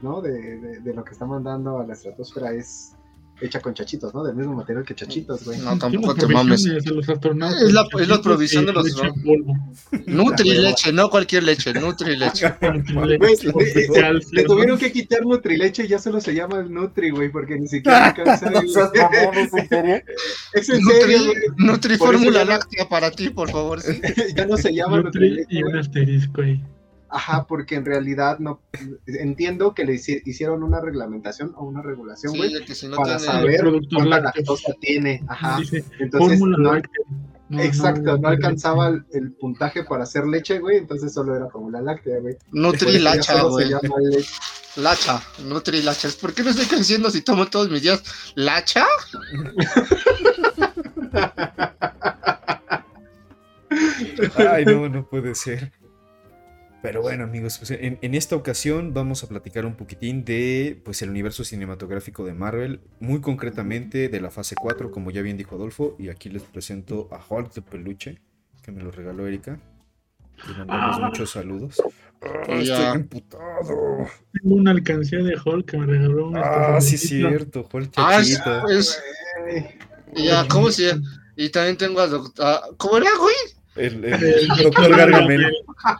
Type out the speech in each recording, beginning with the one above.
¿no? De, de, de lo que está mandando a la estratosfera es hecha con chachitos, ¿no? Del mismo material que chachitos, güey. No, tampoco te mames. Es la, es la provisión de los Nutri leche, no cualquier leche, Nutri leche. le, tuvieron que quitar Nutri leche y ya solo se llama el Nutri, güey, porque ni siquiera alcanza el... ¿Es en serio? Es en serio, Nutri fórmula láctea para ti, por favor. ya no se llama Nutri, leche. Y un asterisco ahí. Ajá, porque en realidad no entiendo que le hicieron una reglamentación o una regulación, güey, para saber cuánta lactosa tiene. Ajá. entonces, no, exacto, no, alcanzaba el, puntaje para hacer leche, güey, entonces solo era como la láctea, güey. Nutri-lacha, güey. Lacha, Nutri-lacha. ¿Por qué no estoy creciendo si tomo todos mis días lacha? Ay, no, no puede ser. Pero bueno, amigos, pues en, esta ocasión vamos a platicar un poquitín de pues, el universo cinematográfico de Marvel, muy concretamente de la fase 4, como ya bien dijo Adolfo, y aquí les presento a Hulk de peluche, que me lo regaló Erika. Le mandamos ah. muchos saludos. Ah, estoy emputado. Tengo una alcancía de Hulk que me regaló Ah, sí, cierto, Hulk ah, chachito. Ya, ¿cómo se llama? Y también tengo a doctor. ¿Cómo era, güey? El, el, doctor Gargamel.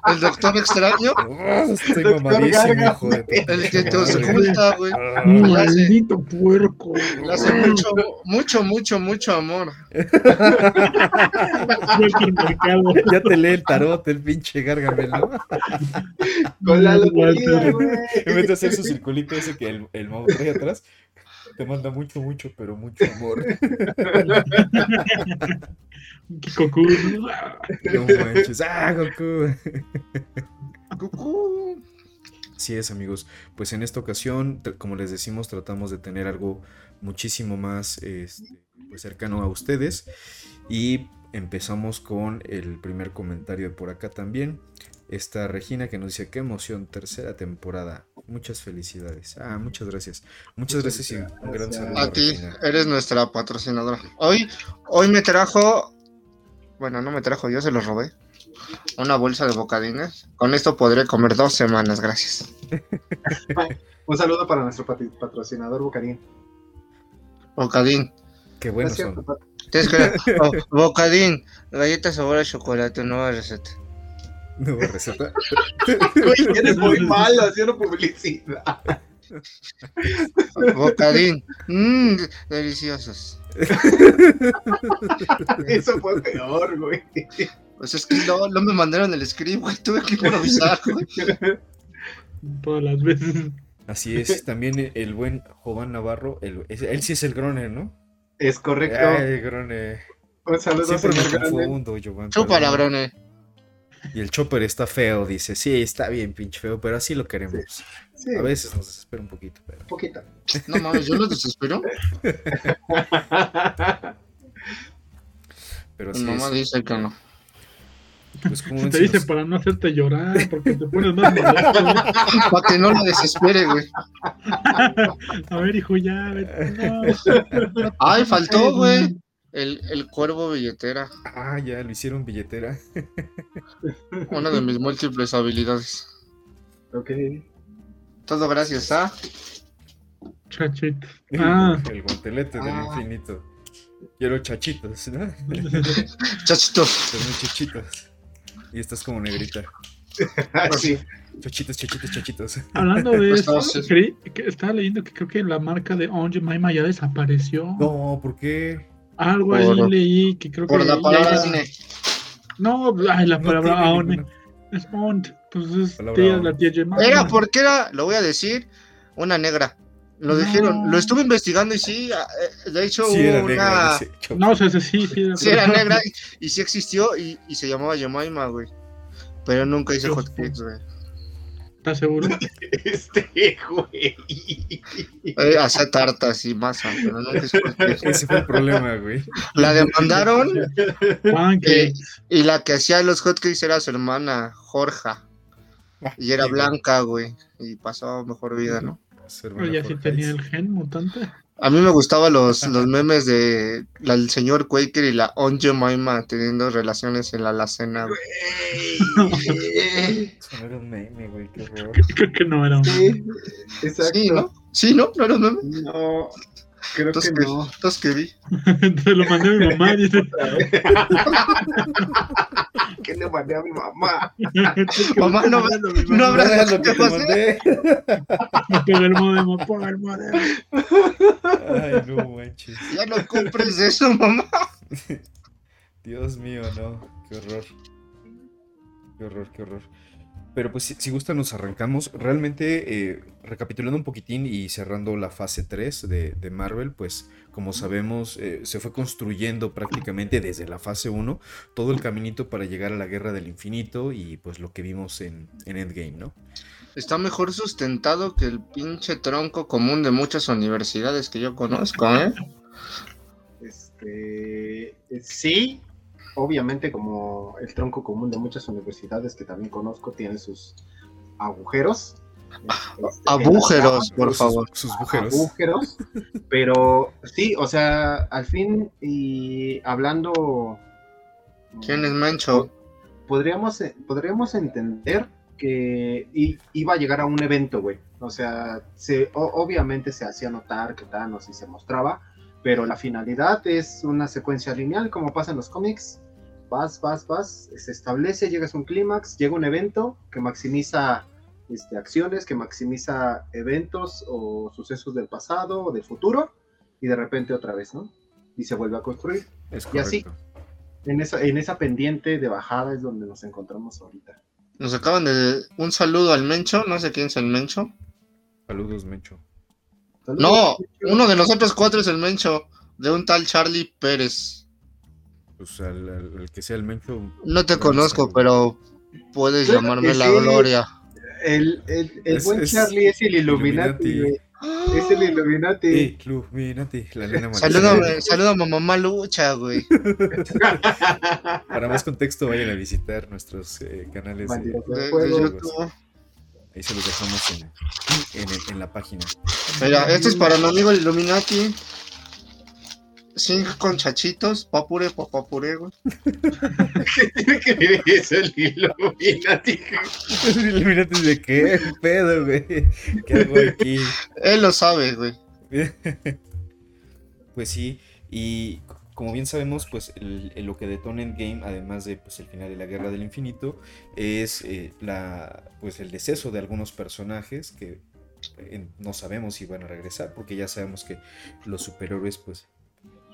El doctor extraño. Oh, estoy mamadísimo, joder. El que te oculta, güey. Ah, maldito puerco. Le hace mucho, mucho, mucho, mucho amor. ya te lee el tarot, el pinche Gargamel, ¿no? Con la locura, güey. En vez de hacer su circulito ese que el, el mago trae atrás, te manda mucho, mucho, pero mucho amor. Goku. No manches. Ah, Goku. Goku. Así es, amigos. Pues en esta ocasión, como les decimos, tratamos de tener algo muchísimo más este, pues cercano a ustedes. Y empezamos con el primer comentario de por acá también. Esta Regina que nos dice, qué emoción, tercera temporada. Muchas felicidades. Ah, muchas gracias. Muchas gracias y un gran saludo. A ti, eres nuestra patrocinadora. Hoy, hoy me trajo bueno, no me trajo, yo se los robé. Una bolsa de bocadines. Con esto podré comer dos semanas, gracias. Un saludo para nuestro patrocinador Bocadín. Bocadín. Qué bueno son. Oh, bocadín, galletas sabor a chocolate, nueva receta. Nueva receta. Uy, eres muy malo haciendo publicidad. Bocadín, mmm, deliciosos. Eso fue peor, güey. Pues es que no, no me mandaron el script, güey. Tuve que improvisar, güey. Todas las veces. Así es, también el buen Jovan Navarro, él sí es el Groner, ¿no? Es correcto. Ay, Grone. Un saludo Siempre me confundo, Giovanni. Chúpala, Grone. Y el Chopper está feo, dice. Sí, está bien, pinche feo, pero así lo queremos. A veces nos desespera un poquito, pero. Un poquito. No mames, yo lo desespero. pero Mi mamá dice que no. Pues como te dice para no hacerte llorar, porque te pones más molesto. Para que no lo desespere, güey. A ver, hijo, ya. No. Ay, faltó, güey. El, el cuervo billetera. Ah, ya, lo hicieron billetera. Una de mis múltiples habilidades. Ok. Todo gracias a. Chachito. Ah. El guantelete del ah. infinito. Quiero chachitos, ¿no? chachitos. Chachitos. Y estás como negrita. sí. Chachitos, chachitos, chachitos. Hablando de pues eso, estaba leyendo que creo que la marca de On Maima ya desapareció. No, ¿por qué? Algo ahí leí que creo por que. Por la palabra cine. No, ay, la palabra Aone. Es Bond. Entonces, tía, la tía Gemma. Era porque era, lo voy a decir, una negra. Lo dijeron, lo estuve investigando y sí, eh, de hecho sí, hubo una. no, o sea, sí, sí. Era, sí, era negra y, y, sí existió y, y se llamaba Jemima, güey. Pero nunca hice hotcakes, güey. ¿Estás seguro? Este, güey. Eh, hacía tartas y masa, pero no Ese fue el problema, güey. La demandaron eh, y la que hacía los hotcakes era su hermana, Jorja. Y era blanca, güey. Y pasaba mejor vida, ¿no? Pero sí tenía el gen mutante. A mí me gustaban los, los memes de la, el señor Quaker y la Onjo Maima teniendo relaciones en la alacena, güey. Eso no era un meme, güey, qué horror. Creo que no era un meme. Sí, exacto. Sí, ¿no? Sí, ¿no? ¿No era un meme? No, creo que, no. Entonces que vi. Te lo mandé a mi mamá. ¿Qué le mandé a mi mamá? mamá, no, no, no habrás lo que te mandé. Me pegó el modem, apaga el modem. Ay, no manches. Ya no compres eso, mamá. Dios mío, no. Qué horror. Qué horror, qué horror. Pero pues si, gustan nos arrancamos. Realmente, eh, recapitulando un poquitín y cerrando la fase 3 de, Marvel, pues como sabemos, eh, se fue construyendo prácticamente desde la fase 1 todo el caminito para llegar a la Guerra del Infinito y pues lo que vimos en, en Endgame, ¿no? Está mejor sustentado que el pinche tronco común de muchas universidades que yo conozco, ¿eh? Este, sí, obviamente como el tronco común de muchas universidades que también conozco tiene sus agujeros. Este, agujeros, por favor. Sus, agujeros. agujeros. Pero sí, o sea, al fin y hablando... ¿Quién es Mancho? Podríamos, podríamos entender que iba a llegar a un evento, güey. O sea, se, obviamente se hacía notar que Thanos y se mostraba, pero la finalidad es una secuencia lineal como pasa en los cómics. Vas, vas, vas, se establece, llegas a un clímax, llega un evento que maximiza este, acciones, que maximiza eventos o sucesos del pasado o del futuro, y de repente otra vez, ¿no? Y se vuelve a construir. y así, en esa, en esa pendiente de bajada es donde nos encontramos ahorita. Nos acaban de... Un saludo al Mencho, no sé quién es el Mencho. Saludos, Mencho. No, uno de nosotros cuatro es el Mencho, de un tal Charlie Pérez. Pues el, que sea el Mencho. No te conozco, pero puedes llamarme la Gloria. El, el, buen Charlie es el Illuminati, Es el Illuminati. Illuminati, la nena Saluda a mamá lucha, güey. Para más contexto, vayan a visitar nuestros eh, canales de, de, YouTube. Ahí se los dejamos en, en, la página. Mira, este es para mi amigo Illuminati. Cinco conchachitos, papure, papure, güey. ¿Qué tiene que ver eso el Illuminati? ¿El Illuminati de qué pedo, güey? ¿Qué hago aquí? Él lo sabe, güey. pues sí, y como bien sabemos, pues lo que detona Endgame, además de pues, el final de la Guerra del Infinito, es eh, la, pues, el deceso de algunos personajes que eh, no sabemos si van a regresar, porque ya sabemos que los superhéroes, pues,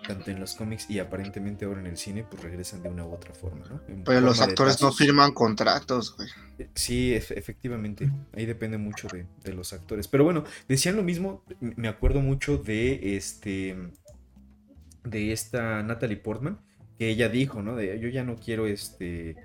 tanto en los cómics y aparentemente ahora en el cine, pues regresan de una u otra forma, ¿no? Pero los actores no firman contratos, güey. Eh, sí, efectivamente, ahí depende mucho de, de los actores. Pero bueno, decían lo mismo, me acuerdo mucho de este de esta Natalie Portman, que ella dijo, ¿no? De yo ya no quiero este,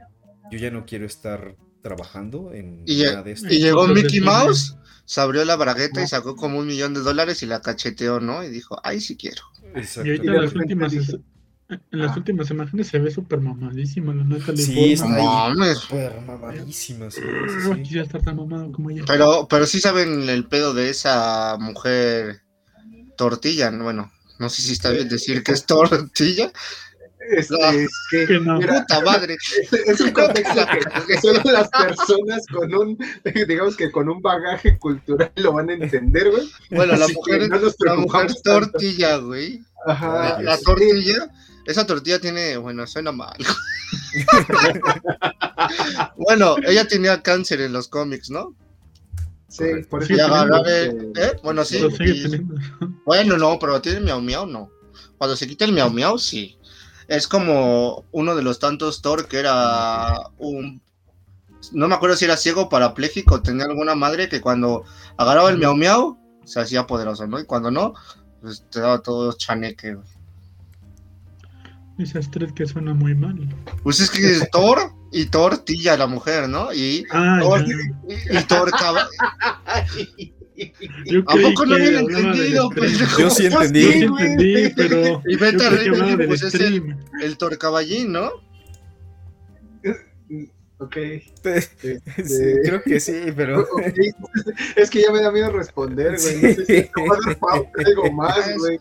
yo ya no quiero estar trabajando en y, nada de esto. Y llegó Mickey Mouse, se abrió la bragueta y sacó como un millón de dólares y la cacheteó, ¿no? Y dijo, ay, sí quiero. Y ahorita en las últimas, en las últimas imágenes se ve súper mamadísima la Natalie sí, súper mamadísima, sí, No quisiera estar tan mamado como ella. Pero, pero sí saben el pedo de esa mujer tortilla, bueno, no sé si está bien decir que es tortilla. Es, que, no. puta madre. Es, un contexto que, solo las personas con un, digamos que con un bagaje cultural lo van a entender, güey. Bueno, la mujer, la mujer tortilla, güey. Ajá. La, tortilla, esa tortilla tiene, bueno, suena mal. bueno, ella tenía cáncer en los cómics, ¿no? Sí, por eso. ¿eh? Bueno, sí. Bueno, no, pero tiene miau miau, no. Cuando se quita el miau miau, sí. Es como uno de los tantos Thor que era un. No me acuerdo si era ciego o parapléjico, tenía alguna madre que cuando agarraba el miau miau se hacía poderoso, ¿no? Y cuando no, pues te daba todo chaneque. Esas tres que suena muy mal. Pues es que es Thor y tortilla la mujer, ¿no? Y, ah, Thor, y, y Thor ¿A poco no habían entendido? Pues, yo sí entendí. Yo sí entendí, pero. Y Beta Ray pues es el, el Thor caballín, ¿no? Ok. Este... Sí, creo que sí, pero. Okay. Es que ya me da miedo responder, güey. No sé si algo más, güey.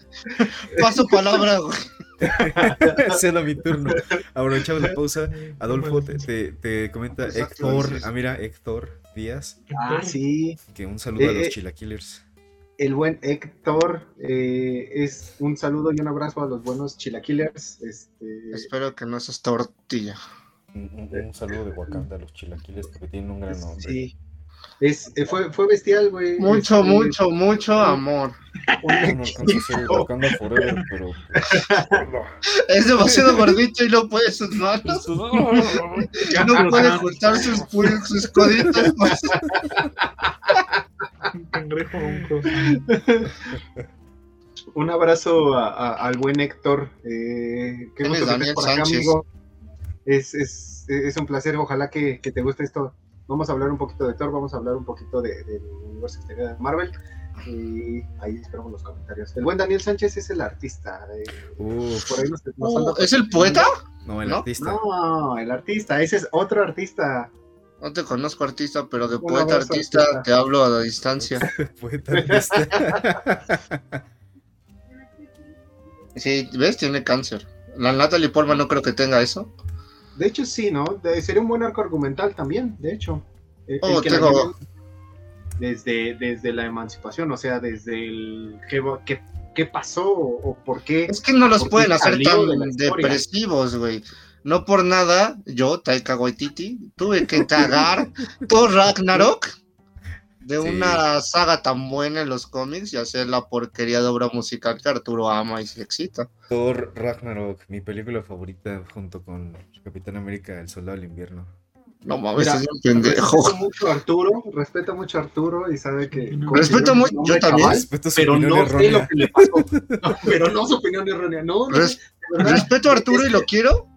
Paso palabra, güey. Cedo mi turno. Aprovechamos la pausa. Adolfo te, te, comenta Héctor. Ah, mira, Héctor Díaz. Ah, sí. Que un saludo a los eh, chilaquilers. El buen Héctor, eh, es un saludo y un abrazo a los buenos chilaquilers. Este... Espero que no seas tortilla. Un, saludo de Wakanda a los chilaquiles porque tienen un gran nombre. Sí. Es, eh, fue, fue bestial, güey. Mucho, este, mucho, mucho amor. es demasiado gordito y no puede sus manos. no puede juntar sus, sus coditos. Un abrazo al buen Héctor. Eh, qué gusto que por acá, amigo. Es, es, es, un placer. Ojalá que, que te guste esto Vamos a hablar un poquito de Thor, vamos a hablar un poquito del de, universo exterior de Marvel. Y ahí esperamos los comentarios. El buen Daniel Sánchez es el artista. por ahí nos, oh, ¿Es el poeta? No, el artista. No, el artista. Ese es otro artista. No te conozco artista, pero de poeta artista, te hablo a la distancia. poeta artista. sí, ¿ves? Tiene cáncer. La Natalie Portman no creo que tenga eso. De hecho, sí, ¿no? sería un buen arco argumental también, de hecho. Oh, tengo... desde, desde la emancipación, o sea, desde el qué, qué, pasó o, por qué. Es que no los pueden hacer tan depresivos, güey. No por nada, yo, Taika Waititi, tuve que tragar todo Ragnarok de una saga tan buena en los cómics y hacer la porquería de obra musical que Arturo ama y se excita. Thor Ragnarok, mi película favorita junto con Capitán América, El Soldado del Invierno. No mames, es un pendejo. Respeto mucho a Arturo, respeto mucho a Arturo y sabe que. respeto mucho, yo también. pero no sé lo que le pasó. pero no su opinión errónea, no. respeto a Arturo y lo quiero,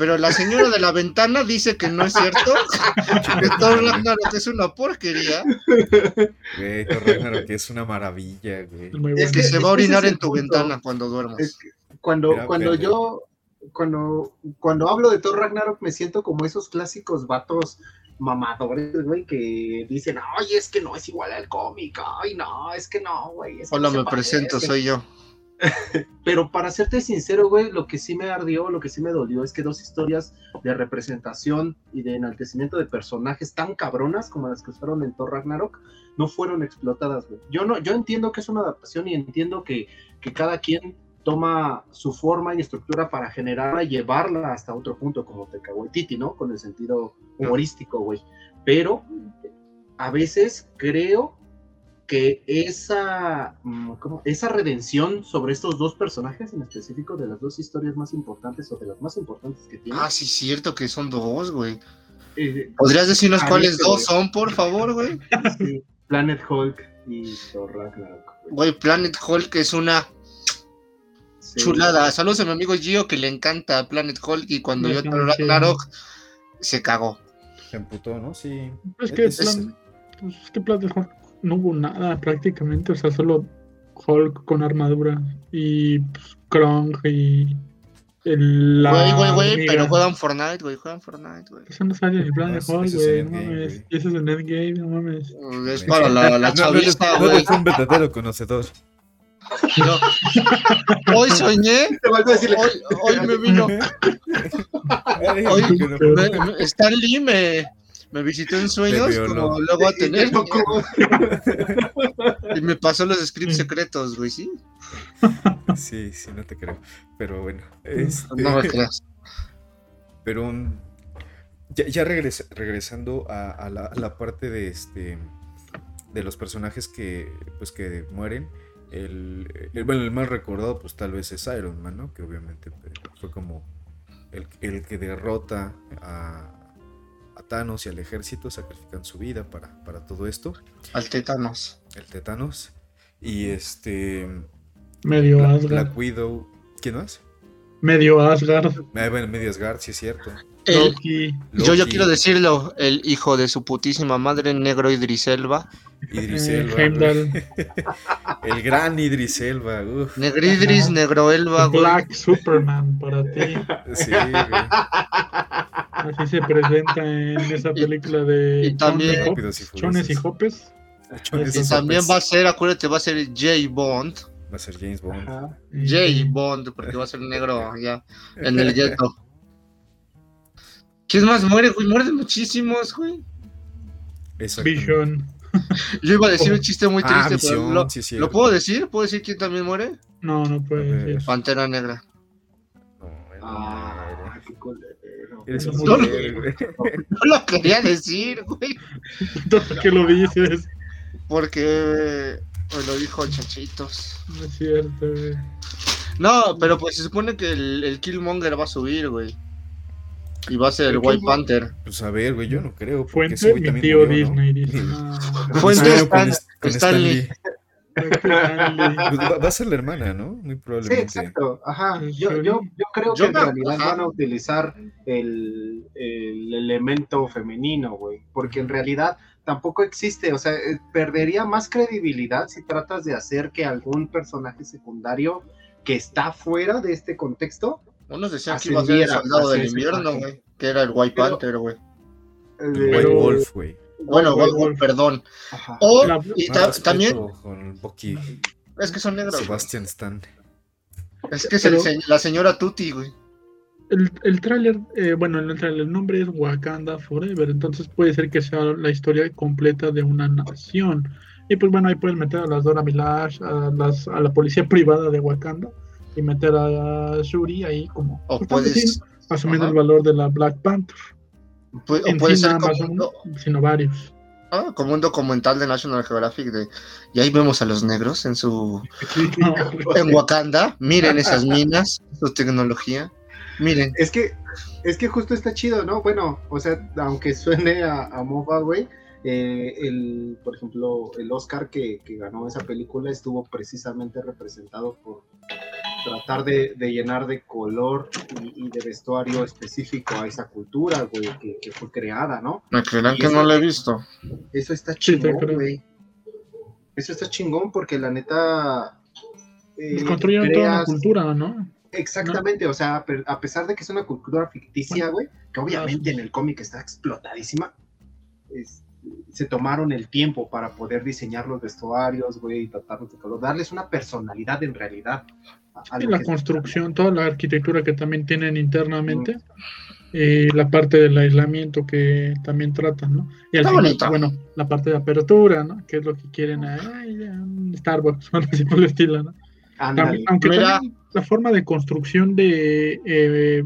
pero la señora de la ventana dice que no es cierto. que Thor Ragnarok es una porquería. Güey, Thor Ragnarok es una maravilla, güey. Es que se va a orinar en tu ventana cuando duermas. cuando cuando yo cuando, cuando hablo de Thor Ragnarok me siento como esos clásicos vatos mamadores, güey, que dicen, ay, es que no es igual al cómic, ay, no, es que no, güey. Hola, me presento, soy yo. Pero para serte sincero, güey, lo que sí me ardió, lo que sí me dolió es que dos historias de representación y de enaltecimiento de personajes tan cabronas como las que usaron en Thor Ragnarok no fueron explotadas, güey. Yo no, yo entiendo que es una adaptación y entiendo que, que cada quien toma su forma y estructura para generarla y llevarla hasta otro punto, como te Titi, ¿no? Con el sentido humorístico, güey. Pero a veces creo que esa, mm, esa redención sobre estos dos personajes en específico, de las dos historias más importantes o de las más importantes que tiene. Ah, sí, cierto que son dos, güey. Eh, ¿Podrías decirnos cuáles dos son, por favor, güey? Sí, Planet Hulk y Thor Ragnarok. Güey, Planet Hulk es una chulada. Saludos a mi amigo Gio que le encanta Planet Hulk y cuando yo Thor Ragnarok se cagó. Se emputó, ¿no? Sí. Es que, es, pues, es que Planet Hulk no hubo nada prácticamente, o sea, solo Hulk con armadura y pues, Krong y el, güey, güey, güey, pero juegan Fortnite, güey, juegan Fortnite, güey. Eso no sale en el plan de Hulk, güey, no mames. Y eso es en Endgame, no mames. Es para la, la chavista, güey. No, es un verdadero conocedor. No. Hoy soñé. Hoy, hoy me vino. hoy, Stan Lee me, me visitó en sueños, como lo voy a tener. y me pasó los scripts secretos, güey, ¿sí? Sí, sí, no te creo. Pero bueno. Este... No me creas. Pero um, ya, ya regresando a, la, parte de este de los personajes que pues que mueren. El, bueno, el más recordado pues tal vez es Iron Man, ¿no? Que obviamente pues, fue como el, el que derrota a, Thanos y al ejército sacrifican su vida para, para todo esto. Al Tetanos. El Tetanos. Y este. Medio Asgard. Black Widow. ¿Quién más? Medio Asgard. Ah, bueno, medio Asgard, sí es cierto. Yo, yo quiero decirlo, el hijo de su putísima madre, negro Idris Elba. Idris Elba. el gran Idris Elba. Negro Idris, negro Elba. Black Superman para ti. Sí, Así se presenta en esa película de y también, Chones y Hopes. Y también va a ser, acuérdate, va a ser J. Bond. Va a ser James Bond. Jay Bond, porque va a ser negro ya en el gueto. ¿Quién más muere, güey? Mueren muchísimos, güey. Vision. Yo iba a decir un chiste muy ah, triste, pero lo, ¿lo, puedo decir? ¿Puedo decir quién también muere? No, no puede decir. Pantera Negra. Eres un no, no lo quería decir, güey. ¿Por qué lo dices? Porque pues, lo dijo Chachitos. No es cierto, güey. No, pero pues se supone que el, el Killmonger va a subir, güey. Y va a ser el White Panther. Pues a ver, güey, yo no creo. Fuente, mi tío Disney dice. Fuente Stan, Stanley. Va a ser la hermana, ¿no? Muy probablemente. Sí, exacto. Ajá. Yo, yo, yo creo que en realidad van a utilizar el, el elemento femenino, güey. Porque en realidad tampoco existe. O sea, eh, perdería más credibilidad si tratas de hacer que algún personaje secundario que está fuera de este contexto unos decían que iba a ser el soldado del invierno, güey. Que era el White Panther, güey. El White Wolf, güey. Bueno, Wolf, perdón. O y también. Es que son negros. Sebastian Stan. Es que es la señora Tutti, güey. El, el tráiler, eh, bueno, el, el nombre es Wakanda Forever, entonces puede ser que sea la historia completa de una nación. Y pues bueno, ahí puedes meter a las Dora Milash, a, las, a la policía privada de Wakanda, y meter a Shuri ahí como o puedes, asumiendo el valor de la Black Panther. O puede ser como sino varios. Ah, como un documental de National Geographic de y ahí vemos a los negros en su en Wakanda, miren esas minas, su tecnología. Miren. Es que es que justo está chido, ¿no? Bueno, o sea, aunque suene a, a MOBA, güey, eh, el, por ejemplo, el Oscar que, que, ganó esa película estuvo precisamente representado por tratar de, llenar de color y, de vestuario específico a esa cultura, güey, que, fue creada, ¿no? Me creerán que no la he visto. Eso está chingón, güey. Eso está chingón porque la neta... Eh, construyeron toda una cultura, ¿no? Exactamente, o sea, a pesar de que es una cultura ficticia, güey, que obviamente en el cómic está explotadísima, se tomaron el tiempo para poder diseñar los vestuarios, güey, y tratarlos de color, darles una personalidad en realidad la construcción, toda la arquitectura que también tienen internamente, y la parte del aislamiento que también tratan, ¿no? Y al final, bueno, la parte de apertura, ¿no? Que es lo que quieren, Starbucks, así por el estilo, ¿no? aunque la forma de construcción de eh,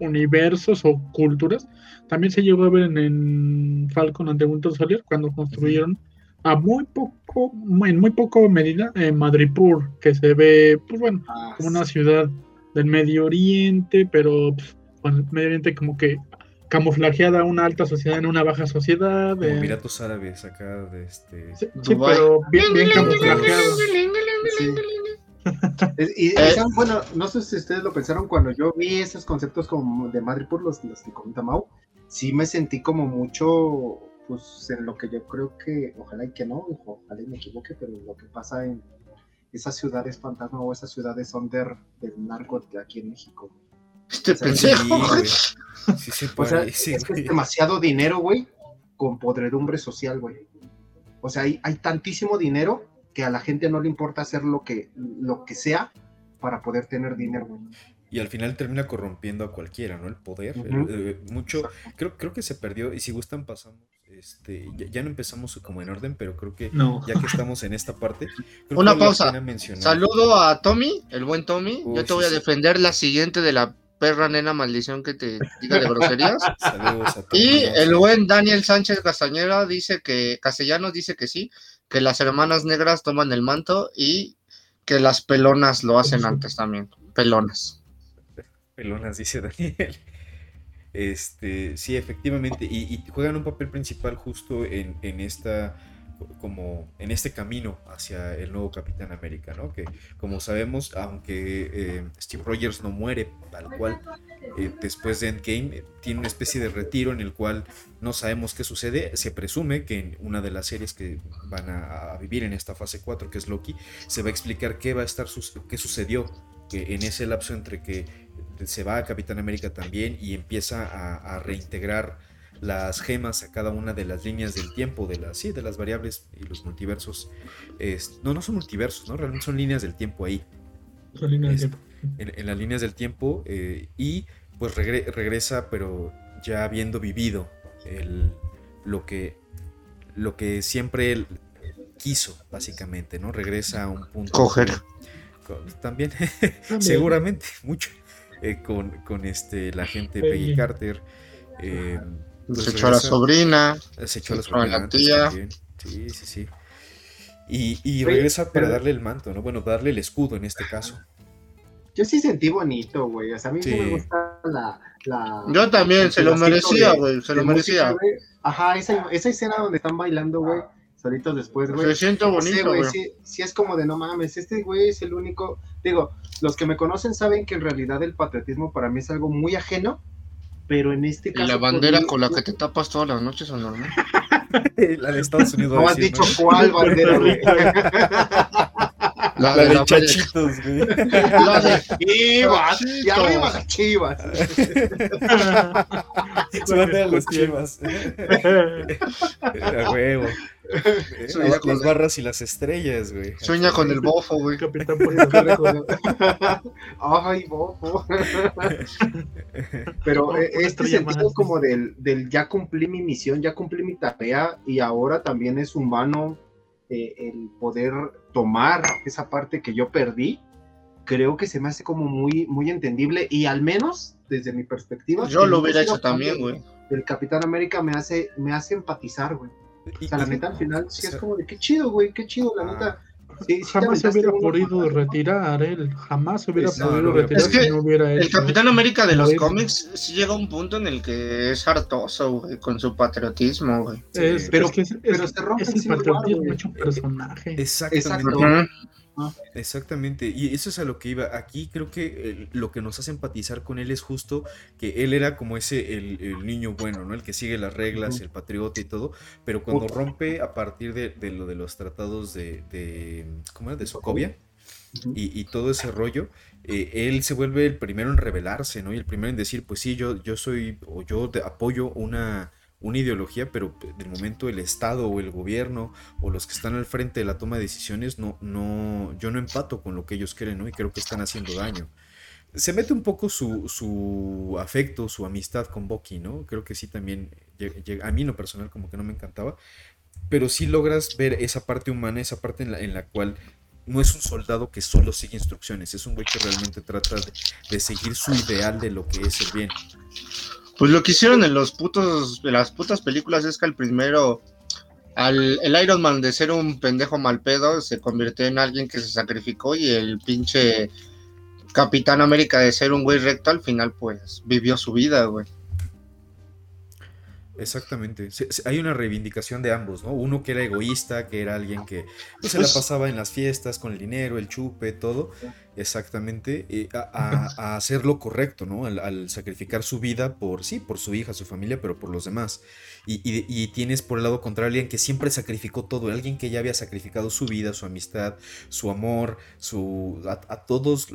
universos o culturas también se llegó a ver en, en Falcon ante Winter Soldier cuando construyeron a muy poco, en muy poco medida, en Madripur, que se ve, pues bueno, ah, como una ciudad del Medio Oriente, pero pues, Medio Oriente como que camuflajeada una alta sociedad en una baja sociedad. Como Emiratos Árabes acá de este. Sí, pero bien, bien camuflajeado. y, bueno, no sé si ustedes lo pensaron cuando yo vi esos conceptos como de Madripur, los, los que comenta Mau, sí me sentí como mucho pues en lo que yo creo que, ojalá y que no, ojalá y me equivoque, pero lo que pasa en esas ciudades fantasma o esas ciudades under del narco de aquí en México. Este pendejo, Sí, sí, o sea, es, es demasiado dinero, güey, con podredumbre social, güey. O sea, hay, hay tantísimo dinero que a la gente no le importa hacer lo que, lo que sea para poder tener dinero, güey y al final termina corrompiendo a cualquiera, ¿no? El poder. Eh, mucho, creo, creo que se perdió, y si gustan pasamos, este, ya, no empezamos como en orden, pero creo que ya que estamos en esta parte. Una pausa. Saludo a Tommy, el buen Tommy. Yo te voy a defender la siguiente de la perra nena maldición que te diga de groserías. Saludos a Tommy. Y el buen Daniel Sánchez Castañera dice que, Castellanos dice que sí, que las hermanas negras toman el manto y que las pelonas lo hacen antes también. Pelonas pelonas, dice Daniel. Este, sí, efectivamente, y, juegan un papel principal justo en, esta como en este camino hacia el nuevo Capitán América, ¿no? Que como sabemos, aunque eh, Steve Rogers no muere tal cual, eh, después de Endgame eh, tiene una especie de retiro en el cual no sabemos qué sucede, se presume que en una de las series que van a, vivir en esta fase 4, que es Loki, se va a explicar qué va a estar, qué sucedió que en ese lapso entre que se va a Capitán América también y empieza a, reintegrar las gemas a cada una de las líneas del tiempo, de las, sí, de las variables y los multiversos. no, no son multiversos, ¿no? Realmente son líneas del tiempo ahí. Son líneas del tiempo. En, las líneas del tiempo eh, y pues regresa, pero ya habiendo vivido el, lo, que, lo que siempre él quiso, básicamente, ¿no? Regresa a un punto. Coger. también, seguramente, mucho. Eh, con, con, este, la gente Peggy Carter. Eh, pues se echó a la sobrina. Se echó a la sobrina. tía. Sí, sí, sí. Y, y regresa para darle el manto, ¿no? Bueno, darle el escudo en este caso. Yo sí sentí bonito, güey. O sea, a mí sí. me gusta la, la. Yo también, se lo merecía, güey. Se lo merecía. Ajá, esa, esa escena donde están bailando, güey solitos después, güey. Se siente bonito, güey. Sí, sí, es como de no mames, este güey es el único. Digo, los que me conocen saben que en realidad el patriotismo para mí es algo muy ajeno, pero en este caso. ¿Y la bandera con la que te tapas todas las noches normal? la de Estados Unidos. No has dicho cuál bandera, güey. La, de, chachitos, güey. La de chivas. Y arriba las chivas. Suena a los chivas. A huevo. las barras y las estrellas, güey. Sueña con el bofo, güey. Capitán Ay, bofo. Pero eh, este sentido como del, del ya cumplí mi misión, ya cumplí mi tarea y ahora también es humano eh, el poder tomar esa parte que yo perdí, creo que se me hace como muy, muy entendible y al menos desde mi perspectiva. Yo lo hubiera hecho también, güey. El Capitán América me hace, me hace empatizar, güey. O sea, la neta al final sí es como de qué chido, güey, qué chido, la neta jamás se hubiera podido retirar él, jamás se hubiera podido retirar es que no hubiera El Capitán América de los cómics sí llega a un punto en el que es hartoso, güey, con su patriotismo, güey. pero, que pero se rompe es el patriotismo hecho personaje. Exactamente. Exactamente, y eso es a lo que iba. Aquí creo que eh, lo que nos hace empatizar con él es justo que él era como ese, el, niño bueno, ¿no? El que sigue las reglas, el patriota y todo, pero cuando rompe a partir de, lo de los tratados de, de ¿cómo era? De Sokovia. Y, todo ese rollo, eh, él se vuelve el primero en rebelarse, ¿no? Y el primero en decir, pues sí, yo, yo soy, o yo apoyo una, una ideología, pero de momento el Estado o el gobierno o los que están al frente de la toma de decisiones, no, no, yo no empato con lo que ellos quieren, ¿no? Y creo que están haciendo daño. Se mete un poco su, su afecto, su amistad con Bucky, ¿no? Creo que sí también, a mí en lo personal como que no me encantaba, pero sí logras ver esa parte humana, esa parte en la, en la cual no es un soldado que solo sigue instrucciones, es un güey que realmente trata de, de seguir su ideal de lo que es el bien. Pues lo que hicieron en los putos, en las putas películas es que al primero, al, el Iron Man de ser un pendejo mal pedo, se convirtió en alguien que se sacrificó y el pinche Capitán América de ser un güey recto al final pues vivió su vida, güey. Exactamente. hay una reivindicación de ambos, ¿no? Uno que era egoísta, que era alguien que pues, se la pues pasaba en las fiestas con el dinero, el chupe, todo. Exactamente. a, hacer lo correcto, ¿no? Al, sacrificar su vida por, sí, por su hija, su familia, pero por los demás. Y, tienes por el lado contrario alguien que siempre sacrificó todo, alguien que ya había sacrificado su vida, su amistad, su amor, su, a, todos,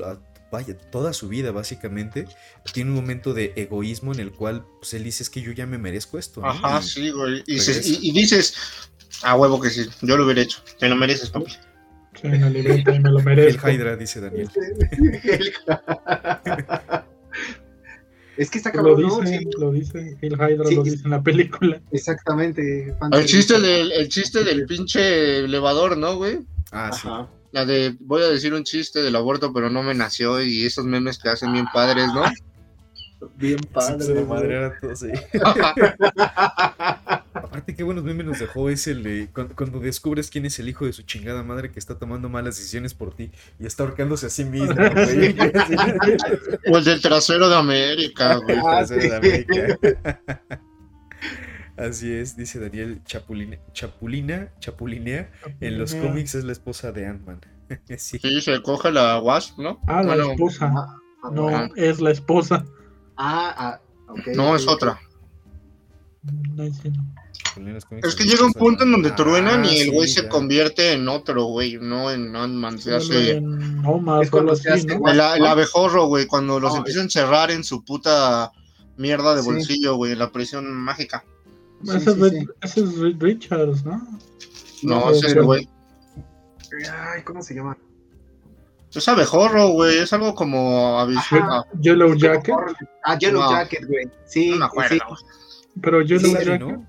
vaya, toda su vida básicamente, tiene un momento de egoísmo en el cual pues, él dice es que yo ya me merezco esto. Ajá, sí, güey. Y, dices, a huevo que sí, yo lo hubiera hecho, te lo mereces, papi. Sí, me lo merezco. El Hydra, dice Daniel. Es que está cabrón. Lo dice, lo dice el Hydra lo dice en la película. Exactamente. El chiste del, el chiste del pinche elevador, ¿no, güey? Ah, sí. La de, voy a decir un chiste del aborto, pero no me nació y esos memes que hacen bien padres, ¿no? Bien padres. de madre todo, sí. Aparte, qué buenos memes nos dejó es el de cuando, descubres quién es el hijo de su chingada madre que está tomando malas decisiones por ti y está ahorcándose a sí mismo. o el del trasero de América, güey. El trasero de América. Así es, dice Daniel Chapulina, Chapulina, Chapulinea, en los cómics es la esposa de Ant-Man. sí. se coge la Wasp, ¿no? Ah, la esposa. Ah, no, ah. es la esposa. Ah, ah ok. No, es otra. Es que llega un punto en donde truenan y el güey se convierte en otro, güey, no en Ant-Man. Se hace. No, más, El, abejorro, güey, cuando los empiezan a encerrar en su puta mierda de bolsillo, güey, la prisión mágica. Ese, es, Richards, ¿no? No, ese es el güey. Ay, ¿cómo se llama? Es abejorro, güey. Es algo como Ajá, Yellow Jacket. Ah, Yellow Jacket, güey. Sí, no me acuerdo. Pero Yellow Jacket. ¿no?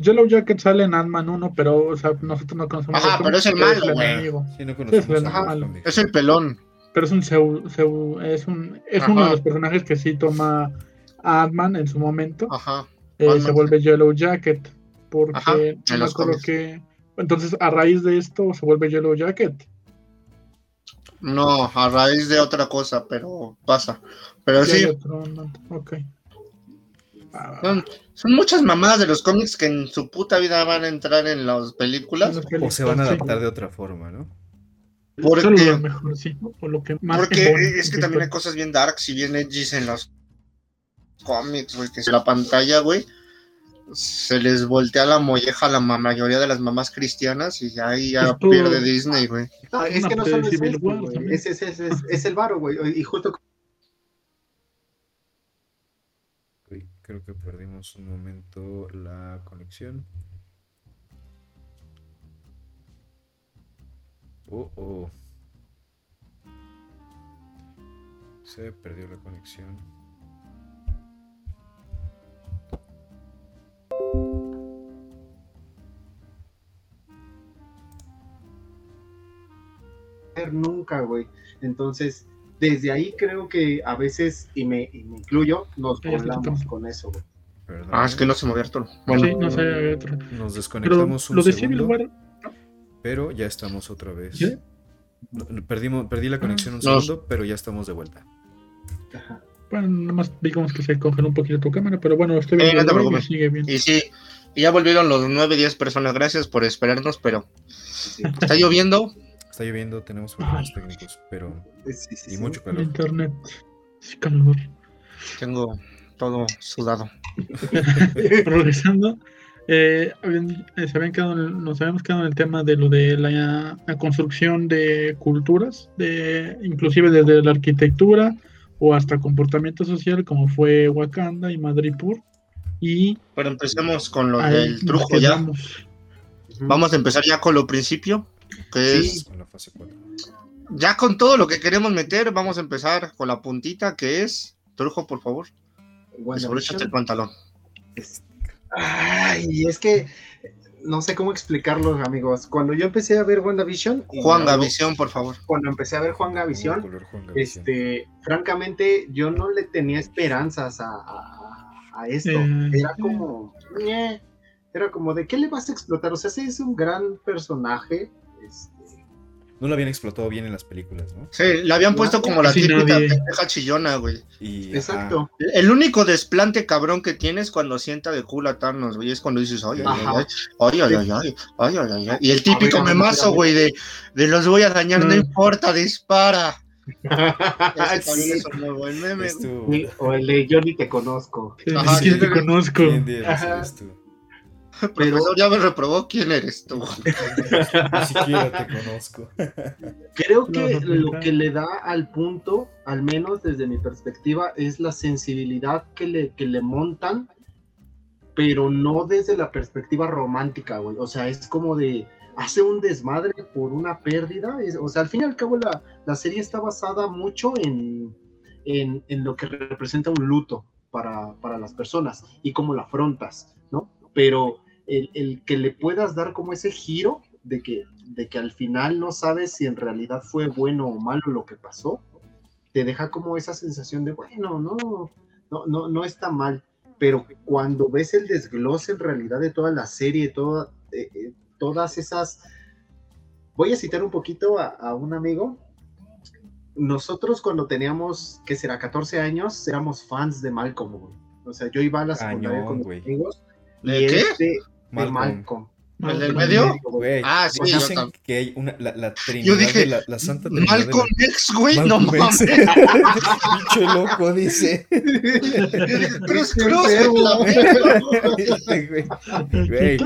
Yellow Jacket sale en Ant-Man 1, pero o sea, nosotros no conocemos. Ajá, pero es el malo, güey. Sí, no es, el malo. es el pelón. Pero es un es un es uno de los personajes que sí toma Ant-Man en su momento. Ajá. Eh, se vuelve Yellow Jacket. Porque no me acuerdo que. Entonces, a raíz de esto, se vuelve Yellow Jacket. No, a raíz de otra cosa, pero pasa. Pero sí. Ok. Son, muchas mamadas de los cómics que en su puta vida van a entrar en las películas. O se van a adaptar de otra forma, ¿no? Porque, lo que porque es que también hay cosas bien darks y bien edgy en los cómics, güey, que es la pantalla, güey, se les voltea la molleja a la mayoría de las mamás cristianas y ahí ya pierde Disney, güey. es que no solo es, es, es, es, es, el varo, güey, y justo Creo que perdimos un momento la conexión. Oh, oh. Se perdió la conexión. Nunca, güey. Entonces, desde ahí creo que a veces, y me, incluyo, nos volamos con eso, güey. Ah, es que no se movió Arturo. Bueno, sí, no se Nos desconectamos un segundo, pero ya estamos otra vez. Perdimos, perdí la conexión un segundo, pero ya estamos de vuelta. Bueno, nada más digamos que se congeló un poquito tu cámara, pero bueno, estoy viendo eh, no sigue bien. Y sí, y ya volvieron los 9, 10 personas, gracias por esperarnos, pero está lloviendo, Está lloviendo, tenemos problemas técnicos, pero. y mucho calor. Internet. Sí, calor. Tengo todo sudado. Progresando. Eh, eh, se habían quedado, nos habíamos quedado en el tema de lo de la, construcción de culturas, de inclusive desde la arquitectura o hasta comportamiento social, como fue Wakanda y Madripur. Y pero empecemos con lo del truco ya. Vamos a empezar ya con lo principio que es ya con todo lo que queremos meter, vamos a empezar con la puntita que es, Trujo, por favor. el pantalón. Ay, es que no sé cómo explicarlo, amigos. Cuando yo empecé a ver WandaVision. Juan Gavisión, por favor. Cuando empecé a ver Juan Gavisión, este, francamente, yo no le tenía esperanzas a, esto. Eh, era como. era como, ¿de qué le vas a explotar? O sea, ese es un gran personaje este, no lo habían explotado bien en las películas, ¿no? Sí, la habían puesto como la típica pendeja chillona, güey. Exacto. El único desplante cabrón que tienes cuando sienta de culo a Thanos, güey, es cuando dices, ay, ay, ay, ay, ay, ay, ay, ay, ay, Y el típico memazo, güey, de, de los voy a dañar, no importa, dispara. Es meme. O el de yo ni te conozco. Ajá, ni te conozco. Pero ya me reprobó quién eres tú. Ni siquiera te conozco. Creo que lo que le da al punto, al menos desde mi perspectiva, es la sensibilidad que le, que le montan, pero no desde la perspectiva romántica, güey. O sea, es como de hace un desmadre por una pérdida. o sea, al fin y al cabo la, la serie está basada mucho en, en, en, lo que representa un luto para, para las personas y cómo la afrontas, ¿no? Pero el, que le puedas dar como ese giro de que, de que al final no sabes si en realidad fue bueno o malo lo que pasó, te deja como esa sensación de, bueno, no, no, no, no está mal, pero cuando ves el desglose en realidad de toda la serie, toda, eh, eh, todas esas... Voy a citar un poquito a, un amigo. Nosotros cuando teníamos, que será 14 años, éramos fans de Malcolm, O sea, yo iba a la secundaria con mis amigos. ¿De qué? Este, Malcolm. ¿El del medio? ah, sí, dicen que hay una, la, la trinidad yo dije, de la, la Santa Trinidad. Malcolm X, güey, no mames. Pinche loco, dice. Cruz Cruz, güey.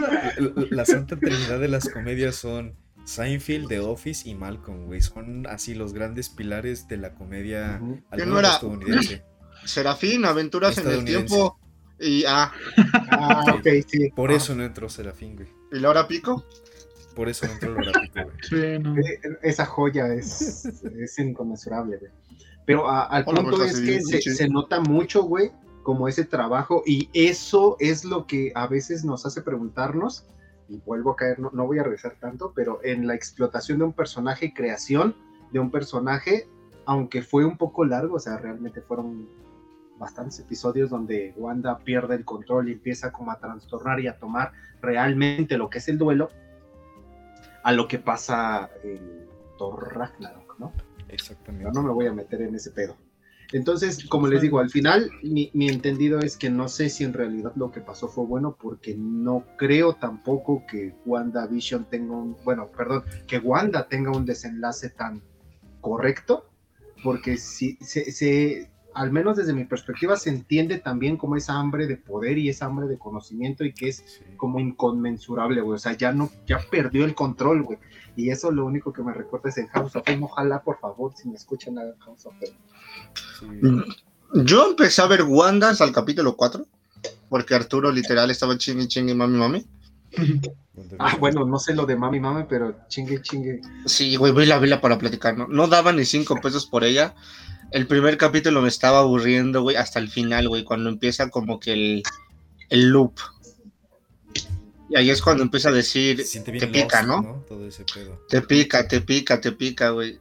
La Santa Trinidad de las comedias son Seinfeld, The Office y Malcolm, güey. Son así los grandes pilares de la comedia uh -huh. no era? estadounidense. Serafín, Aventuras en el Tiempo Y ah. ah ok, sí. Por eso no entró Serafín, güey. ¿Y Laura Pico? Por eso no entró Laura Pico, güey. Sí, no. Esa joya es, es inconmensurable, güey. Pero al punto es que se, nota mucho, güey, como ese trabajo y eso es lo que a veces nos hace preguntarnos, y vuelvo a caer, no, no voy a regresar tanto, pero en la explotación de un personaje y creación de un personaje, aunque fue un poco largo, o sea, realmente fueron bastantes episodios donde Wanda pierde el control y empieza como a trastornar y a tomar realmente lo que es el duelo a lo que pasa en Thor Ragnarok, ¿no? Exactamente. no me voy a meter en ese pedo. Entonces, como les digo, al final mi, mi, entendido es que no sé si en realidad lo que pasó fue bueno porque no creo tampoco que Wanda Vision tenga un, bueno, perdón, que Wanda tenga un desenlace tan correcto, porque si se, se, al menos desde mi perspectiva, se entiende también como esa hambre de poder y esa hambre de conocimiento y que es como inconmensurable, güey. O sea, ya no, ya perdió el control, güey. Y eso lo único que me recuerda es en House of Fame. Ojalá, por favor, si me escuchan, a House of Fame. Yo empecé a ver Wanda hasta el capítulo 4, porque Arturo literal estaba chingue, chingue, mami, mami. Ah, bueno, no sé lo de mami, mami, pero chingue, chingue. Sí, güey, voy a verla para platicar, ¿no? No daban ni cinco pesos por ella el primer capítulo me estaba aburriendo, güey, hasta el final, güey, cuando empieza como que el, el loop. Y ahí es cuando empieza a decir, te pica, ¿no? Te pica, te pica, te pica, güey.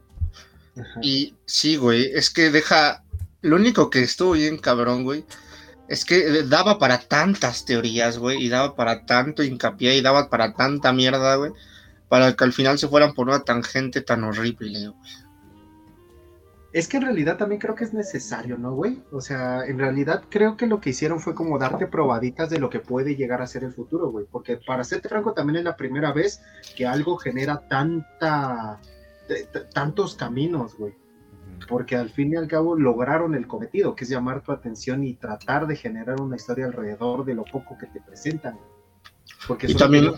Y sí, güey, es que deja, lo único que estuvo bien cabrón, güey, es que daba para tantas teorías, güey, y daba para tanto hincapié y daba para tanta mierda, güey, para que al final se fueran por una tangente tan horrible, güey. Es que en realidad también creo que es necesario, ¿no, güey? O sea, en realidad creo que lo que hicieron fue como darte probaditas de lo que puede llegar a ser el futuro, güey. Porque para serte franco, también es la primera vez que algo genera tanta. tantos caminos, güey. Porque al fin y al cabo lograron el cometido, que es llamar tu atención y tratar de generar una historia alrededor de lo poco que te presentan. Porque eso también,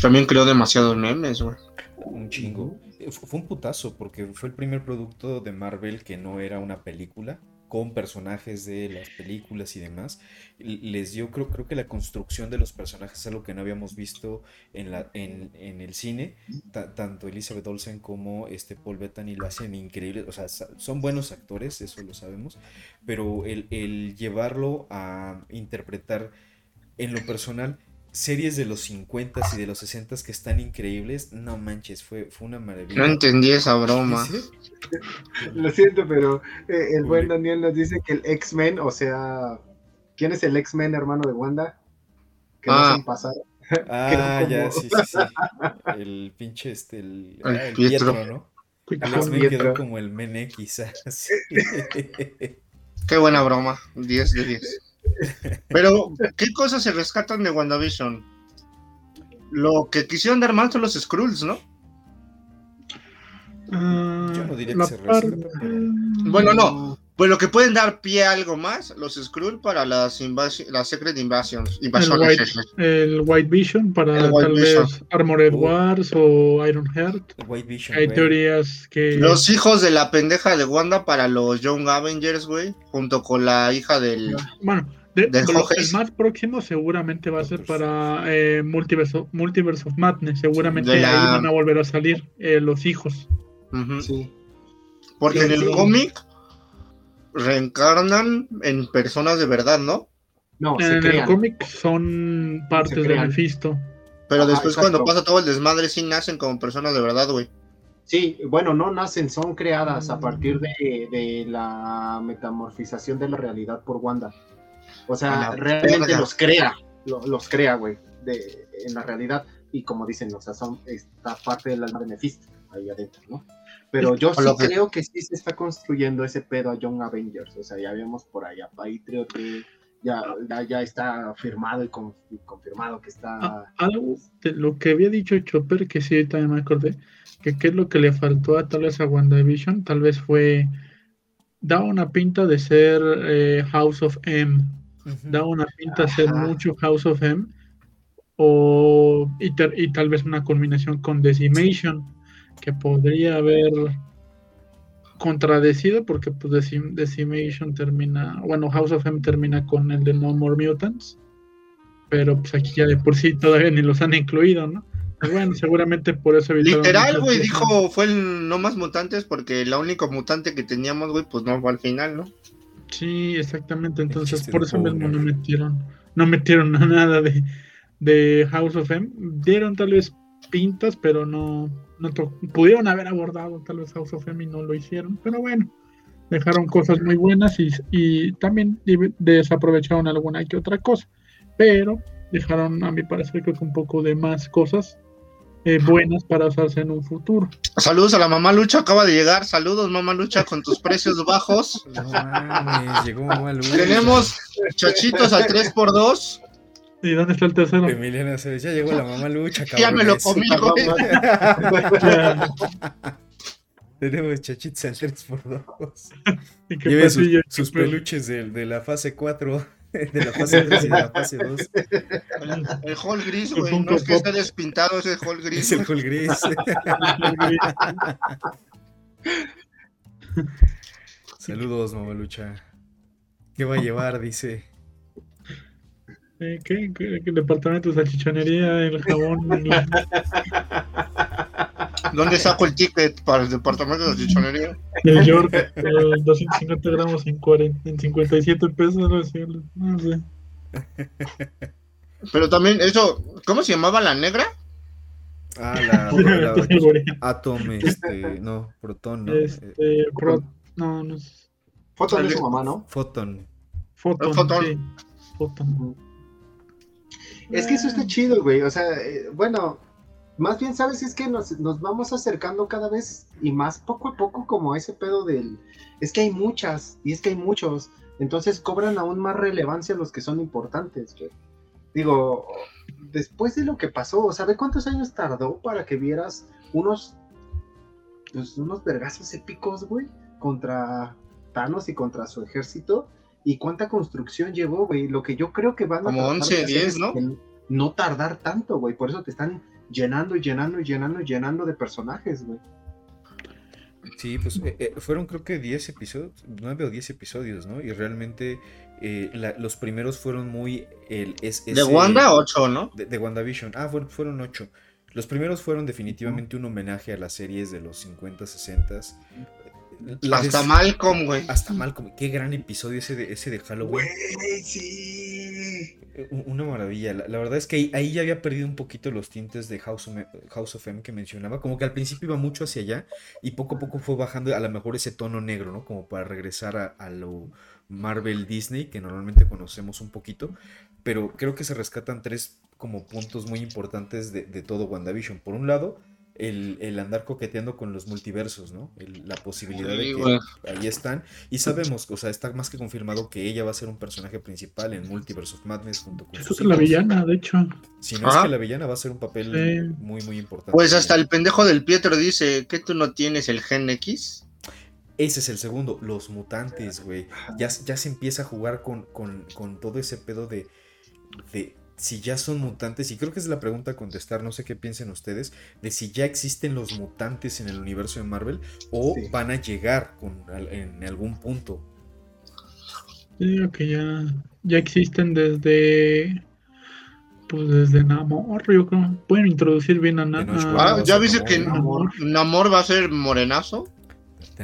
también creo demasiados memes, güey. Un chingo. Fue un putazo porque fue el primer producto de Marvel que no era una película con personajes de las películas y demás. Les dio, creo, creo que la construcción de los personajes es algo que no habíamos visto en, la, en, el cine. tanto Elizabeth Olsen como este Paul Bettany lo hacen increíble. O sea, son buenos actores, eso lo sabemos. Pero el, el llevarlo a interpretar en lo personal series de los 50 y de los 60 que están increíbles, no manches, fue, fue una maravilla. No entendí esa broma. Lo siento, pero eh, el buen Daniel nos dice que el X-Men, o sea, ¿quién es el X-Men hermano de Wanda? Que ah. hacen pasar. Ah, ya, sí, sí, sí. El pinche, este, el, el, Pietro, ¿no? El X-Men quedó como el Mene, quizás. Qué buena broma, 10 de 10. Pero, ¿qué cosas se rescatan de WandaVision? Lo que quisieron dar mal son los Skrulls, ¿no? Ah, Yo no diría que se rescatan. Bueno, no. Pues lo que pueden dar pie a algo más, los Skrull para las, las Secret Invasions. El White, Vision para tal vez Armored Wars o Iron Heart. Hay teorías que. Los hijos de la pendeja de Wanda para los Young Avengers, güey. Junto con la hija del. Bueno, el más próximo seguramente va a ser para eh, Multiverse, of, Multiverse, of Madness. Seguramente ahí van a volver a salir eh, los hijos. Sí. Porque en el cómic reencarnan en personas de verdad, ¿no? No, en el cómic son partes de Mephisto. Pero después cuando pasa todo el desmadre sí nacen como personas de verdad, güey. Sí, bueno, no nacen, son creadas a partir de, la metamorfización de la realidad por Wanda. O sea, realmente los crea, los, crea, güey, en la realidad. Y como dicen, o sea, son esta parte del alma de Mephisto ahí adentro, ¿no? Pero yo sí creo que sí se está construyendo ese pedo a Young Avengers. O sea, ya vemos por allá Patriot que ya, ya, está firmado y, confirmado que está. Ah, algo de lo que había dicho Chopper, que sí, también me acordé, que qué es lo que le faltó a tal vez a WandaVision, tal vez fue. Da una pinta de ser eh, House of M. Da una pinta de ser mucho House of M. O, y, y tal vez una combinación con Decimation que podría haber contradecido porque pues Decimation termina, bueno, House of M termina con el de No More Mutants, pero pues aquí ya de por sí todavía ni los han incluido, ¿no? Pues, bueno, seguramente por eso Literal, güey, dijo, fue el No Más Mutantes porque la única mutante que teníamos, güey, pues no fue al final, ¿no? Sí, exactamente, entonces por eso mismo no metieron, no metieron nada de, de House of M, dieron tal vez pintas, pero no, no pudieron haber abordado tal vez House of M y no lo hicieron, pero bueno, dejaron cosas muy buenas y, y también desaprovecharon alguna que otra cosa, pero dejaron a mi parecer creo que un poco de más cosas eh, buenas para usarse en un futuro. Saludos a la mamá Lucha, acaba de llegar. Saludos, mamá Lucha, con tus precios bajos. llegó mamá Lucha. Tenemos chachitos al 3x2. ¿Y dónde está el tercero? Emiliana se ya llegó la mamá Lucha, Ya me lo comí, Tenemos chachitos al 3x2. Lleve sus, sus peluches de, de, la fase 4, de la fase 3 y de la fase 2. El, hall gris, güey. No es que esté despintado, es el hall gris. Es el hall gris. Saludos, mamalucha. ¿Qué va a llevar? Dice. Eh, ¿Qué, qué, qué departamento de salchichonería, el jabón? ¿Dónde saco el ticket para el departamento de salchichonería? El York, eh, 250 gramos en, 40, en 57 pesos, no sé. No sé. Pero también, eso, ¿cómo se llamaba la negra? Ah, la, la, la Atom, este, no, Proton, no. Este, pro, no, no es. Foton es su mamá, ¿no? Foton. Foton, Foton. Sí. Foton. Es que eso está chido, güey. O sea, eh, bueno, más bien, ¿sabes? Es que nos, nos, vamos acercando cada vez y más poco a poco como ese pedo del... Es que hay muchas y es que hay muchos. Entonces cobran aún más relevancia los que son importantes, güey. Digo, después de lo que pasó, ¿sabe cuántos años tardó para que vieras unos... Pues unos vergazos épicos, güey? Contra Thanos y contra su ejército y cuánta construcción llevó, güey. Lo que yo creo que van a. Como 11, 10, ¿no? No tardar tanto, güey. Por eso te están llenando y llenando y llenando y llenando de personajes, güey. Sí, pues eh, eh, fueron creo que 10 episodios, 9 o 10 episodios, ¿no? Y realmente eh, los primeros fueron muy... El, es, de Wanda 8, ¿no? De, de WandaVision. Ah, fueron, fueron 8. Los primeros fueron definitivamente un homenaje a las series de los 50, 60. Hasta Malcolm, güey. Hasta Malcolm. Qué gran episodio ese de, ese de Halloween. Güey, sí. Una maravilla. La, verdad es que ahí, ya había perdido un poquito los tintes de House of, House of M que mencionaba. Como que al principio iba mucho hacia allá y poco a poco fue bajando a lo mejor ese tono negro, ¿no? Como para regresar a, a lo Marvel Disney que normalmente conocemos un poquito. Pero creo que se rescatan tres como puntos muy importantes de, de todo WandaVision. Por un lado, el, andar coqueteando con los multiversos, ¿no? la posibilidad de que ahí están. Y sabemos, o sea, está más que confirmado que ella va a ser un personaje principal en Multiverse of Madness junto con. Eso es la villana, de hecho. Si no es que la villana va a ser un papel muy, muy importante. Pues hasta el pendejo del Pietro dice que tú no tienes el gen X. Ese es el segundo, los mutantes, güey. Ya, ya se empieza a jugar con, con, con todo ese pedo de, de si ya son mutantes, y creo que es la pregunta a contestar, no sé qué piensen ustedes, de si ya existen los mutantes en el universo de Marvel o van a llegar en algún punto. Yo digo que ya, ya existen desde pues desde Namor, yo creo. Pueden introducir bien a Namor. Ah, ya viste que Namor. va a ser morenazo.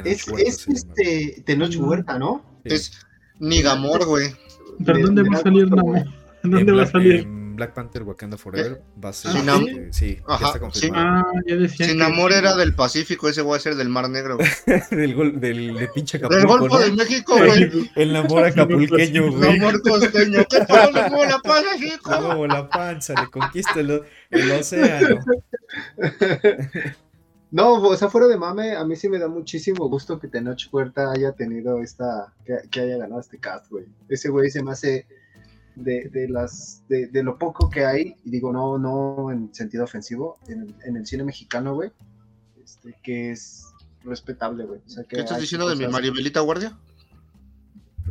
Es, es este Tenoch Huerta, ¿no? Es Nigamor, güey. ¿Pero dónde va a salir Namor? ¿Dónde va a salir? Black Panther Wakanda Forever va a ser. Sin este, sí, ya está confirmado. Ah, ya decía Sin amor era del Pacífico, ese va a ser del Mar Negro. del, gol, del de pinche Acapulco. Del Golfo de México, güey. El amor acapulqueño, güey. El amor costeño. ¿Qué tal? Muevo la panza, hijo. Le muevo la panza, le conquista el, el océano. No, o sea, fuera de mame, a mí sí me da muchísimo gusto que Tenoch Puerta haya tenido esta, que, que haya ganado este cast, güey. Ese güey se me hace de, de las de, de, lo poco que hay, y digo no, no en sentido ofensivo, en, en el cine mexicano, güey, este, que es respetable, güey. O sea, que ¿Qué estás diciendo de mi Maribelita Guardia?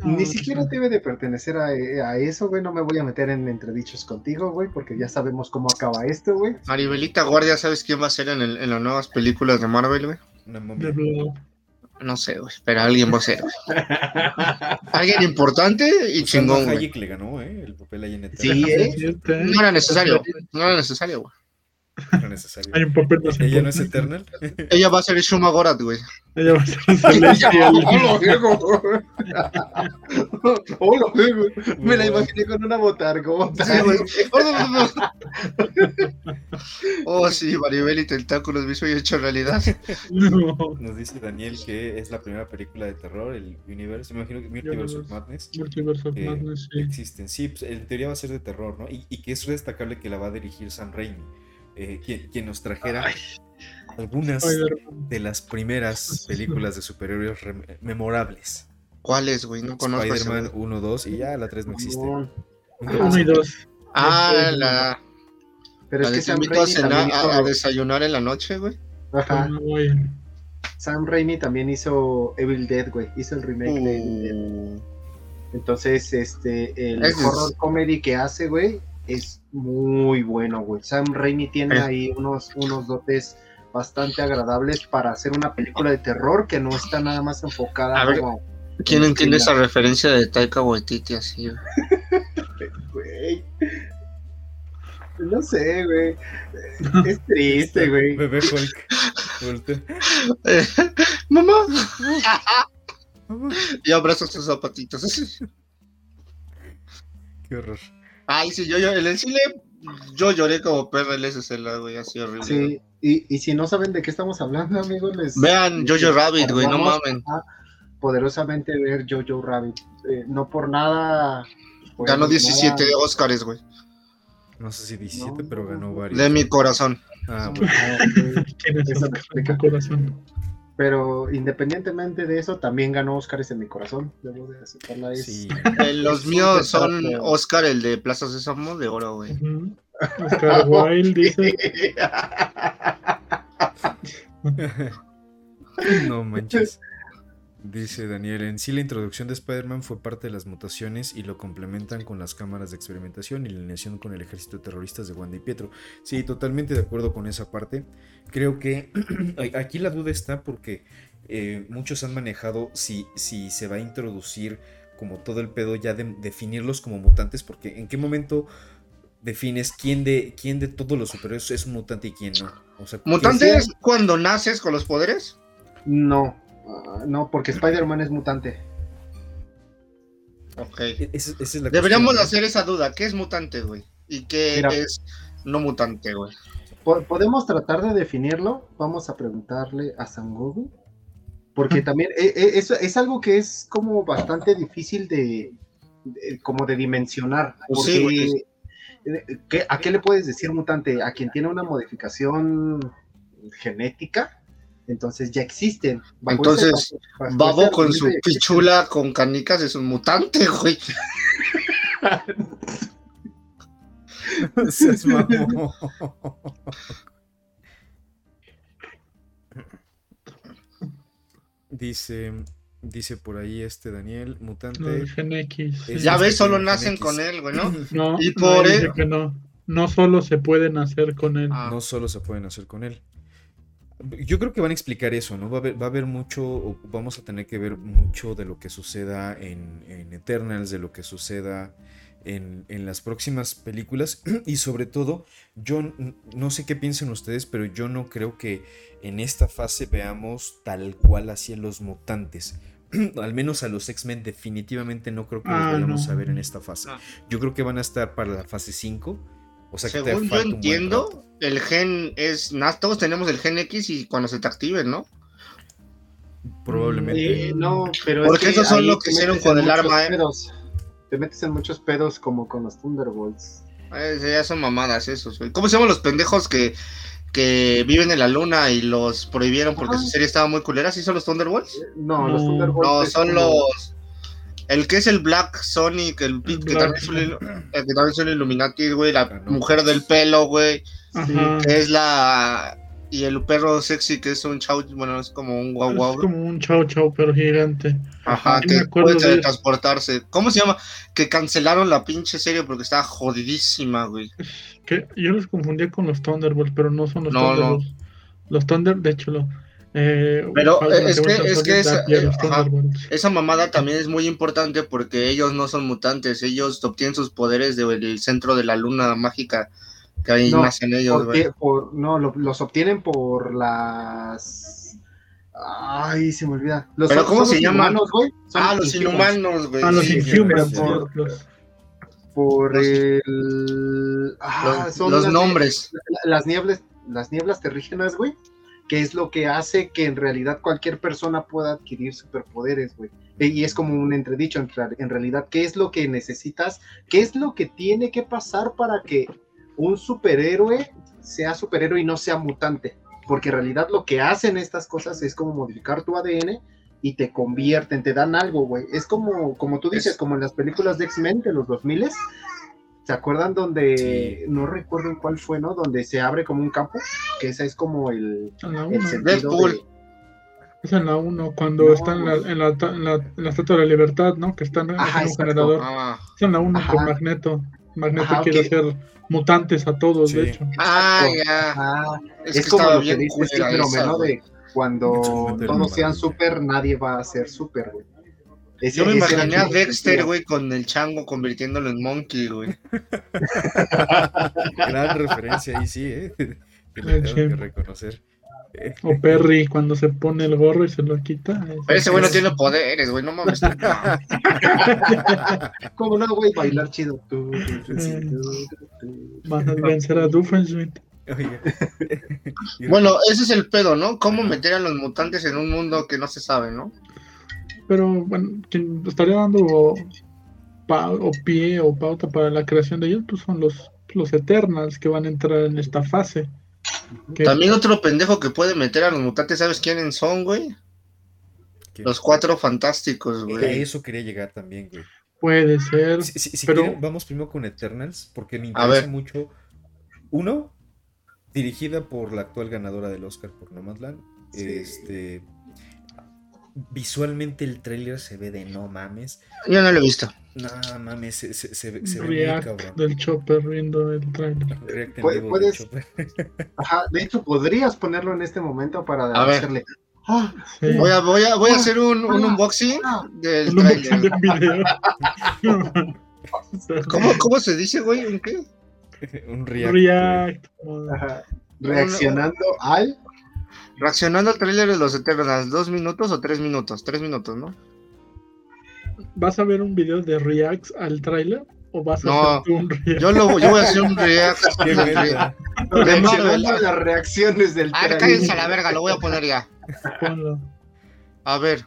Ni siquiera debe de pertenecer a, a, eso, güey. No me voy a meter en entredichos contigo, güey, porque ya sabemos cómo acaba esto, güey. Maribelita Guardia, ¿sabes quién va a ser en, el, en las nuevas películas de Marvel, güey? No sé, güey, pero alguien va a ser. alguien importante y chingón. Hayek le ganó, ¿eh? El papel ahí en Sí, ¿eh? No era necesario. No era necesario, güey. No necesario. Hay un papel más ¿Ella no es Eternal? Ella va a ser Shuma Gorat, güey. Ella va a ser Celestial. Hola, Me la imaginé con una botarga. oh, sí, Maribel y Tentáculos me soy hecho realidad. Nos dice Daniel que es la primera película de terror, el Universe. Me imagino que Multiverse of Madness. Multiverse of Madness, sí. Existen, sí, pues, en teoría va a ser de terror, ¿no? Y, y que es destacable que la va a dirigir Sam Raimi eh, quien, nos trajera algunas de las primeras películas de superhéroes memorables. ¿Cuáles, güey? No conozco. Spider-Man 1, 2 y ya la 3 no existe. 1 y 2. Ah, la. Pero es que Sam Raimi a, a, desayunar en la noche, güey. Ajá. Sam Raimi también hizo Evil Dead, güey. Hizo el remake de Evil Dead. Uh. Entonces, este, el horror comedy que hace, güey, es muy bueno, güey. Sam Raimi tiene ahí unos, unos dotes bastante agradables para hacer una película de terror que no está nada más enfocada a como, ¿Quién entiende esa referencia de Taika Waititi así, güey? No sé, güey. Es triste, güey. Bebé Hulk. Mamá. y abrazo sus zapatitos. Qué horror. Ay, sí, yo, yo, en el cine, yo lloré como perra el SSL, güey, así horrible. Sí, y, y si no saben de qué estamos hablando, amigos, les. Vean Jojo Rabbit, güey, no mamen. Poderosamente ver Jojo Rabbit. Eh, no por nada. Ganó 17 nada... Oscars, güey. No sé si 17, pero ganó varios. De mi corazón. Ah, bueno. ¿Quién es esa de mi corazón? Pero independientemente de eso, también ganó Oscars en mi corazón. Debo de aceptarla. Sí. Eh, los míos son Oscar, el de Plaza Sésamo, de oro, güey. Oscar Wilde dice. no manches. Dice Daniel, en sí la introducción de Spider-Man fue parte de las mutaciones y lo complementan con las cámaras de experimentación y la alineación con el ejército de terroristas de Wanda y Pietro. Sí, totalmente de acuerdo con esa parte. Creo que aquí la duda está porque eh, muchos han manejado si, si se va a introducir como todo el pedo ya de definirlos como mutantes, porque en qué momento defines quién de, quién de todos los superhéroes es un mutante y quién no. O ¿Mutante es cuando naces con los poderes? No, Ah, no, porque Spider-Man es mutante. Ok. E-, Deberíamos hacer esa duda. ¿Qué es mutante, güey? ¿Y qué es no mutante, güey? Podemos tratar de definirlo. Vamos a preguntarle a Sangoku. Porque también e-, e-, es, es, algo que es como bastante difícil de, como de dimensionar. Pues porque, eh, ¿A qué le puedes decir mutante? ¿A quien tiene una modificación genética? Entonces ya existen. entonces, Babo con su pichula con canicas es un mutante, güey. Dice, dice por ahí este Daniel, mutante. ya ves, solo nacen con él, güey, ¿no? No, y por él... que no. No solo se pueden hacer con él. No solo se pueden hacer con él. Yo creo que van a explicar eso, ¿no? Va a haber, va a haber mucho, vamos a tener que ver mucho de lo que suceda en, Eternals, de lo que suceda en, las próximas películas. Y sobre todo, yo no sé qué piensan ustedes, pero yo no creo que en esta fase veamos tal cual así los mutantes. Al menos a los X-Men definitivamente no creo que los ah, vayamos a ver en esta fase. Ah. Yo creo que van a estar para la fase 5 o sea, Según yo entiendo, el gen es. Todos tenemos el gen X y cuando se te active, ¿no? Probablemente. no, pero. Porque es que son lo que hicieron con el arma, ¿eh? Te metes en muchos pedos como con los Thunderbolts. Eh, ya son mamadas esos, güey. ¿Cómo se llaman los pendejos que, que viven en la luna y los prohibieron porque su serie estaba muy culera? ¿Sí son los Thunderbolts? No, los Thunderbolts. No, son los. El que es el Black Sonic, el, que, también es un, el que también es un Illuminati, güey, la mujer del pelo, güey, que es la... Y el perro sexy que es un chau, bueno, es como un guau guau. Es como un chau chau, pero gigante. Ajá, que puede transportarse. ¿Cómo se llama? Que cancelaron la pinche serie porque estaba jodidísima, güey. Que yo los confundía con los Thunderbolts, pero no son los Thunderbolts. Los Thunder, de hecho, lo, Eh, Pero es que, es que esa, eh, esa, mamada también es muy importante porque ellos no son mutantes, ellos obtienen sus poderes del centro de la luna mágica que ahí no, nacen ellos. no, los obtienen por las... Ay, se me olvida. ¿Pero cómo se llaman? ah, los inhumanos, güey. Ah, los inhumanos. Por, el... Ah, los, son los nombres. las nieblas, las nieblas terrígenas, güey que es lo que hace que en realidad cualquier persona pueda adquirir superpoderes, güey. E, y es como un entredicho, en, realidad, ¿qué es lo que necesitas? ¿Qué es lo que tiene que pasar para que un superhéroe sea superhéroe y no sea mutante? Porque en realidad lo que hacen estas cosas es como modificar tu ADN y te convierten, te dan algo, güey. Es como, como tú dices, como en las películas de X-Men de los 2000 ¿Se acuerdan donde, no recuerdo cuál fue, ¿no? Donde se abre como un campo, que esa es como el, el sentido de... Es en la 1, cuando están en la, en, la, Estatua de la Libertad, ¿no? Que están en un generador. Ah. Es en la 1 con Magneto. Magneto quiere hacer mutantes a todos, de hecho. Ah, ya. Es, como lo que dice este fenómeno de cuando todos sean super, nadie va a ser super, güey. Yo me imaginé a Dexter, güey, con el chango convirtiéndolo en Monkey, güey. Gran referencia ahí, sí, ¿eh? Que le tengo que reconocer. O Perry cuando se pone el gorro y se lo quita. Pero ese güey no tiene poderes, güey, no mames. ¿Cómo no, güey? Bailar chido. Van a vencer a Doofenshmirtz. bueno, ese es el pedo, ¿no? ¿Cómo meter a los mutantes en un mundo que no se sabe, ¿no? Pero bueno, quien estaría dando o pie o pauta para la creación de ellos, pues son los, los Eternals que van a entrar en esta fase. También otro pendejo que puede meter a los mutantes, ¿sabes quiénes son, güey? Los cuatro fantásticos, güey. A eso quería llegar también, güey. Puede ser. pero... vamos primero con Eternals, porque me interesa mucho. Uno, dirigida por la actual ganadora del Oscar por Nomadland. Este visualmente el tráiler se ve de no mames. Yo no lo he visto. No mames, se, se, se, se ve muy cabrón. del Chopper viendo el trailer. ¿Puedes, Ajá, de hecho, podrías ponerlo en este momento para hacerle. Ah, voy, a, voy, a, voy a hacer un, un unboxing del trailer. ¿Cómo, ¿Cómo se dice, güey? ¿Un qué? un react. react. Reaccionando al Reaccionando al trailer de los Eternals, ¿dos minutos o tres minutos? Tres minutos, ¿no? ¿Vas a ver un video de reacts al trailer? ¿O vas a no, hacer un react? Yo, lo, yo voy a hacer un react. de las reacciones del trailer. A cállense a la verga, lo voy a poner ya. A ver.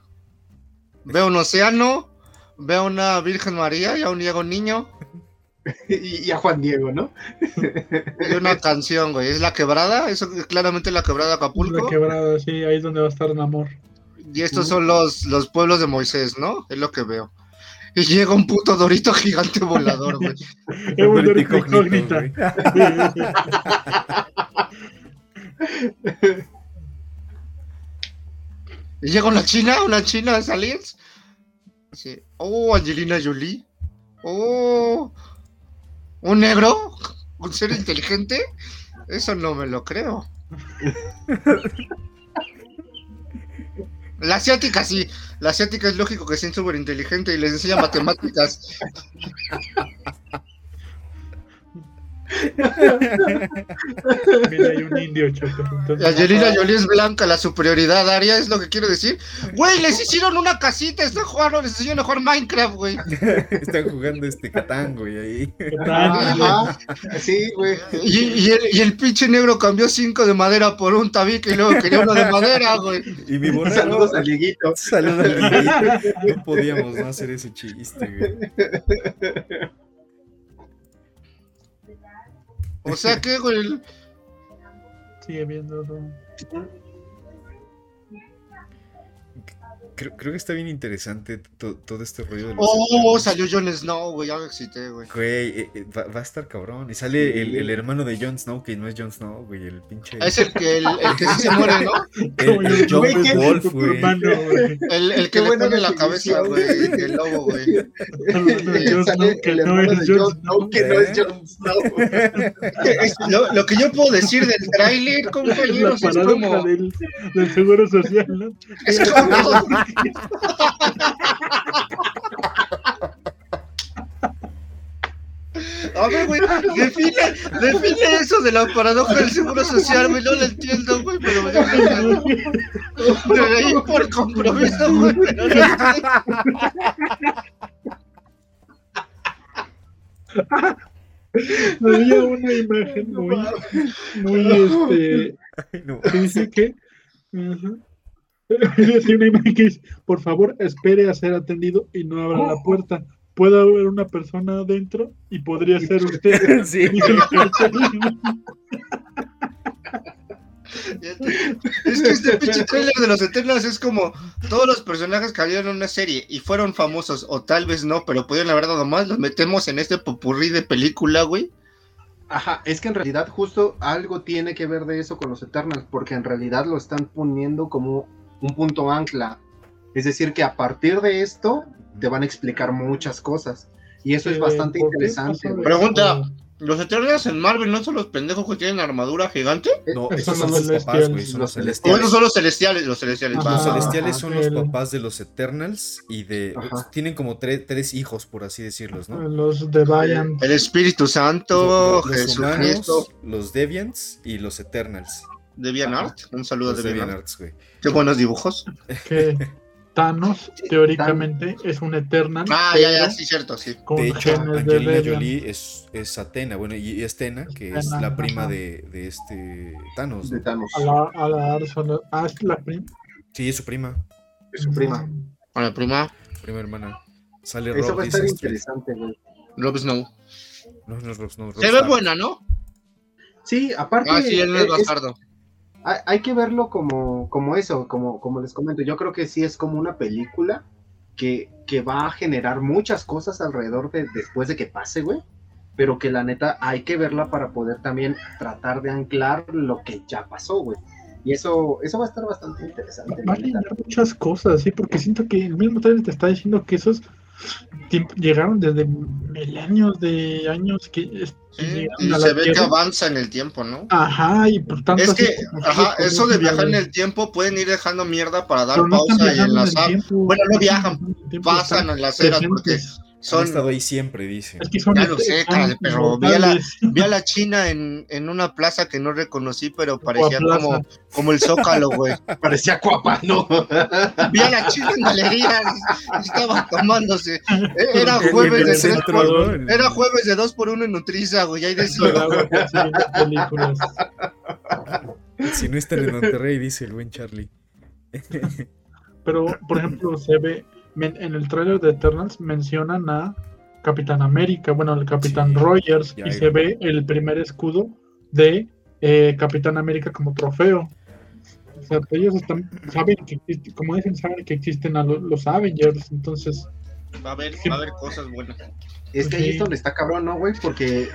Veo un océano, veo una Virgen María y a un Diego Niño. y, a Juan Diego, ¿no? y una canción, güey. ¿Es la quebrada? Eso es claramente la quebrada Acapulco. La quebrada, sí, ahí es donde va a estar un amor. Y estos son los, los pueblos de Moisés, ¿no? Es lo que veo. Y llega un puto dorito gigante volador, güey. es un dorito incógnita. y llega una china, una china de aliens. Sí. Oh, Angelina Jolie. Oh, ¿Un negro? ¿Un ser inteligente? Eso no me lo creo. La asiática sí, la asiática es lógico que sea súper inteligente y les enseña matemáticas. Mira, hay un indio, Choco. Angelina Jolie es blanca, la superioridad aria es lo que quiero decir. Güey, les hicieron una casita, están jugando, les enseñaron a jugar Minecraft, güey. están jugando este Catán, güey, ahí. Ajá. Sí, güey. Y, el, y, el, pinche negro cambió cinco de madera por un tabique y luego quería uno de madera, güey. Y mi borrego, Saludos al Dieguito. Saludos al Dieguito. No podíamos no hacer ese chiste, güey. O sea que, güey. Sigue viendo. Creo, creo, que está bien interesante todo este rollo de los. Oh, salió Jon Snow, güey, ya me excité, güey. Güey, eh, eh, va, va, a estar cabrón. Y sale el, el, hermano de Jon Snow, que no es Jon Snow, güey, el pinche. Es el que, el, el que sí se muere, ¿no? el, el John Wolf, güey. El, el que le pone la cabeza, güey, el lobo, güey. Que no es Jon Snow, que no es Jon Snow. Lo, lo que yo puedo decir del tráiler, compañeros, es como. Del, del seguro social, ¿no? Es como. A ver, güey, define, define eso de la paradoja del seguro social, güey, no lo entiendo, güey, pero me ahí por compromiso, güey, pero no Había una imagen muy, muy, este, dice que, uh una imagen que dice, por favor, espere a ser atendido y no abra la puerta. Puede haber una persona adentro y podría ser usted. Sí. es que este pinche trailer de los Eternals es como todos los personajes que salieron en una serie y fueron famosos, o tal vez no, pero pudieron haber dado más, los metemos en este popurrí de película, güey. Ajá, es que en realidad justo algo tiene que ver de eso con los Eternals, porque en realidad lo están poniendo como un punto ancla. Es decir, que a partir de esto te van a explicar muchas cosas. Y eso es bastante interesante. Pregunta, ¿los Eternals en Marvel no son los pendejos que tienen armadura gigante? No, esos son los papás, güey, son los celestiales. Bueno, son los celestiales, los celestiales. los celestiales son los papás de los Eternals y de... Tienen como tres hijos, por así decirlos, ¿no? Los Deviants. El Espíritu Santo, los, los Jesucristo. los Deviants y los Eternals. Deviant un saludo a Deviant Arts, güey. Qué buenos dibujos. Que Thanos, teóricamente, es un Eternal. Ah, ya, ya, sí, cierto, sí. De hecho, Angelina Jolie es, es Atena, bueno, y Estena, que es la prima de, de, este Thanos. De Thanos. A la, a la, ah, es la prima. Sí, es su prima. Es su prima. A la prima. Prima hermana. Sale Eso Rob, va a estar interesante, güey. Rob Snow. No, no es Rob Snow. Se ve buena, ¿no? Sí, aparte. Ah, sí, él no es bastardo hay, que verlo como, como eso, como, como les comento. Yo creo que sí es como una película que, que va a generar muchas cosas alrededor de después de que pase, güey. Pero que la neta hay que verla para poder también tratar de anclar lo que ya pasó, güey. Y eso, eso va a estar bastante interesante. Va a generar muchas cosas, sí, porque siento que el mismo trailer te está diciendo que esos llegaron desde milenios de años que y se ve que avanza en el tiempo, ¿no? Ajá, y por tanto. Es que, ajá, eso de viajar en el tiempo pueden ir dejando mierda para dar pausa y enlazar. Bueno, no viajan, pasan en las eras porque son... Han estado ahí siempre, dice. Es que son ya lo sé, pero vi a, la, vi a la China en, en, una plaza que no reconocí, pero parecía como, como el Zócalo, güey. Parecía cuapa, ¿no? Vi a la China en galerías, estaba tomándose. E, era jueves de tres por, era jueves de dos por uno en Nutriza, güey, ahí decía. si no están en Monterrey, dice el buen Charlie. Pero, por ejemplo, se ve en el trailer de Eternals mencionan a Capitán América, bueno, el Capitán Rogers, y se ve el primer escudo de eh, Capitán América como trofeo. O sea, ellos están, saben que, como dicen, saben que existen a los, Avengers, entonces... Va a haber, va a haber cosas buenas. Es que ahí es donde está cabrón, ¿no, güey? Porque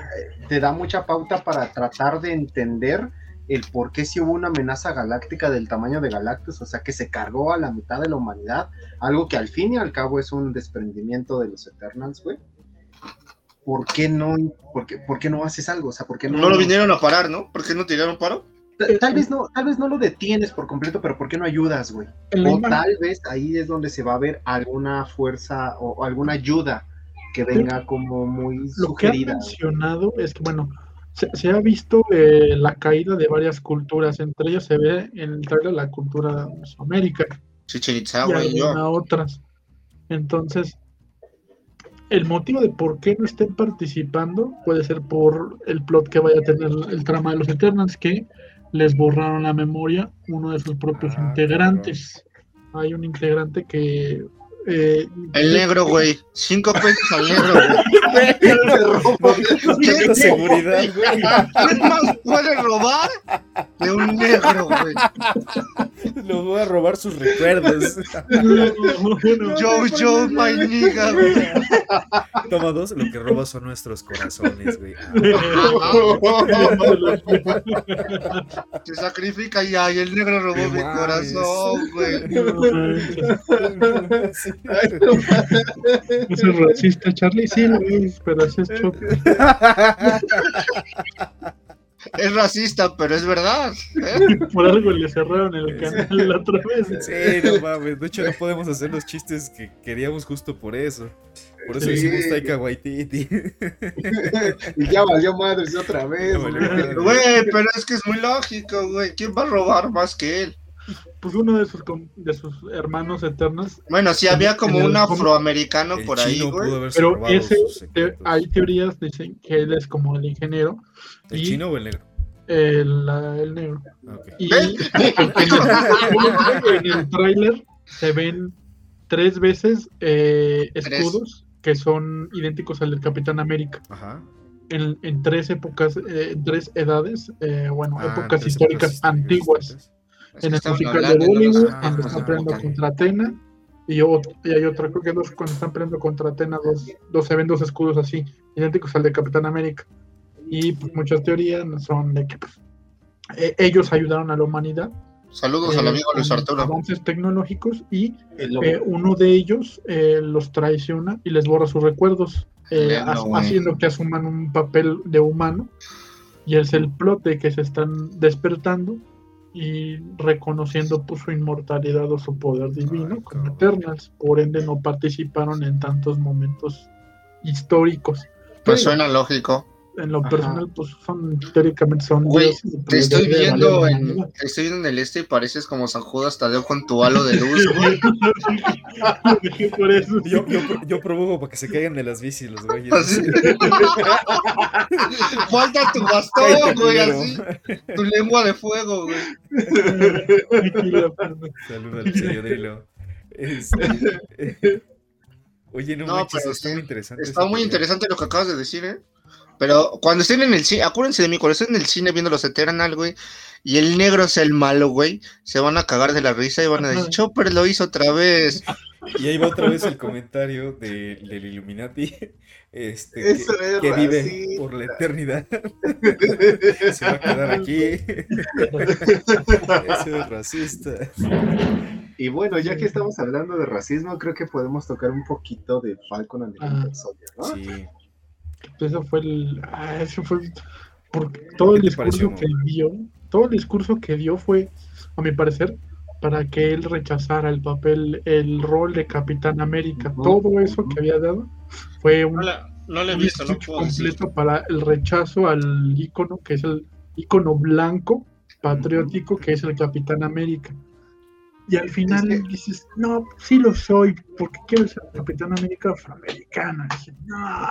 te da mucha pauta para tratar de entender el por qué si hubo una amenaza galáctica del tamaño de Galactus, o sea, que se cargó a la mitad de la humanidad, algo que al fin y al cabo es un desprendimiento de los Eternals, güey. ¿Por qué no, por qué, por qué no haces algo? O sea, ¿por qué no, no lo vinieron a parar, ¿no? ¿Por qué no tiraron paro? Tal, vez no, tal vez no lo detienes por completo, pero ¿por qué no ayudas, güey? O tal vez ahí es donde se va a ver alguna fuerza o, alguna ayuda que venga como muy lo sugerida. Lo que ha mencionado es que, bueno, se, ha visto eh, la caída de varias culturas, entre ellas se ve en el trailer la cultura de Mesoamérica y, otras. Entonces, el motivo de por qué no estén participando puede ser por el plot que vaya a tener el trama de los Eternals, que les borraron la memoria uno de sus propios ah, integrantes. Hay un integrante que Eh, el negro, güey. Cinco pesos al negro, güey. ¿Qué seguridad, güey? ¿Quién más puede robar de un negro, güey? Lo voy a robar sus recuerdos. Joe, Joe, my nigga, güey. Toma dos, lo que roba son nuestros corazones, güey. Se sacrifica y el negro robó mi corazón, güey. Es racista, Charlie, sí lo es, pero así es choque. Es racista, pero es verdad. ¿eh? Por algo le cerraron el canal la otra vez. Sí, no mames. De hecho, no podemos hacer los chistes que queríamos justo por eso. Por eso hicimos Taika Waititi. y ya valió madres otra vez. Güey, pero es que es muy lógico, güey. ¿Quién va a robar más que él? Pues uno de sus, de sus hermanos eternos. Bueno, sí, había como un afroamericano por ahí, güey. Pero ese, hay teorías dicen que él es como el ingeniero. ¿El chino o el negro? El, el negro. Y en el tráiler se ven tres veces eh, escudos que son idénticos al del Capitán América. Ajá. En, en, tres épocas, eh, en tres edades, eh, bueno, ah, épocas históricas antiguas. En el musical de Bollywood, cuando están peleando contra Atena, y, hay otra, creo que dos, cuando están peleando contra Atena, dos, dos se ven dos escudos así, idénticos al de Capitán América. Y pues, muchas teorías son de que pues, e, ellos ayudaron a la humanidad Saludos al eh, amigo Luis Arturo. Avances tecnológicos y eh, uno de ellos eh, los traiciona y les borra sus recuerdos, haciendo que asuman un papel de humano. Y es el plot de que se están despertando y reconociendo pues, su inmortalidad o su poder divino como Eternals. Por ende, no participaron en tantos momentos históricos. Pues suena lógico en lo personal, pues son teóricamente son. Güey, te estoy viendo en, te estoy viendo en el este y pareces como San Judas Tadeo con tu halo de luz, güey. Por eso. Yo, yo, yo, provoco para que se caigan de las bicis los güeyes. Falta tu bastón, güey, así. Tu lengua de fuego, güey. Saludos al señor Este, Oye, no, no manches, está muy interesante. Está muy interesante lo que acabas de decir, ¿eh? Pero cuando estén en el cine, acuérdense de mí, cuando estén en el cine viendo los Eternal, güey, y el negro es el malo, güey, se van a cagar de la risa y van a decir, Chopper lo hizo otra vez. Y ahí va otra vez el comentario de, del Illuminati, este, que, vive por la eternidad. se va a quedar aquí. Ese es racista. Y bueno, ya que estamos hablando de racismo, creo que podemos tocar un poquito de Falcon and the Winter Soldier, ¿no? Sí. Eso fue el. Ah, eso fue. Porque todo el discurso que dio. Todo el discurso que dio fue, a mi parecer, para que él rechazara el papel, el rol de Capitán América. Todo eso que había dado fue un, no le, visto, completo para el rechazo al icono, que es el icono blanco, patriótico, que es el Capitán América. Y al final dices, no, sí lo soy, porque quiero ser Capitán América afroamericana. no,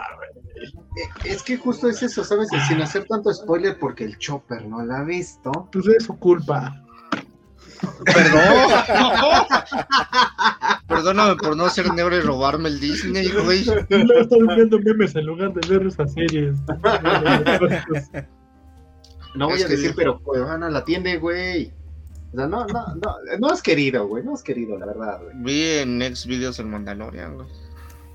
es que justo es eso, ¿sabes? Sin hacer tanto spoiler, porque el Chopper no la ha visto. Pues es su culpa. Perdón. Perdóname por no ser negro y robarme el Disney, güey. No estoy viendo memes en lugar de ver esas series. No voy a decir, pero pues van a la tienda, güey. O sea, no, no, no, no has querido, güey, no has querido, la verdad, güey. Vi en Next Videos el Mandalorian, güey.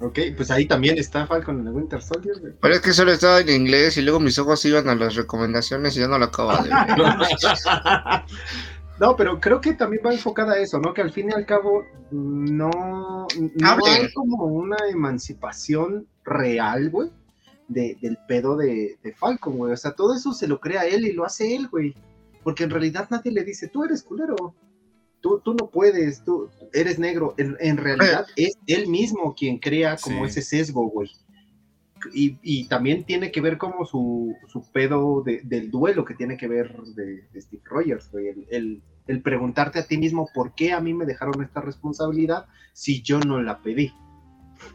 Ok, pues ahí también está Falcon en el Winter Soldier, güey. Pero es que solo estaba en inglés y luego mis ojos iban a las recomendaciones y ya no lo acabo de ver. no, pero creo que también va enfocada a eso, ¿no? Que al fin y al cabo no, no hay como una emancipación real, güey, de, del pedo de, de Falcon, güey. O sea, todo eso se lo crea él y lo hace él, güey porque en realidad nadie le dice, tú eres culero, tú, tú no puedes, tú eres negro. En, realidad es él mismo quien crea como ese sesgo, güey. Y, también tiene que ver como su, su pedo del duelo que tiene que ver de, Steve Rogers, güey. El, el, preguntarte a ti mismo por qué a mí me dejaron esta responsabilidad si yo no la pedí.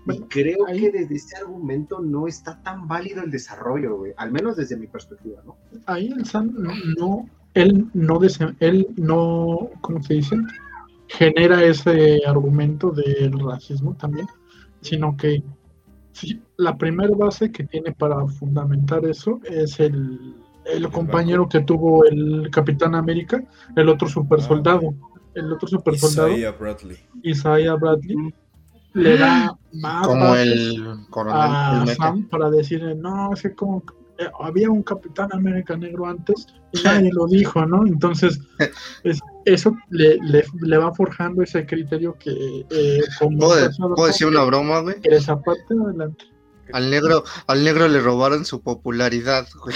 Y creo que desde ese argumento no está tan válido el desarrollo, güey. Al menos desde mi perspectiva, ¿no? Ahí el Sam no, él no, él no, ¿cómo se dice? genera ese argumento del racismo también, sino que sí, la primera base que tiene para fundamentar eso es el, el compañero que tuvo el Capitán América, el otro super soldado. El otro super soldado. Isaiah Bradley. Isaiah Bradley le da más como el coronel a Sam para decirle, no, es que como eh, había un Capitán América negro antes y nadie lo dijo, ¿no? Entonces, eso le, le, va forjando ese criterio que... Eh, ¿Puedo, decir una broma, güey? Esa parte, adelante. Al negro, al negro le robaron su popularidad, güey.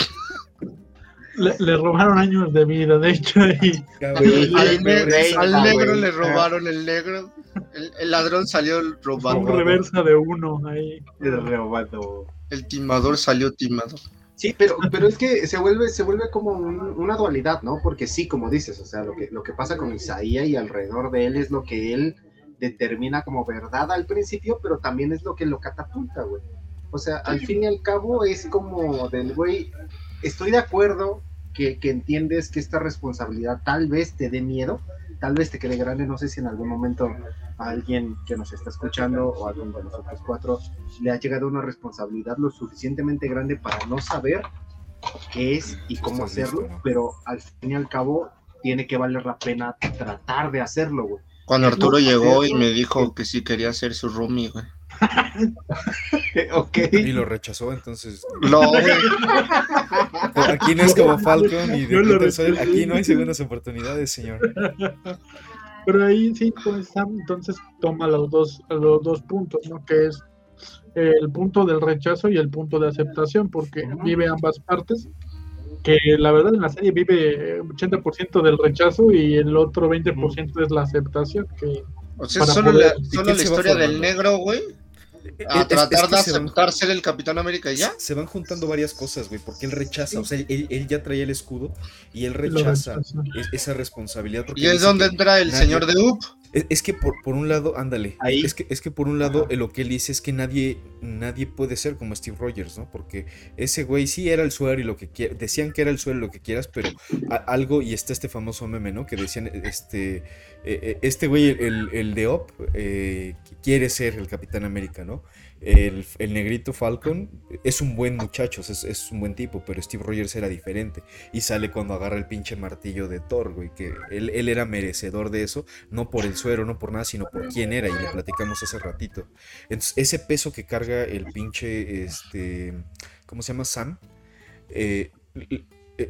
Le, robaron años de vida, de hecho. Y, al, negro le robaron el negro. El, ladrón salió robado. Un reversa de uno ahí. El timador salió timado. Sí, pero, pero es que se vuelve, se vuelve como una dualidad, ¿no? Porque sí, como dices, o sea, lo que, lo que pasa con Isaías y alrededor de él es lo que él determina como verdad al principio, pero también es lo que lo catapulta, güey. O sea, al fin y al cabo es como del güey, estoy de acuerdo que, entiendes que esta responsabilidad tal vez te dé miedo, tal vez te quede grande, no sé si en algún momento a alguien que nos está escuchando o a alguno de nosotros cuatro le ha llegado una responsabilidad lo suficientemente grande para no saber qué es y cómo hacerlo, pero al fin y al cabo tiene que valer la pena tratar de hacerlo, güey. Cuando Arturo llegó y me dijo que sí quería ser su roomie, güey. Y lo rechazó, entonces. No, Aquí no es como Falcon y de Aquí no hay segundas oportunidades, señor. Pero ahí sí, pues, entonces toma los dos, los dos puntos, ¿no? Que es el punto del rechazo y el punto de aceptación, porque vive ambas partes. Que la verdad en la serie vive 80% del rechazo y el otro 20% es la aceptación. Que o sea, solo la, solo la historia del negro, güey a tratar de aceptar ser el Capitán América y ya. Se van juntando varias cosas, güey, porque él rechaza, o sea, él, ya traía el escudo y él rechaza esa responsabilidad. ¿Y es donde entra el señor de Up? Es, que por, por, un lado, ándale, es que, es que por un lado lo que él dice es que nadie, nadie puede ser como Steve Rogers, ¿no? Porque ese güey sí era el suelo y lo que decían que era el suelo y lo que quieras, pero algo, y está este famoso meme, ¿no? Que decían, este, eh, eh, este güey, el, el de Up, eh, quiere ser el Capitán América, ¿no? El, negrito Falcon es un buen muchacho, es, un buen tipo, pero Steve Rogers era diferente. Y sale cuando agarra el pinche martillo de Thor, güey, que él, era merecedor de eso, no por el suero, no por nada, sino por quién era, y lo platicamos hace ratito. Entonces, ese peso que carga el pinche, este, ¿cómo se llama? Sam, eh,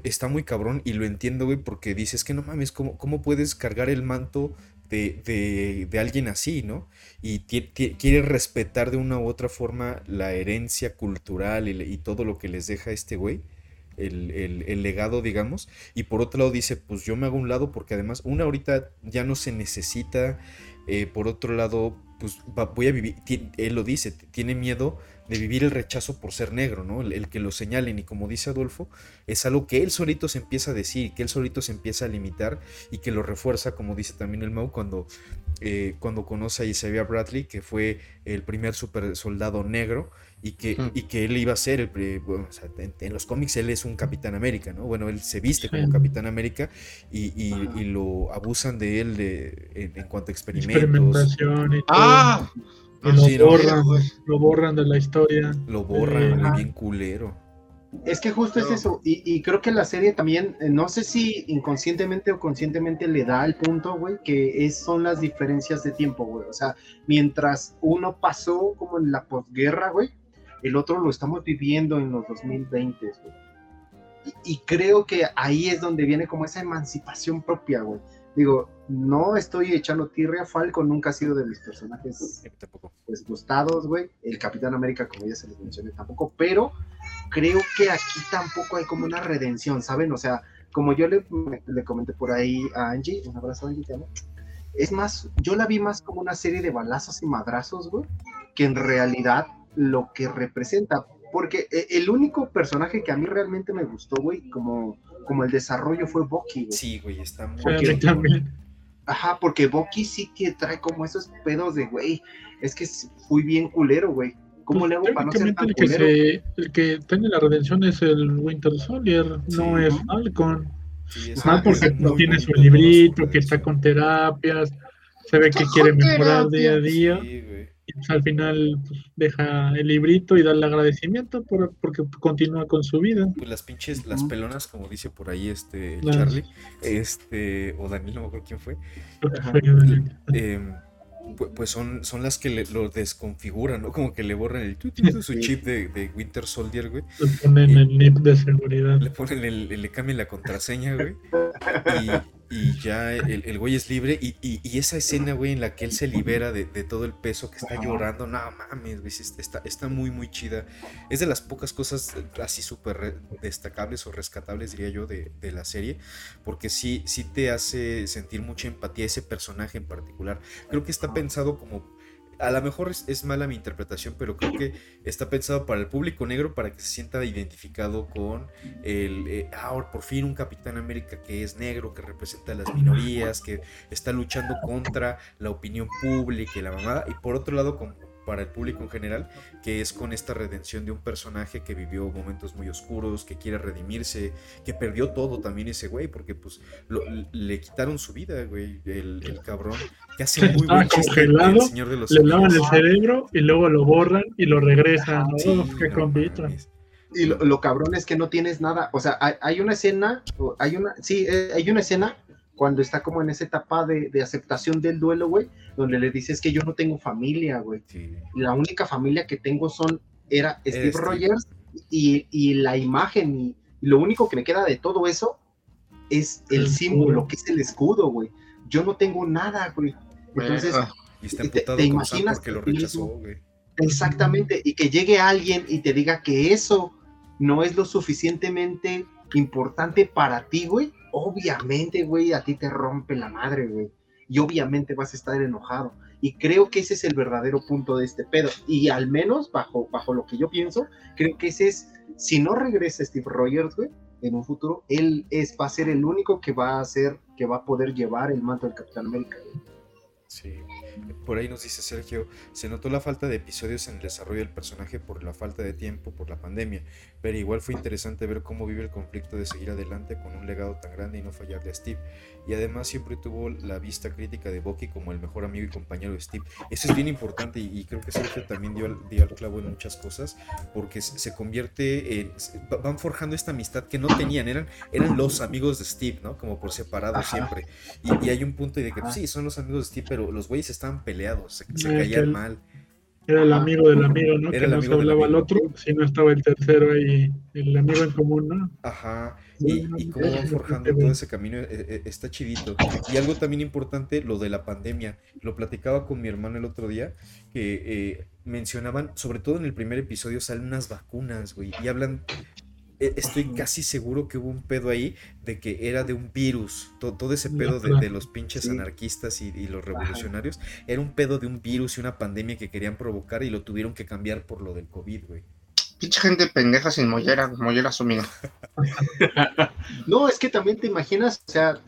está muy cabrón y lo entiendo, güey, porque dices que no mames, ¿cómo, ¿cómo puedes cargar el manto de, alguien así, ¿no? Y quiere respetar de una u otra forma la herencia cultural y, todo lo que les deja este güey. El, legado, digamos, y por otro lado dice, pues yo me hago un lado porque además una ahorita ya no se necesita, eh, por otro lado, pues vivir, él lo dice, tiene miedo de vivir el rechazo por ser negro, ¿no? El, que lo señalen y como dice Adolfo, es algo que él solito se empieza a decir, que él solito se empieza a limitar y que lo refuerza, como dice también el Mau, cuando, eh, cuando conoce a Isaiah Bradley, que fue el primer super soldado negro y que, y que él iba a ser, el, bueno, o sea, en, los cómics él es un Capitán América, ¿no? Bueno, él se viste como Capitán América y, y, lo abusan de él de, en, cuanto a experimentos. ¡Ah! lo, borran, lo borran de la historia. Lo borran, eh, bien culero. Es que justo es eso, y, creo que la serie también, eh, no sé si inconscientemente o conscientemente le da al punto, güey, que es, son las diferencias de tiempo, güey. O sea, mientras uno pasó como en la posguerra, güey, el otro lo estamos viviendo en los 2020, güey. Y, y creo que ahí es donde viene como esa emancipación propia, güey. Digo, no estoy echando tirria, Falcon nunca ha sido de mis personajes pues gustados, güey. El Capitán América, como ya se les mencioné, tampoco, pero creo que aquí tampoco hay como una redención, ¿saben? O sea, como yo le, le comenté por ahí a Angie, un abrazo Angie, te amo. Es más, yo la vi más como una serie de balazos y madrazos, güey, que en realidad lo que representa. Porque eh, el único personaje que a mí realmente me gustó, güey, como como el desarrollo fue Bucky, güey. Sí, güey, está muy bien. Ajá, porque Bucky sí que trae como esos pedos de, güey, es que fui bien culero, güey. ¿Cómo pues le hago para no ser tan el que culero? el que tiene la redención es el Winter Soldier, no es Falcon. Sí, porque no tiene su librito, que está con terapias, Se ve que quiere mejorar día a día. y pues, al final pues, deja el librito y da el agradecimiento por, porque continúa con su vida. Pues las pinches, las pelonas, como dice por ahí este Charlie, este, o Daniel, no me acuerdo quién fue. pues son, son las que lo desconfiguran, ¿no? Como que le borran el su chip de, Winter Soldier, güey. Le ponen el NIP de seguridad. Le ponen el, le cambian la contraseña, güey. Y, ya el, güey es libre. Y, y, esa escena, güey, en la que él se libera de, todo el peso que está llorando, no mames, güey, está, está muy, muy chida. Es de las pocas cosas así súper destacables o rescatables, diría yo, de, de la serie. Porque sí, sí te hace sentir mucha empatía ese personaje en particular. Creo que está pensado como a lo mejor es, mala mi interpretación, pero creo que está pensado para el público negro para que se sienta identificado con el, eh, ahora por fin un Capitán América que es negro, que representa a las minorías, que está luchando contra la opinión pública y la mamada, y por otro lado, como para el público en general, que es con esta redención de un personaje que vivió momentos muy oscuros, que quiere redimirse, que perdió todo también ese güey, porque pues le quitaron su vida, güey, el, cabrón, que hace muy buen chiste el señor de los Le lavan el cerebro y luego lo borran y lo regresan, Y lo, cabrón es que no tienes nada, o sea, hay, hay una escena, hay una, sí, eh, hay una escena cuando está como en esa etapa de, aceptación del duelo, güey, donde le dices que yo no tengo familia, güey. La única familia que tengo son, era Steve este. Rogers y, la imagen y, lo único que me queda de todo eso es el, símbolo, que es el escudo, güey. Yo no tengo nada, güey. Entonces, ah, te, imaginas que lo rechazó, güey. Exactamente, y que llegue alguien y te diga que eso no es lo suficientemente importante para ti, güey, obviamente, güey, a ti te rompe la madre, güey. Y obviamente vas a estar enojado. Y creo que ese es el verdadero punto de este pedo. Y al menos, bajo, bajo lo que yo pienso, creo que ese es, si no regresa Steve Rogers, güey, en un futuro, él es, va a ser el único que va a ser, que va a poder llevar el manto del Capitán América, güey. Sí. Por ahí nos dice Sergio, se notó la falta de episodios en el desarrollo del personaje por la falta de tiempo, por la pandemia, pero igual fue interesante ver cómo vive el conflicto de seguir adelante con un legado tan grande y no fallarle a Steve. Y además siempre tuvo la vista crítica de Bucky como el mejor amigo y compañero de Steve. Eso es bien importante y, creo que Sergio también dio, dio, al clavo en muchas cosas, porque se convierte en... van forjando esta amistad que no tenían, eran, eran los amigos de Steve, ¿no? Como por separado siempre. Y, hay un punto de que, pues, sí, son los amigos de Steve, pero los güeyes estaban peleados, se, caían mal. Era el amigo del amigo, ¿no? que no se hablaba al otro, si no estaba el tercero ahí, el amigo en común, ¿no? Ajá, y, y cómo van forjando todo ese camino, eh, eh, está chidito. Y algo también importante, lo de la pandemia. Lo platicaba con mi hermano el otro día, que eh, mencionaban, sobre todo en el primer episodio, salen unas vacunas, güey, y hablan e, estoy casi seguro que hubo un pedo ahí de que era de un virus. Todo, ese pedo de, los pinches anarquistas y, los revolucionarios era un pedo de un virus y una pandemia que querían provocar y lo tuvieron que cambiar por lo del COVID, güey. Pinche gente pendeja sin mollera, mollera sumida. no, es que también te imaginas, o sea,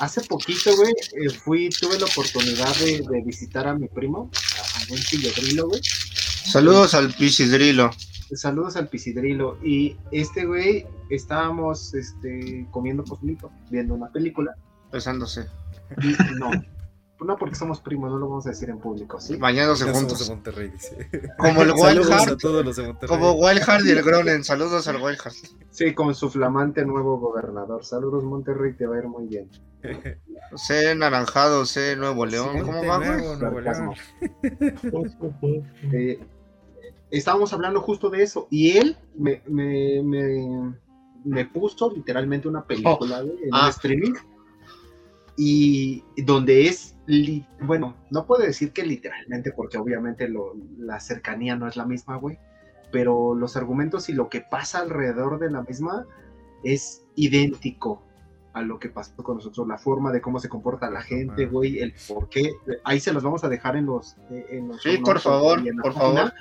hace poquito, güey, eh, fui, tuve la oportunidad de, visitar a mi primo, a, buen Pisidrilo, güey. Saludos al Pisidrilo saludos al pisidrilo. Y este güey, estábamos este, comiendo cosmito, viendo una película. Besándose. no, no porque somos primos, no lo vamos a decir en público, ¿sí? Bañándose juntos. De Monterrey, dice. Como el Wildheart. Como Wildheart y el Gronen. Saludos al Wildheart. Sí, con su flamante nuevo gobernador. Saludos Monterrey, te va a ir muy bien. sé naranjado, sé Nuevo León. ¿Cómo va, Nuevo León. Eh, estábamos hablando justo de eso y él me, puso literalmente una película oh, en ah. streaming y donde es, bueno, no puedo decir que literalmente porque obviamente la cercanía no es la misma, güey, pero los argumentos y lo que pasa alrededor de la misma es idéntico a lo que pasó con nosotros, la forma de cómo se comporta la gente, güey, el por qué, ahí se los vamos a dejar en los... En sí, por favor, por favor.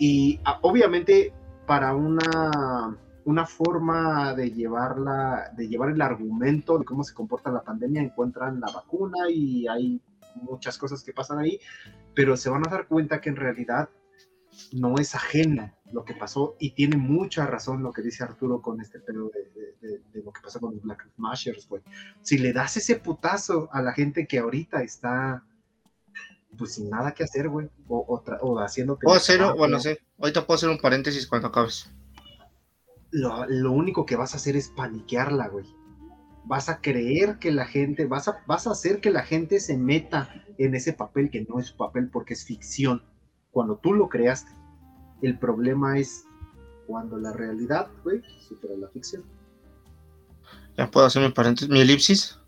Y ah, obviamente para una, una forma de llevarla, de llevar el argumento de cómo se comporta la pandemia, encuentran la vacuna y hay muchas cosas que pasan ahí, pero se van a dar cuenta que en realidad no es ajena lo que pasó y tiene mucha razón lo que dice Arturo con este pedo de, lo que pasó con los Black Mashers, güey. Si le das ese putazo a la gente que ahorita está pues sin nada que hacer, güey, o, o, o haciendo... Puedo hacer, bueno, sé, ahorita puedo hacer un paréntesis cuando acabes. Lo, lo único que vas a hacer es paniquearla, güey. Vas a creer que la gente, vas a, vas a hacer que la gente se meta en ese papel que no es su papel porque es ficción. Cuando tú lo creaste, el problema es cuando la realidad, güey, supera la ficción. Ya puedo hacer mi paréntesis, mi elipsis.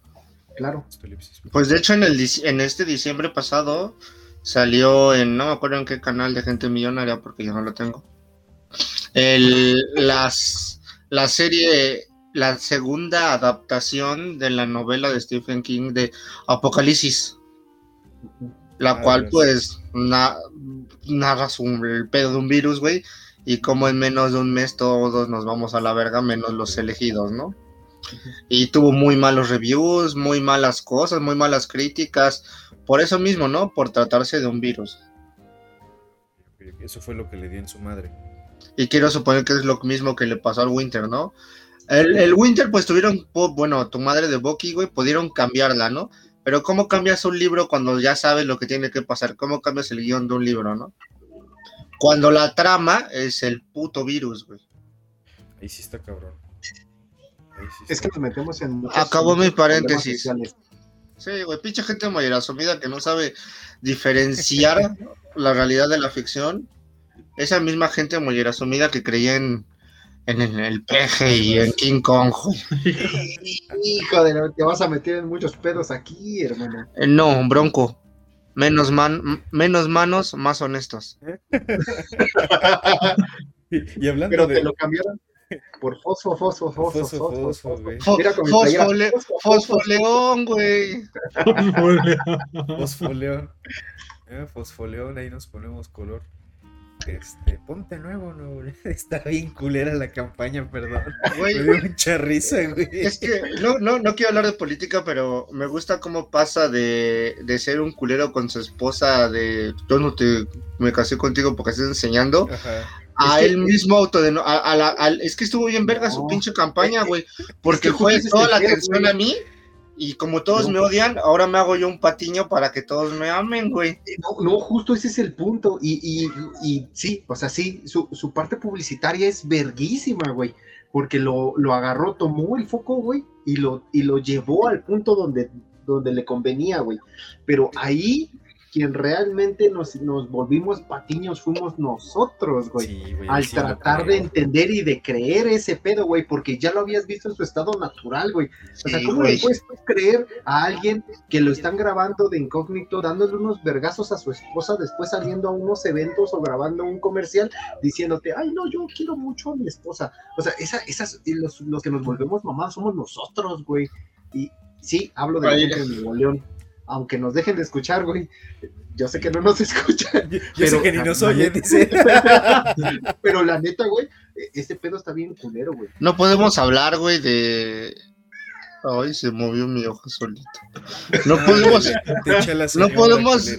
Claro. Pues de hecho en, el, en este diciembre pasado salió en, no me acuerdo en qué canal de gente millonaria porque yo no lo tengo. El, las, la serie, la segunda adaptación de la novela de Stephen King de Apocalipsis, la ah, cual pues narra el pedo de un virus, güey, y como en menos de un mes todos nos vamos a la verga, menos los elegidos, ¿no? Y tuvo muy malos reviews, muy malas cosas, muy malas críticas. Por eso mismo, ¿no? Por tratarse de un virus. Eso fue lo que le dio en su madre. Y quiero suponer que es lo mismo que le pasó al Winter, ¿no? El, Winter, pues tuvieron, bueno, tu madre de Bucky, güey, pudieron cambiarla, ¿no? Pero ¿cómo cambias un libro cuando ya sabes lo que tiene que pasar? ¿Cómo cambias el guion de un libro, no? Cuando la trama es el puto virus, güey. Ahí sí está cabrón es que nos metemos en. Acabó mi paréntesis. Sí, güey, pinche gente muy asumida que no sabe diferenciar la realidad de la ficción. Esa misma gente muy asumida que creía en, en, el peje y en King Kong. Hijo de te vas a meter en muchos pedos aquí, hermano. Eh, no, bronco. Menos, man, menos manos, más honestos. y, hablando Pero de... te lo cambiaron por fosfo, fosfo, fosfo, fosfo, Fosfoleón, güey. Fosfoleón. Eh, fosfoleón, ahí nos ponemos color. Este, ponte nuevo, no, Está bien culera la campaña, perdón. Güey, me dio mucha risa, güey. Es que no, no, no quiero hablar de política, pero me gusta cómo pasa de, de ser un culero con su esposa, de yo no te me casé contigo porque estás enseñando, Ajá. a él mismo auto de a, es que estuvo bien verga su pinche campaña, güey, porque fue toda la atención a mí y como todos me odian, ahora me hago yo un patiño para que todos me amen, güey. Eh, no, no, justo ese es el punto. Y, y, y sí, o sea, sí, su, su, parte publicitaria es verguísima, güey. Porque lo, lo, agarró, tomó el foco, güey, y lo, y lo llevó al punto donde, donde le convenía, güey. Pero ahí quien realmente nos, nos volvimos patiños fuimos nosotros, güey. al tratar de entender y de creer ese pedo, güey, porque ya lo habías visto en su estado natural, güey. o sea, ¿cómo le puedes creer a alguien que lo están grabando de incógnito, dándole unos vergazos a su esposa, después saliendo a unos eventos o grabando un comercial, diciéndote, ay, no, yo quiero mucho a mi esposa? O sea, esa, esas, los, los que nos volvemos mamás somos nosotros, güey. Y sí, hablo de, de Nuevo León aunque nos dejen de escuchar, güey. Yo sé que no nos escuchan. Yo, pero, sé que ni nos oyen, dice. pero la neta, güey, este pedo está bien culero, güey. No podemos hablar, güey, de. Ay, se movió mi hoja solito. No podemos. no podemos.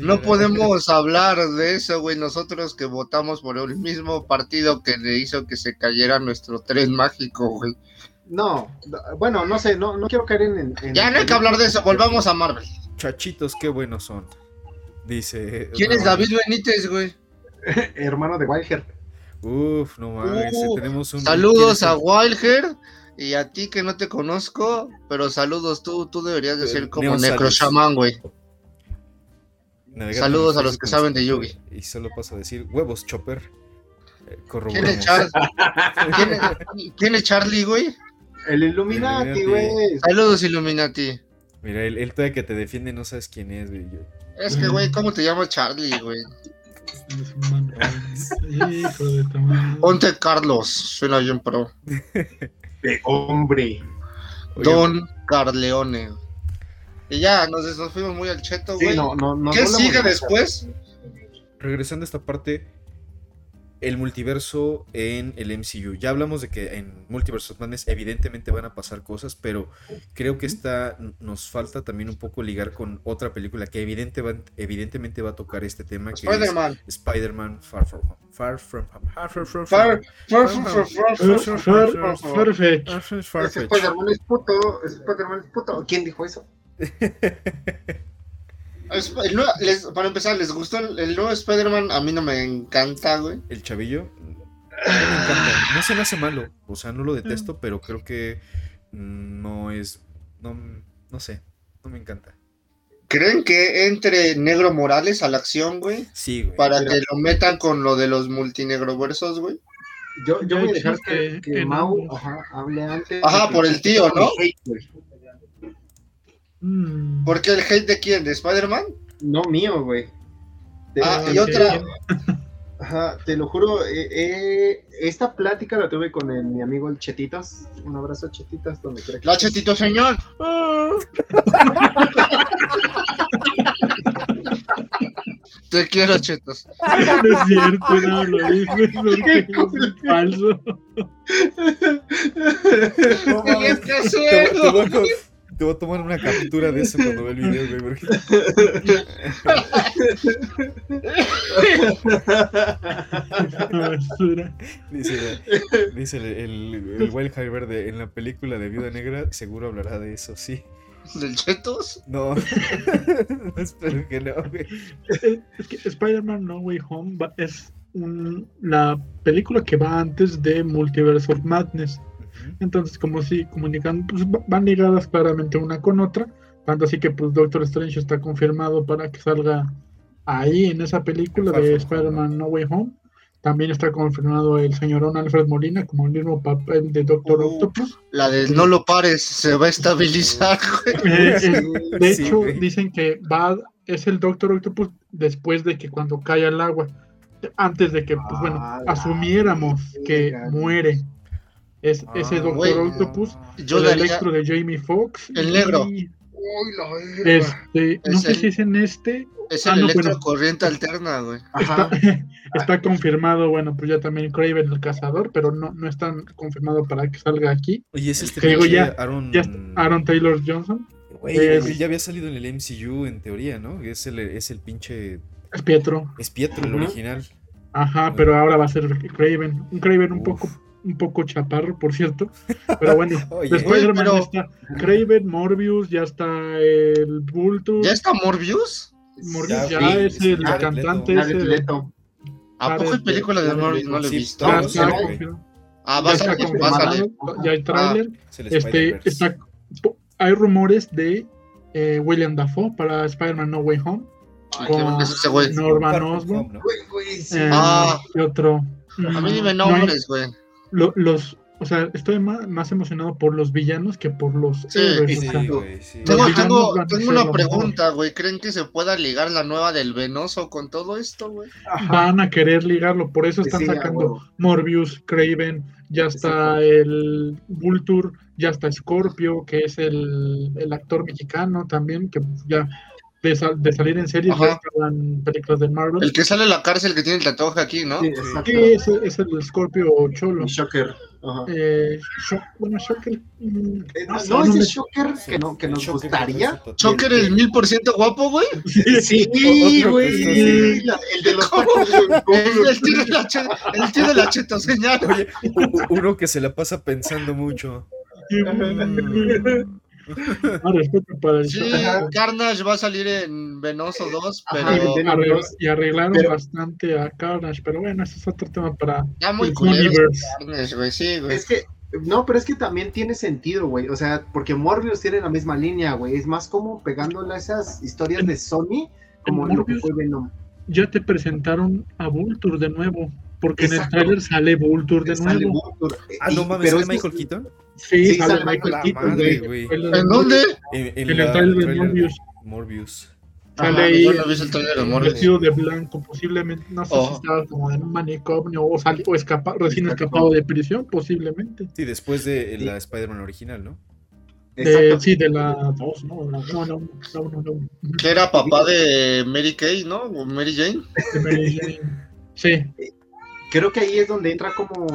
No podemos hablar de eso, güey. Nosotros que votamos por el mismo partido que le hizo que se cayera nuestro tren mágico, güey. No, bueno, no sé, no, no quiero caer en, Ya no hay que hablar de eso, volvamos a Marvel. Chachitos, qué buenos son. Dice. ¿Quién es David Benítez, güey? Hermano de Wilder. Uf, no mames, uh, tenemos un. Saludos a Wilder y a ti que no te conozco, pero saludos, tú, tú deberías de ser como Necro Shaman, güey. Saludos a los que saben de Yugi. Y solo paso a decir huevos, Chopper. Eh, ¿Quién es? ¿Quién es Charlie, güey? El Illuminati, güey. Saludos, Illuminati. Mira, él, todavía que te defiende no sabes quién es, güey. Es que, güey, ¿cómo te llamo Charlie, güey? Ponte Carlos, suena bien pro. De hombre. Don Carleone. Y ya, nos, fuimos muy al cheto, güey. ¿Qué sigue después? Regresando a esta parte, el multiverso en el MCU. Ya hablamos de que en Multiverse of evidentemente van a pasar cosas, pero creo que esta nos falta también un poco ligar con otra película que evidentemente va a tocar este tema que Spider-Man. es Spider-Man Far From Home. Far From Home. Far From Home. Far From Home. Spider-Man es puto. Spider-Man es puto. ¿Quién dijo eso? para empezar, ¿les gustó el, nuevo Spider-Man? A mí no me encanta, güey. ¿El chavillo? No me encanta. No se me hace malo. O sea, no lo detesto, pero creo que no es. No, no sé. No me encanta. ¿Creen que entre Negro Morales a la acción, güey? Sí, güey. Para que lo metan con lo de los multinegroversos, güey. Yo, yo voy a dejar que, que, Mau hable antes. Ajá, por el tío, ¿no? Mm. ¿Por qué el hate de quién? ¿De Spider-Man? No, mío, güey. Ah, y otra. Ajá, te lo juro, eh, eh, esta plática la tuve con mi amigo el Chetitos. Un abrazo, Chetitos, donde quiera La Chetito, señor. Te quiero, Chetos. No es cierto, no lo dices porque es falso. ¿Qué que hacer? Te voy a tomar una captura de eso cuando vea el video, güey. dice dice el, el, el Wild Verde en la película de Viuda Negra, seguro hablará de eso, sí. ¿Del Chetos? No, espero que no, güey. Es que Spider-Man No Way Home es un, la película que va antes de Multiverse of Madness. Entonces, como si comunican, pues van ligadas claramente una con otra. Tanto así que pues Doctor Strange está confirmado para que salga ahí en esa película de Spider-Man No Way Home. También está confirmado el señorón Alfred Molina como el mismo papel de Doctor uh, Octopus. La de no lo pares, se va a estabilizar. Eh, eh, de hecho, dicen que va, es el Doctor Octopus después de que cuando cae al agua, antes de que, pues bueno, ah, asumiéramos que muere es ese ah, Doctor Octopus, Yo el Electro de Jamie Foxx. El negro. este, no sé si es en este. Es el ah, electro corriente alterna, güey. Está, confirmado, bueno, pues ya también Craven el cazador, pero no, no está confirmado para que salga aquí. Oye, es este ya, Aaron... Aaron Taylor Johnson. Güey, ya había salido en el MCU en teoría, ¿no? Es el, es el pinche. Es Pietro. Es Pietro, el original. Ajá, pero ahora va a ser Craven. Un Craven un poco un poco chaparro, por cierto. Pero bueno, después pero... está Craven, Morbius, ya está el Vulture. ¿Ya está Morbius? Morbius ya, es el cantante. Ese ¿A poco hay película de Morbius? No lo he visto. Ah, va a salir, Ya hay trailer. Ah, este, está, hay rumores de eh, William Dafoe para Spider-Man No Way Home. con Norman Osborn. Eh, ah. ¿Qué otro? A mí dime nombres, güey los, o sea, estoy más, emocionado por los villanos que por los sí, Sí, tengo, tengo, una pregunta, güey. ¿Creen que se pueda ligar la nueva del Venoso con todo esto, güey? Van a querer ligarlo, por eso están sacando Morbius, Craven, ya está el Vulture, ya está Scorpio, que es el, el actor mexicano también, que ya de, salir en series en películas de Marvel. El que sale en la cárcel que tiene el tatuaje aquí, ¿no? Sí, es, es, el Scorpio Cholo. Shocker. Eh, bueno, Shocker. Mm, eh, no, no, es el Shocker que, no, que nos gustaría. ¿Shocker el mil por ciento guapo, güey? Sí, güey. el de los el, tío de la, el tío de la cheta señal. Oye, uno que se la pasa pensando mucho. Sí, Carnage va a salir en Venoso 2, pero... y arreglaron bastante a Carnage, pero bueno, ese es otro tema para ya muy sí, güey. Es que, no, pero es que también tiene sentido, güey, o sea, porque Morbius tiene la misma línea, güey, es más como pegándole a esas historias de Sony, como lo que fue Venom. Ya te presentaron a Vulture de nuevo, porque en el trailer sale Vulture de nuevo. Ah, no mames, ¿sale Michael Keaton? Sí, sale, Michael Keaton, güey. ¿En dónde? En, el trailer de Morbius. Morbius. Sale ahí vestido de blanco, posiblemente, no sé si oh. estaba como en un manicomio o, o escapa, recién escapado de prisión, posiblemente. Sí, después de la Spider-Man original, ¿no? De, sí, de la 2, no, no, no, no, no, no. Que era papá de Mary Kay, ¿no? O Mary Jane. De Mary Jane. Sí creo que ahí es donde entra como,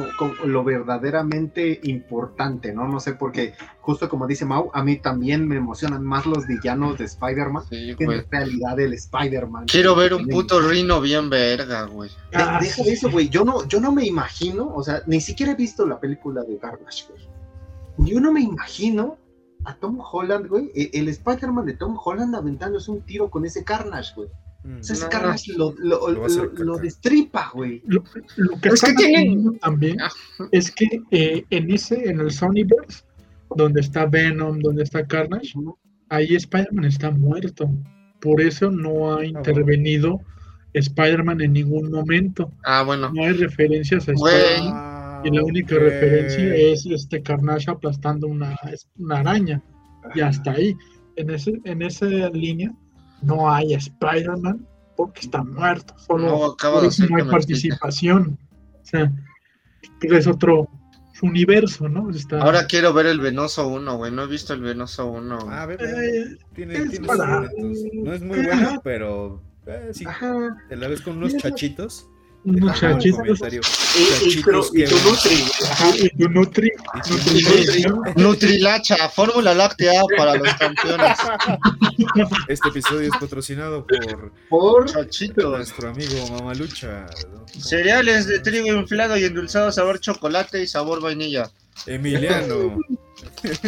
lo verdaderamente importante, ¿no? No sé, porque justo como dice Mau, a mí también me emocionan más los villanos de Spider-Man que en realidad el Spider-Man. Quiero ver un puto rino bien verga, güey. Ah, deja de eso, güey. Yo no, yo no me imagino, o sea, ni siquiera he visto la película de Carnage, güey. Yo no me imagino a Tom Holland, güey, e, el, Spider-Man de Tom Holland aventándose un tiro con ese Carnage, güey. Mm. O sea, ese Carnage lo, lo, lo, destripa, güey. Lo, que es que tienen también ah. es que eh, en ese, en el Sonyverse, donde está Venom, donde está Carnage, ahí Spider-Man está muerto. Por eso no ha ah, intervenido Spider-Man en ningún momento. Ah, bueno. No hay referencias a Spider-Man. y la única referencia es este Carnage aplastando una, una araña. Y hasta ahí. En, ese, en esa línea no hay Spider-Man porque está muerto. Solo no, no hay participación. O sea, es otro, universo, ¿no? Ahora quiero ver el Venoso 1, güey. No he visto el Venoso 1. Ah, eh, tiene, tiene No es muy bueno, pero eh, sí. Te la ves con unos chachitos. Unos chachitos. Y, tu Nutri. Y tu Nutri. Nutrilacha, fórmula láctea para los campeones. Este episodio es patrocinado por, por nuestro amigo Mamalucha. Cereales de trigo inflado y endulzado sabor chocolate y sabor vainilla. Emiliano.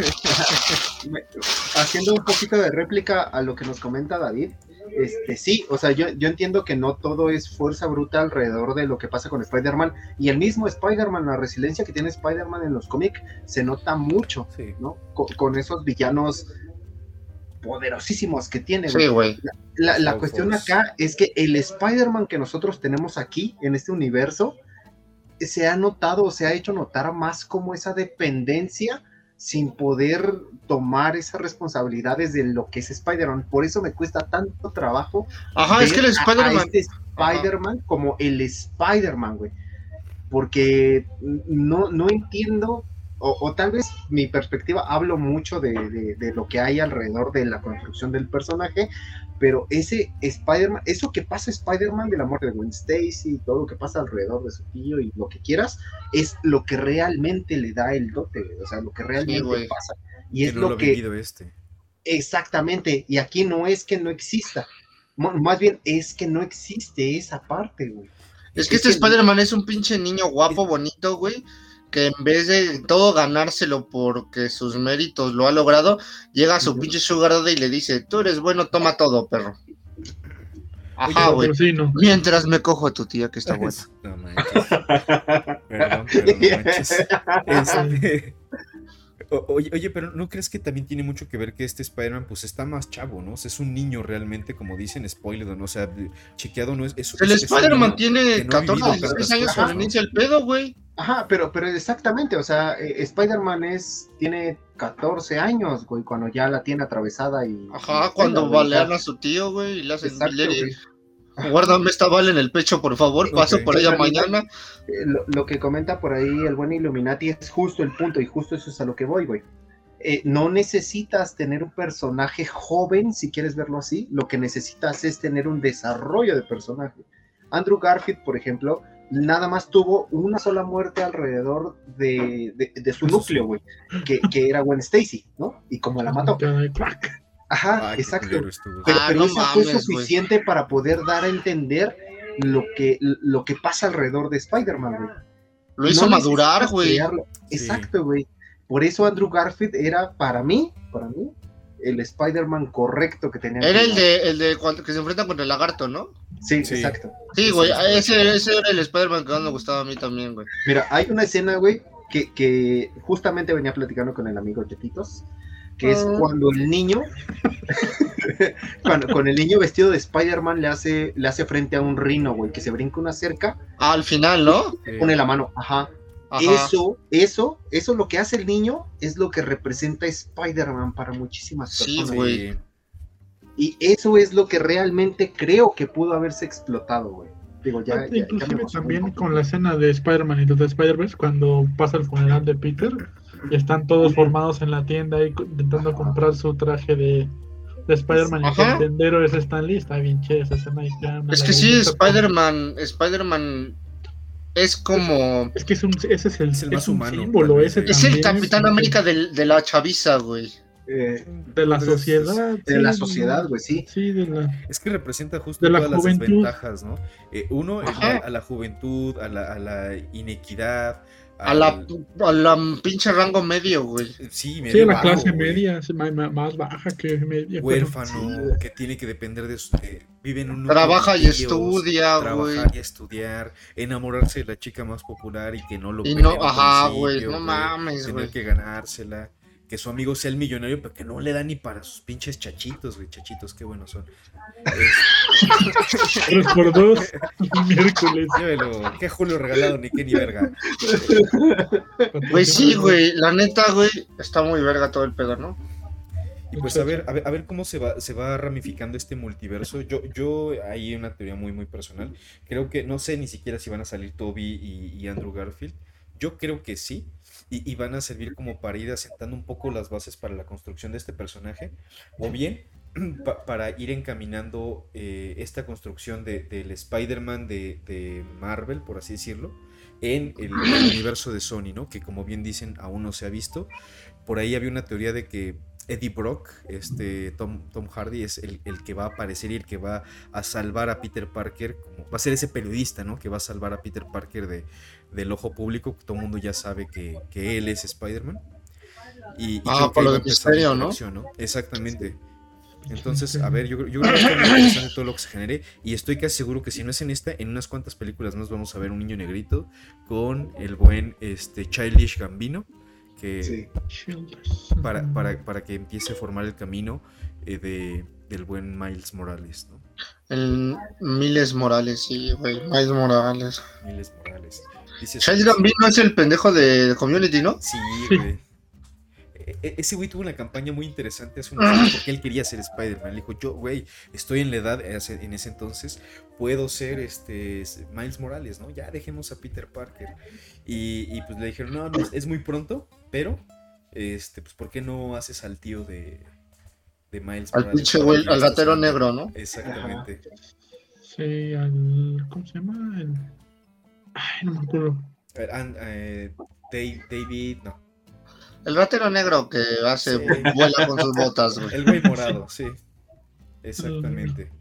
Haciendo un poquito de réplica a lo que nos comenta David, este, sí, o sea, yo, yo entiendo que no todo es fuerza bruta alrededor de lo que pasa con Spider-Man. Y el mismo Spider-Man, la resiliencia que tiene Spider-Man en los cómics, se nota mucho, ¿no? Con, esos villanos poderosísimos que tiene. Sí, güey. La, la, cuestión acá es que el Spider-Man que nosotros tenemos aquí, en este universo, se ha notado, se ha hecho notar más como esa dependencia sin poder tomar esas responsabilidades de lo que es Spider-Man. Por eso me cuesta tanto trabajo. Ajá, es que el Spider-Man. Este Spider-Man como el Spider-Man, güey. Porque no, no entiendo o, tal vez mi perspectiva hablo mucho de, lo que hay alrededor de la construcción del personaje, pero ese Spider-Man, eso que pasa Spider-Man de la muerte de Gwen Stacy, todo lo que pasa alrededor de su tío y lo que quieras, es lo que realmente le da el dote, o sea, lo que realmente pasa. Y es lo, que... Este. Exactamente, y aquí no es que no exista, más bien es que no existe esa parte, güey. Es que este Spider-Man es un pinche niño guapo, bonito, güey, que en vez de todo ganárselo porque sus méritos lo ha logrado, llega a su pinche sugar y le dice, tú eres bueno, toma todo, perro. Ajá, güey. Mientras me cojo a tu tía que está buena. No manches. Perdón, pero no manches. Este, oye, pero ¿no crees que también tiene mucho que ver que este Spider-Man pues está más chavo, ¿no? O sea, es un niño realmente, como dicen, spoiler, ¿no? O sea, chequeado no es... el Spider-Man tiene 14, 16 años cuando inicia el pedo, güey. Ajá, pero, pero exactamente, o sea, eh, Spider-Man es, tiene 14 años, güey, cuando ya la tiene atravesada y... Ajá, cuando balean a su tío, güey, y le hacen Guárdame esta bala en el pecho, por favor, paso por ella mañana. Eh, lo, que comenta por ahí el buen Illuminati es justo el punto, y justo eso es a lo que voy, güey. Eh, no necesitas tener un personaje joven, si quieres verlo así, lo que necesitas es tener un desarrollo de personaje. Andrew Garfield, por ejemplo, nada más tuvo una sola muerte alrededor de, su núcleo, güey, que, que, era Gwen Stacy, ¿no? Y como la mató. Ajá, exacto. Pero, ah, eso fue suficiente para poder dar a entender lo que, lo que pasa alrededor de Spider-Man, güey. Lo hizo madurar, güey. Exacto, güey. Por eso Andrew Garfield era, para mí, para mí, el Spider-Man correcto que tenía. Era el de, el de que se enfrenta contra el lagarto, ¿no? Sí, exacto. Sí, güey, ese, ese, era el Spider-Man que más me gustaba a mí también, güey. Mira, hay una escena, güey, que, que justamente venía platicando con el amigo Chetitos, que es cuando el niño, cuando con el niño vestido de Spider-Man le hace, le hace frente a un rino, güey, que se brinca una cerca. Ah, al final, ¿no? Pone la mano, ajá. Eso, eso, eso lo que hace el niño es lo que representa Spider-Man para muchísimas personas. Sí, güey. Y eso es lo que realmente creo que pudo haberse explotado, güey. Digo, ya, Inclusive también con la escena de Spider-Man y de Spider-Verse, cuando pasa el funeral de Peter, y están todos formados en la tienda ahí intentando comprar su traje de, de Spider-Man y el tendero es Stan Lee, está bien chévere esa escena. es que sí, Spider-Man, Spider-Man es como. Es que es un, ese es el, es el más humano. Símbolo, ese es el Capitán América de, de, la chaviza, güey. Eh, de la sociedad. De la sociedad, güey, sí. sí de la, es que representa justo todas las desventajas, ¿no? Eh, uno, a la juventud, a la, a la inequidad, a, la, a la pinche rango medio, güey. Sí, medio sí la clase media más, baja que media. Huérfano, que tiene que depender de su... vive en un... Trabaja y estudia, güey. Trabajar y estudiar, enamorarse de la chica más popular y que no lo... Y no, ajá, güey, no mames, güey. Tener que ganársela que su amigo sea el millonario, pero que no le da ni para sus pinches chachitos, güey. Chachitos, qué buenos son. Tres por dos, miércoles. Llévelo. Qué Julio regalado, ni qué ni verga. Güey, sí, güey. La neta, güey, está muy verga todo el pedo, ¿no? Y pues a ver, a ver, a ver cómo se va, se va ramificando este multiverso. Yo, yo, hay una teoría muy, muy personal. Creo que, no sé ni siquiera si van a salir Toby y Andrew Garfield. Yo creo que sí y, van a servir como para ir asentando un poco las bases para la construcción de este personaje, o bien para ir encaminando eh, esta construcción del Spider-Man de, Marvel, por así decirlo, en el, universo de Sony, ¿no? Que como bien dicen, aún no se ha visto. Por ahí había una teoría de que Eddie Brock, este Tom, Tom Hardy, es el, que va a aparecer y el que va a salvar a Peter Parker, como va a ser ese periodista, ¿no? Que va a salvar a Peter Parker de, del ojo público, todo el mundo ya sabe que, él es Spider-Man. Y, ah, por lo de misterio, ¿no? Exactamente. Entonces, a ver, yo, yo creo que está muy interesante todo lo que se genere y estoy casi seguro que si no es en esta, en unas cuantas películas más vamos a ver un niño negrito con el buen este, Childish Gambino, que para, para, que empiece a formar el camino eh, de, del buen Miles Morales, ¿no? El Miles Morales, sí, güey, Miles Morales. Miles Morales. Charles Gambino es el pendejo de Community, ¿no? Sí, güey. E, e, ese güey tuvo una campaña muy interesante hace unos años porque él quería ser Spider-Man. Le dijo, yo, güey, estoy en la edad, en ese entonces, puedo ser este Miles Morales, ¿no? Ya dejemos a Peter Parker. Y, pues le dijeron, no, no, es muy pronto, pero, este, pues, ¿por qué no haces al tío de, de Miles Al pinche güey, al gatero negro, ¿no? Exactamente. Sí, al. ¿Cómo se llama? El Ay, no me acuerdo. Eh, David, no. El ratero negro que hace vuela con sus botas, El güey morado, sí. Exactamente.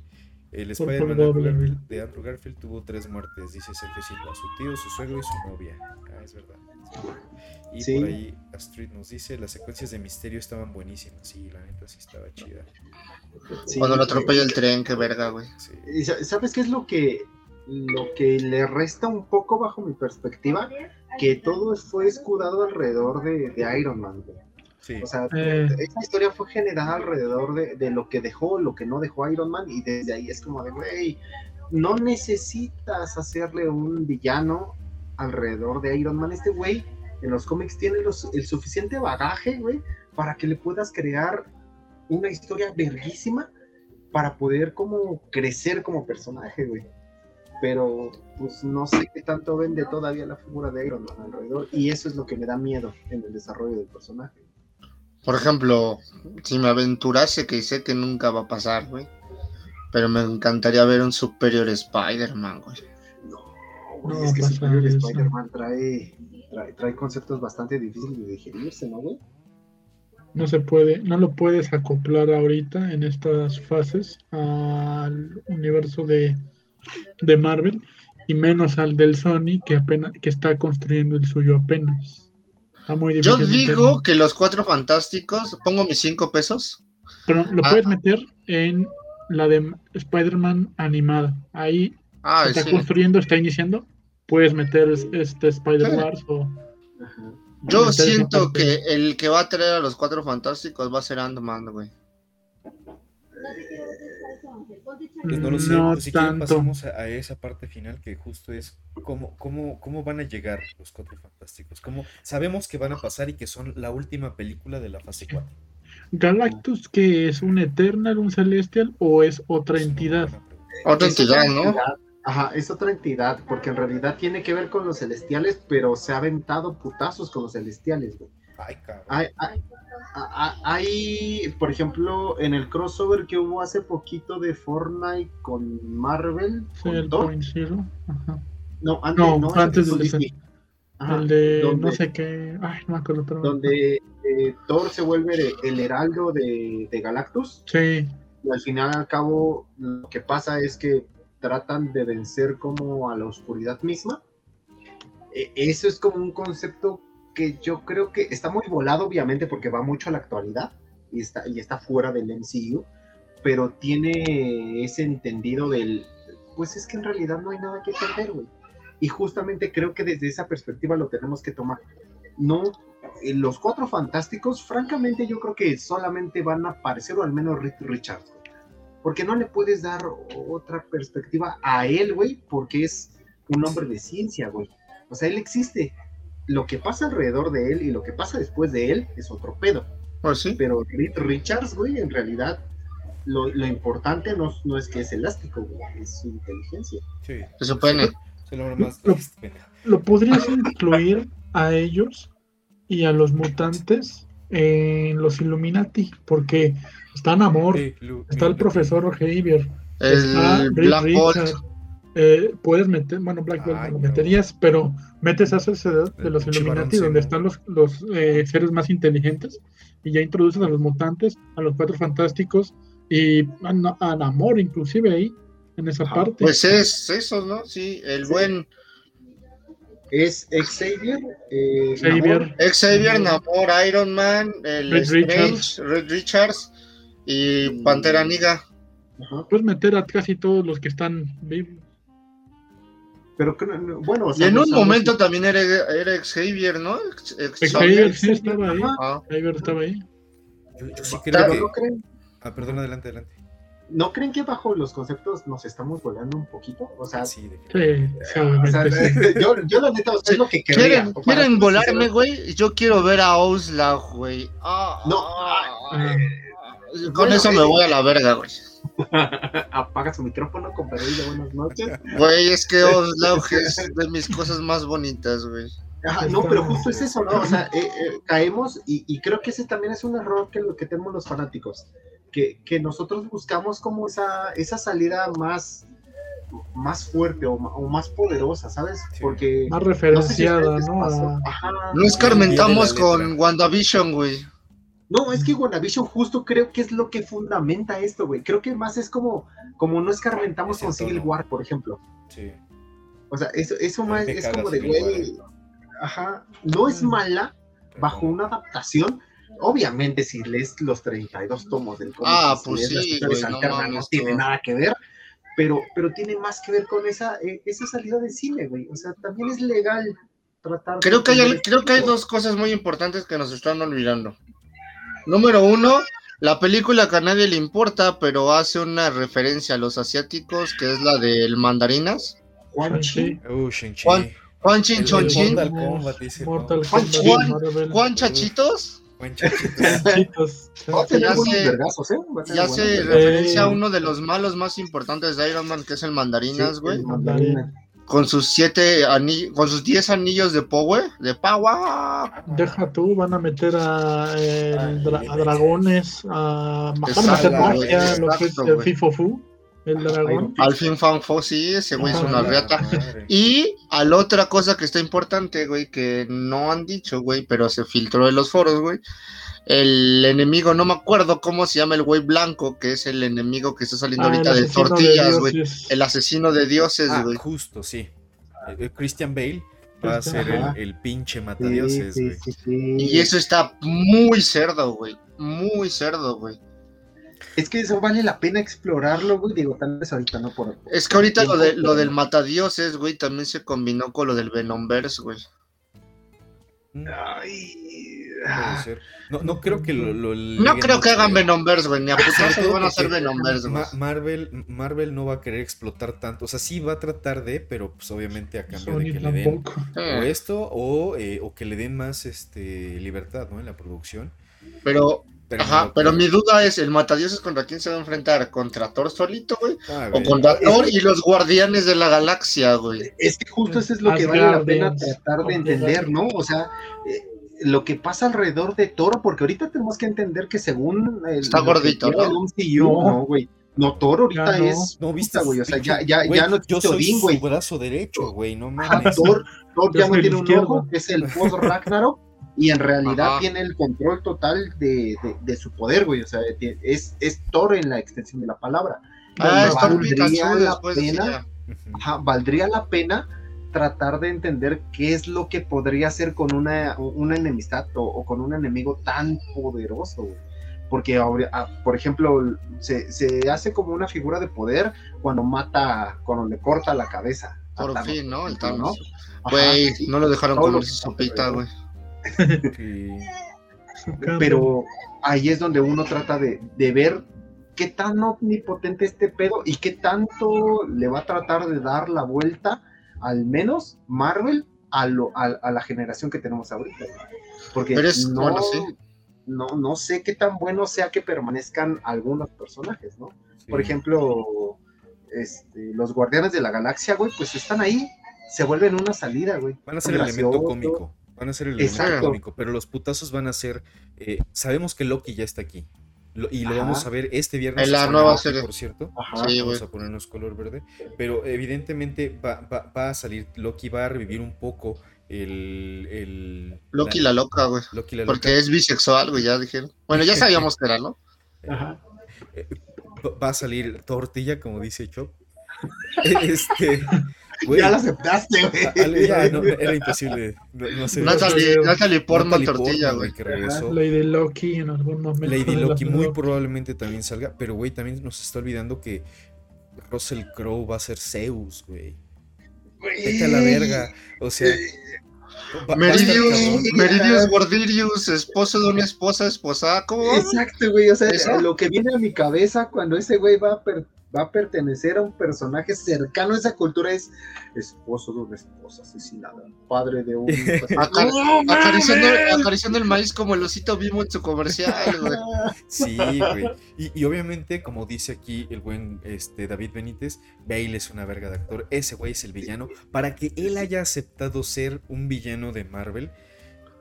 El Spider-Man de Andrew Garfield tuvo tres muertes, dice Sergio Silva, su tío, su suegro y su novia. Ah, es verdad. Y por ahí Astrid nos dice, las secuencias de misterio estaban buenísimas. Sí, la neta sí estaba chida. Cuando lo atropella el tren, qué verga, güey. ¿Sabes qué es lo que lo que le resta un poco bajo mi perspectiva, que todo fue escudado alrededor de, Iron Man. O sea, eh. esta historia fue generada alrededor de, lo que dejó, lo que no dejó Iron Man, y desde ahí es como de, güey, no necesitas hacerle un villano alrededor de Iron Man. Este güey en los cómics tiene el suficiente bagaje, güey, para que le puedas crear una historia verguísima para poder como crecer como personaje, güey pero pues no sé qué tanto vende todavía la figura de Iron Man alrededor y eso es lo que me da miedo en el desarrollo del personaje. Por ejemplo, si me aventurase, que sé que nunca va a pasar, güey, pero me encantaría ver un Superior Spider-Man, güey. No, es que Superior Spider-Man trae, trae, conceptos bastante difíciles de digerirse, ¿no, güey? No se puede, no lo puedes acoplar ahorita en estas fases al universo de de Marvel y menos al del Sony que apenas que está construyendo el suyo apenas. Yo digo que los cuatro fantásticos, pongo mis cinco pesos. Pero lo puedes ah. meter en la de Spider-Man animada. Ahí ah, está construyendo, está iniciando. Puedes meter este Spider-Wars o. Yo siento que el que va a traer a los cuatro fantásticos va a ser Ant-Man, güey. Pues no lo sé, pues si quieren pasamos a, esa parte final que justo es cómo, cómo, cómo van a llegar los Cuatro Fantásticos. Cómo, sabemos que van a pasar y que son la última película de la fase 4. ¿Galactus que es un Eternal, un Celestial o es otra entidad? Otra entidad, ¿no? Ajá, es otra entidad, porque en realidad tiene que ver con los celestiales, pero se ha aventado putazos con los celestiales, güey. Ay, cabrón. Hay, por ejemplo, en el crossover que hubo hace poquito de Fortnite con Marvel. el No, antes, no, no, antes de el de no sé qué. Ay, no me acuerdo. Pero... Donde eh, Thor se vuelve el heraldo de, de Galactus. Sí. Y al final, al cabo, lo que pasa es que tratan de vencer como a la oscuridad misma e, eso es como un concepto que yo creo que está muy volado, obviamente, porque va mucho a la actualidad y está, y está fuera del MCU, pero tiene ese entendido del, pues es que en realidad no hay nada que perder, güey. Y justamente creo que desde esa perspectiva lo tenemos que tomar. No, los cuatro fantásticos, francamente yo creo que solamente van a aparecer, o al menos Richard, porque no le puedes dar otra perspectiva a él, güey, porque es un hombre de ciencia, güey. O sea, él existe. Lo que pasa alrededor de él y lo que pasa después de él es otro pedo. Pues sí. Pero Richards, güey, en realidad lo, importante no, no, es que es elástico, güey, es su inteligencia. Sí. Se supone. Lo, podrías incluir a ellos y a los mutantes en los Illuminati, porque está Namor, está el profesor Xavier, está Black eh, puedes meter, bueno, Black Bolt lo meterías, pero metes a esa edad de los Illuminati, donde están los, los eh, seres más inteligentes, y ya introduces a los mutantes, a los cuatro fantásticos, y a, a Namor inclusive ahí, en esa parte. Pues es eso, ¿no? Sí, el buen... Es Xavier, eh, Xavier, Xavier, Namor, Iron Man, el Red Strange, Red Richards y Pantera Niga. Puedes meter a casi todos los que están vivos. Pero bueno, y en un momento también era, era, Xavier, ¿no? Xavier sí estaba ahí. Xavier estaba ahí. Yo, sí creo que... Ah, perdón, adelante, adelante. ¿No creen que bajo los conceptos nos estamos volando un poquito? O sea, sí, sí, yo, yo la neta, es lo que quería. ¿Quieren, ¿quieren volarme, güey? Yo quiero ver a Ousla, güey. Ah, no. Ah, con eso me voy a la verga, güey. Apaga su micrófono, compadre, de buenas noches. Güey, es que Oslaug es de mis cosas más bonitas, güey. no, pero justo es eso, ¿no? O sea, eh, eh, caemos y, creo que ese también es un error que lo que tenemos los fanáticos, que, que nosotros buscamos como esa, esa salida más, más fuerte o, más poderosa, ¿sabes? Porque... Más referenciada, ¿no? No escarmentamos con WandaVision, güey. No, es que WandaVision justo creo que es lo que fundamenta esto, güey. Creo que más es como, como no escarmentamos con Civil War, por ejemplo. Sí. O sea, eso, eso más es como de, güey, ajá, no es mala bajo una adaptación. Obviamente, si lees los 32 tomos del cómic, ah, pues sí, no, tiene nada que ver, pero, pero tiene más que ver con esa, eh, esa salida de cine, güey. O sea, también es legal tratar. Creo que hay, creo que hay dos cosas muy importantes que nos están olvidando. Número uno, la película que a nadie le importa, pero hace una referencia a los asiáticos, que es la del mandarinas. Juan Chi. Juan, Juan Chin Chon Chin. Juan Chachitos. Juan Chachitos. Ya hace referencia a uno de los malos más importantes de Iron Man, que es el mandarinas, güey con sus siete anillos, con sus diez anillos de power, de power. Deja tú, van a meter a, dragones, a, van a meter magia, lo que es el Fifofu, el dragón. Al fin Fanfo, sí, ese güey es una reata. Y a la otra cosa que está importante, güey, que no han dicho, güey, pero se filtró en los foros, güey el enemigo, no me acuerdo cómo se llama el güey blanco, que es el enemigo que está saliendo ah, ahorita de tortillas, güey. El asesino de dioses, ah, güey. justo, sí. Christian Bale va a ser el, pinche matadioses, güey. y eso está muy cerdo, güey. Muy cerdo, güey. Es que eso vale la pena explorarlo, güey. Digo, tal vez ahorita no por. Es que ahorita lo, de, lo del matadioses, güey, también se combinó con lo del Venomverse, güey. Ay. Ah. No, no creo que lo. no creo que hagan Venomverse, güey. Ni a que van a hacer Venomverse, güey. Marvel, Marvel no va a querer explotar tanto. O sea, sí va a tratar de, pero pues obviamente a cambio de que le den o esto o, eh, o que le den más este libertad, ¿no? En la producción. Pero Ajá, pero mi duda es, ¿el Matadioses contra quién se va a enfrentar? ¿Contra Thor solito, güey? Ah, ¿O contra Thor y los Guardianes de la Galaxia, güey? Es que justo eso es lo que vale la pena tratar de entender, ¿no? O sea, eh, lo que pasa alrededor de Thor, porque ahorita tenemos que entender que según... El, Está gordito, ¿no? no, güey. No, Thor ahorita es. No, viste, güey. O sea, ya, ya, ya no yo soy Odín, güey. brazo derecho, güey. No mames. Thor, Thor ya no tiene un ojo, que es el post Ragnarok y en realidad tiene el control total de, de, su poder, güey. O sea, es, es Thor en la extensión de la palabra. Ah, valdría la pena, valdría la pena tratar de entender qué es lo que podría hacer con una, una enemistad o, con un enemigo tan poderoso, Porque, ah, por ejemplo, se, se, hace como una figura de poder cuando mata, cuando le corta la cabeza. Por fin, ¿no? El Thanos. Güey, no lo dejaron comer su sopita, güey. Pero ahí es donde uno trata de, de ver qué tan omnipotente este pedo y qué tanto le va a tratar de dar la vuelta al menos Marvel a, lo, a, la generación que tenemos ahorita. Porque no, no, no sé qué tan bueno sea que permanezcan algunos personajes, ¿no? Por ejemplo, este, los Guardianes de la Galaxia, güey, pues están ahí, se vuelven una salida, güey. Van a ser el elemento cómico. Van a ser el elemento cómico, pero los putazos van a ser. Eh, sabemos que Loki ya está aquí y lo vamos a ver este viernes. En la nueva serie. Por cierto. vamos a ponernos color verde. Pero evidentemente va, va, a salir, Loki va a revivir un poco el... el Loki la, loca, güey. Porque es bisexual, güey, ya dijeron. Bueno, ya sabíamos que era, ¿no? Ajá. Eh, va a salir tortilla, como dice Chop. Este, ya lo aceptaste, güey. era imposible. No, sé, Natalie, Portman tortilla, güey. Que regresó. Lady Loki en algún momento. Lady Loki muy probablemente también salga. Pero, güey, también nos está olvidando que Russell Crowe va a ser Zeus, güey. Vete a la verga. O sea. Meridius, Meridius Gordirius, esposo de una esposa, esposa, ¿cómo? Exacto, güey, o sea, lo que viene a mi cabeza cuando ese güey va a va a pertenecer a un personaje cercano a esa cultura, es esposo de una esposa asesinada, padre de un... acariciando, el maíz como el osito vimos en su comercial, Sí, güey. Y, obviamente, como dice aquí el buen este, David Benítez, Bale es una verga de actor, ese güey es el villano. Para que él haya aceptado ser un villano de Marvel,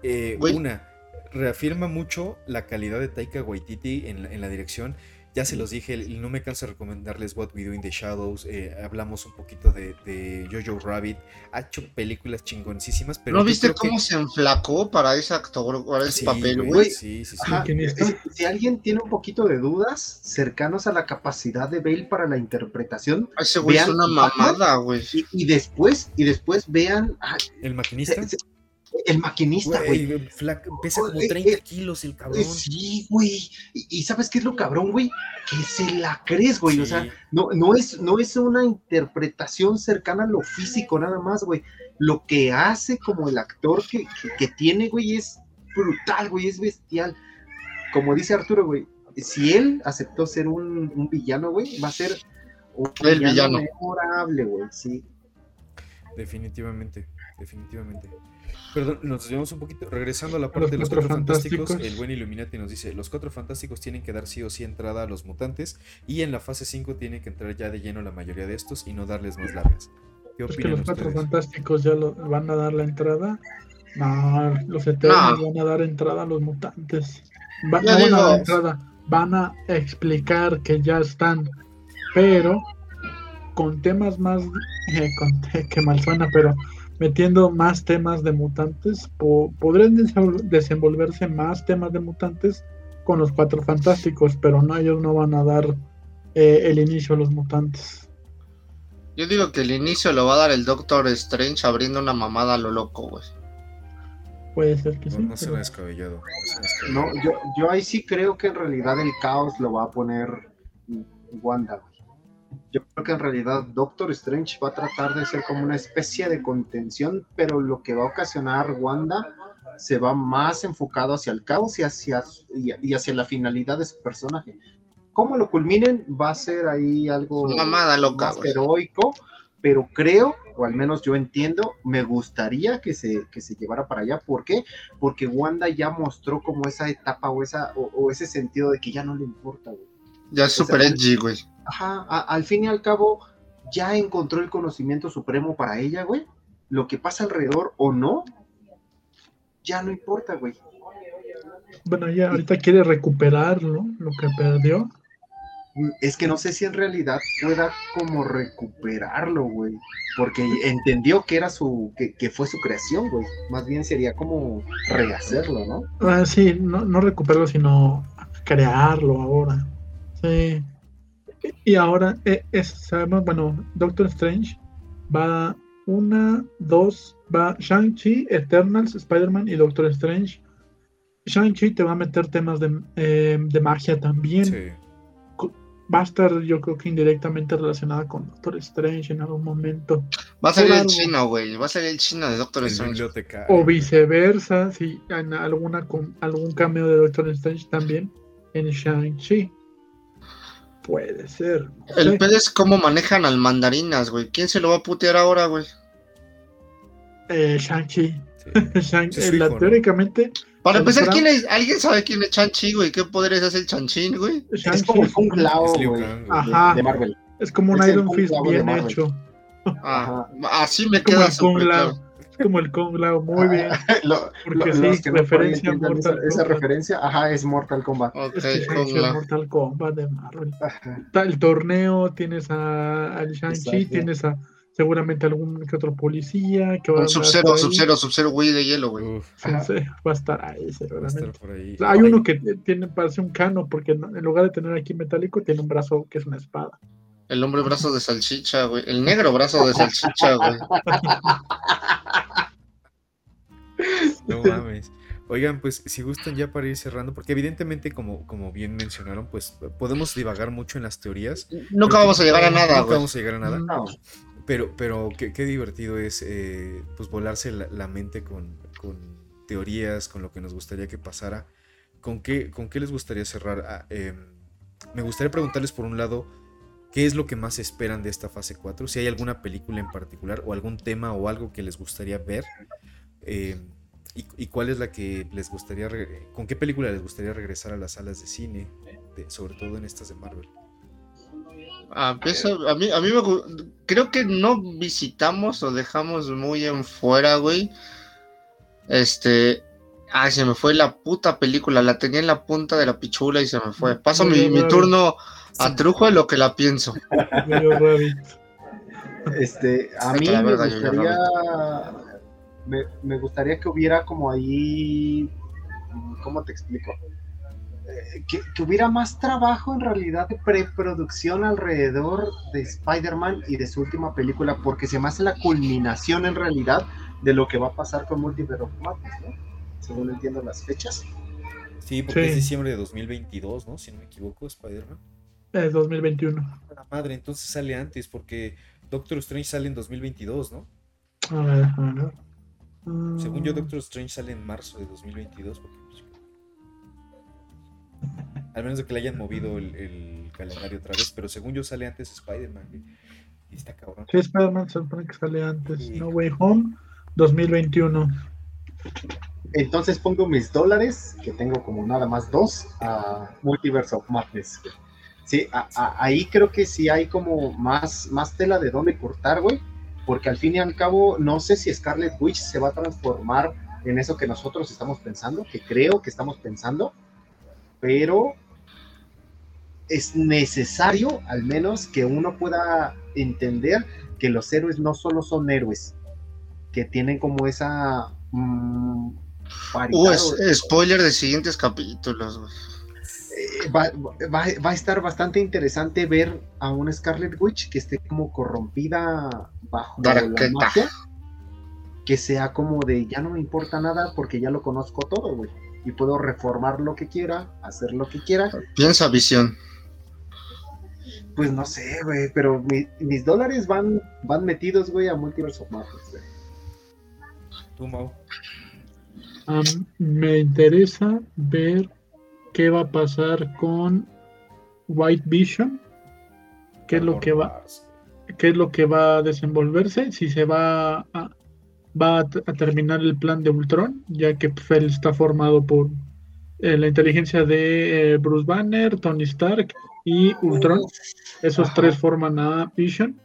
eh, una, reafirma mucho la calidad de Taika Waititi en la dirección ya se los dije, no me canso de recomendarles What We Do in the Shadows. Eh, hablamos un poquito de, Jojo Rabbit. Ha hecho películas chingoncísimas, pero. ¿No viste cómo se enflacó para ese actor, para ese papel, güey? Sí, sí, sí. si alguien tiene un poquito de dudas cercanos a la capacidad de Bale para la interpretación. Ese güey es una mamada, güey. Y, después, y después vean. ¿El maquinista? El maquinista, güey. Pesa como 30 kilos el cabrón. Sí, güey. Y, ¿sabes qué es lo cabrón, güey? Que se la crees, güey. O sea, no, no, es, no es una interpretación cercana a lo físico nada más, güey. Lo que hace como el actor que, que, tiene, güey, es brutal, güey, es bestial. Como dice Arturo, güey, si él aceptó ser un, un villano, güey, va a ser un villano, memorable, güey, sí. Definitivamente, definitivamente. Perdón, nos desviamos un poquito. Regresando a la parte de los cuatro fantásticos, el buen Illuminati nos dice: Los cuatro fantásticos tienen que dar sí o sí entrada a los mutantes. Y en la fase 5 tiene que entrar ya de lleno la mayoría de estos y no darles más largas. ¿Qué opinan es que los cuatro fantásticos ya lo, van a dar la entrada. No, los eternos van a dar entrada a los mutantes. Van, a dar entrada. Van a explicar que ya están. Pero con temas más. Eh, que mal suena, pero metiendo más temas de mutantes, podrían desenvolverse más temas de mutantes con los cuatro fantásticos, pero no, ellos no van a dar eh, el inicio a los mutantes. Yo digo que el inicio lo va a dar el Doctor Strange abriendo una mamada a lo loco, güey. Puede ser que sí. No se descabellado. No, yo, yo ahí sí creo que en realidad el caos lo va a poner Wanda. Yo creo que en realidad Doctor Strange va a tratar de ser como una especie de contención, pero lo que va a ocasionar Wanda se va más enfocado hacia el caos y hacia, y, hacia la finalidad de su personaje. Cómo lo culminen va a ser ahí algo Mamada loca, más heroico, pero creo, o al menos yo entiendo, me gustaría que se, que se llevara para allá. ¿Por qué? Porque Wanda ya mostró como esa etapa o, esa, o, ese sentido de que ya no le importa, güey. Ya es super edgy, güey ajá, al fin y al cabo, ya encontró el conocimiento supremo para ella, güey. Lo que pasa alrededor o no, ya no importa, güey. Bueno, ya ahorita quiere recuperar lo que perdió. Es que no sé si en realidad pueda como recuperarlo, güey. Porque entendió que era su, que, fue su creación, güey. Más bien sería como rehacerlo, ¿no? Ah, sí, no, no recuperarlo, sino crearlo ahora. Sí. Y ahora eh, es, sabemos, bueno, Doctor Strange va, una, dos, va Shang-Chi, Eternals, Spider-Man y Doctor Strange. Shang-Chi te va a meter temas de, eh, magia también. Va a estar, yo creo que indirectamente relacionada con Doctor Strange en algún momento. Va a salir el chino, güey. Va a salir el chino de Doctor Strange. O viceversa, si en alguna con algún cambio de Doctor Strange también en Shang-Chi. Puede ser. el pedo es cómo manejan al mandarinas, güey. ¿Quién se lo va a putear ahora, güey? Eh, Shang-Chi. Eh, teóricamente. Para empezar, ¿quién es? ¿alguien sabe quién es Shang-Chi, güey? ¿Qué poderes hace el Shang-Chi, güey? Es como un Lao, güey. Ajá. De Marvel. Es como un Iron Fist bien hecho. Ajá. Así me queda súper claro como el Kong Lao, muy ah, bien. porque sí, referencia Mortal esa, referencia, ajá, es Mortal Kombat. es Mortal Kombat de Marvel. El torneo, tienes a, al Shang-Chi, tienes a seguramente algún que otro policía que va un Sub-Zero, Sub-Zero, Sub-Zero, güey de hielo, güey. Va a estar ahí, seguramente. Hay uno que tiene, parece un cano, porque en lugar de tener aquí metálico, tiene un brazo que es una espada. El hombre brazo de salchicha, güey. El negro brazo de salchicha, güey. No mames. Oigan, pues si gustan ya para ir cerrando, porque evidentemente, como, como bien mencionaron, pues podemos divagar mucho en las teorías. Nunca vamos a llegar a nada, Nunca vamos a llegar a nada. Pero, pero qué, divertido es eh, pues volarse la, mente con, teorías, con lo que nos gustaría que pasara. ¿Con qué, con qué les gustaría cerrar? Ah, em, me gustaría preguntarles por un lado, ¿qué es lo que más esperan de esta fase 4? Si hay alguna película en particular o algún tema o algo que les gustaría ver. Eh, y, cuál es la que les gustaría, con qué película les gustaría regresar a las salas de cine, sobre todo en estas de Marvel? Ah, pues, a, mí, a mí me creo que no visitamos o dejamos muy en fuera, güey. Este, ay, se me fue la puta película, la tenía en la punta de la pichula y se me fue. Paso mi, mi turno a trujo de lo que la pienso. este, a mí me gustaría me, gustaría que hubiera como ahí, ¿cómo te explico? Eh, que, hubiera más trabajo en realidad de preproducción alrededor de Spider-Man y de su última película, porque se me hace la culminación en realidad de lo que va a pasar con Multiverse of Madness, ¿no? Según entiendo las fechas. Sí, porque es diciembre de 2022, ¿no? Si no me equivoco, Spider-Man. Es 2021. La madre, entonces sale antes, porque Doctor Strange sale en 2022, ¿no? A ver, a ver. Según yo, mm. Doctor Strange sale en marzo de 2022. Porque, pues, al menos de que le hayan movido el, calendario otra vez. Pero según yo, sale antes Spider-Man. Y está cabrón. Sí, Spider-Man se supone que sale antes. No Way Home 2021. Entonces pongo mis dólares, que tengo como nada más dos, a Multiverse of Madness. Sí, ahí creo que sí hay como más, más tela de dónde cortar, güey porque al fin y al cabo no sé si Scarlet Witch se va a transformar en eso que nosotros estamos pensando, que creo que estamos pensando, pero es necesario al menos que uno pueda entender que los héroes no solo son héroes, que tienen como esa... Mm, uh, spoiler de siguientes capítulos. Eh, va, a estar bastante interesante ver a una Scarlet Witch que esté como corrompida bajo la magia, que sea como de ya no me importa nada porque ya lo conozco todo, güey, y puedo reformar lo que quiera, hacer lo que quiera. Piensa visión. Pues no sé, güey, pero mis dólares van, van metidos, güey, a Multiverse of Madness, güey. Tú, Mau. me interesa ver qué va a pasar con White Vision, qué es lo que va, qué es lo que va a desenvolverse, si se va a, va a, terminar el plan de Ultron, ya que pues, él está formado por eh, la inteligencia de eh, Bruce Banner, Tony Stark y Ultron. Esos tres forman a Vision.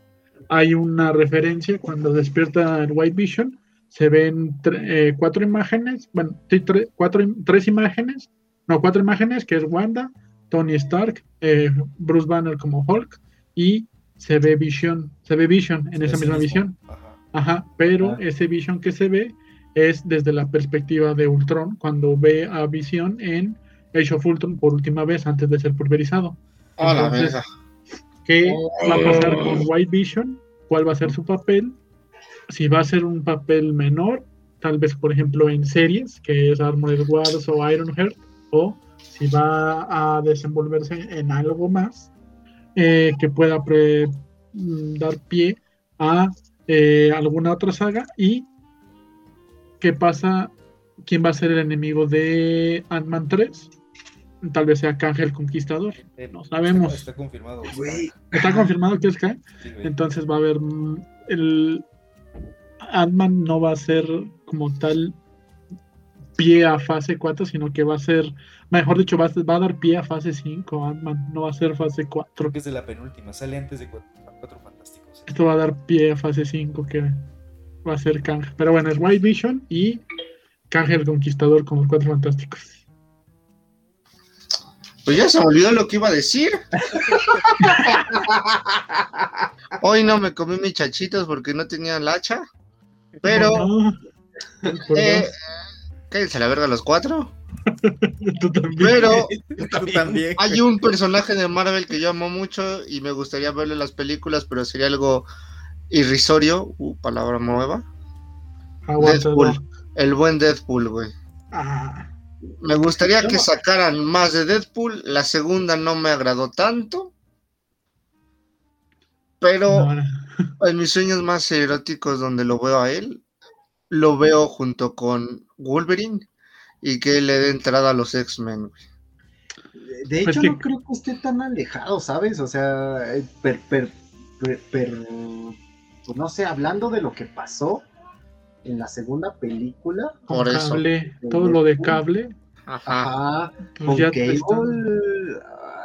Hay una referencia cuando despierta el White Vision, se ven eh, cuatro imágenes, bueno, cuatro, tres imágenes no, cuatro imágenes, que es Wanda, Tony Stark, eh, Bruce Banner como Hulk y se ve Vision, se ve Vision en esa misma visión. Ajá. pero ese Vision que se ve es desde la perspectiva de Ultron, cuando ve a Vision en Age of Ultron por última vez antes de ser pulverizado. Entonces, ¿qué va a pasar con White Vision? ¿Cuál va a ser su papel? si va a ser un papel menor, tal vez por ejemplo en series, que es Armored Wars o Ironheart, o si va a desenvolverse en algo más eh, que pueda mm, dar pie a eh, alguna otra saga y qué pasa, quién va a ser el enemigo de Ant-Man 3. Tal vez sea Kang el Conquistador. Eh, no sabemos. Está, confirmado. Está confirmado que es Kang. Entonces va a haber mm, el Ant-Man no va a ser como tal pie a fase 4, sino que va a ser, mejor dicho, va a, dar pie a fase 5, Ant-Man, no va a ser fase 4. Creo que es de la penúltima, sale antes de 4, Fantásticos. Esto va a dar pie a fase 5, que va a ser Kang. Pero bueno, es White Vision y Kang el Conquistador con los 4 Fantásticos. Pues ya se me olvidó lo que iba a decir. Hoy no me comí mis chachitos porque no tenía hacha. Pero. Eh, cállense la verga los cuatro. Tú también. Pero hay un personaje de Marvel que yo amo mucho y me gustaría verle las películas, pero sería algo irrisorio. Uh, palabra nueva. Deadpool. El buen Deadpool, güey. Ah. Me gustaría que sacaran más de Deadpool. La segunda no me agradó tanto. Pero en mis sueños más eróticos donde lo veo a él, lo veo junto con Wolverine y que le dé entrada a los X-Men. De pues hecho, no creo que esté tan alejado, ¿sabes? O sea, eh, pero, pues no sé, hablando de lo que pasó en la segunda película. Por eso. todo lo de cable. Ajá. Pues con Cable,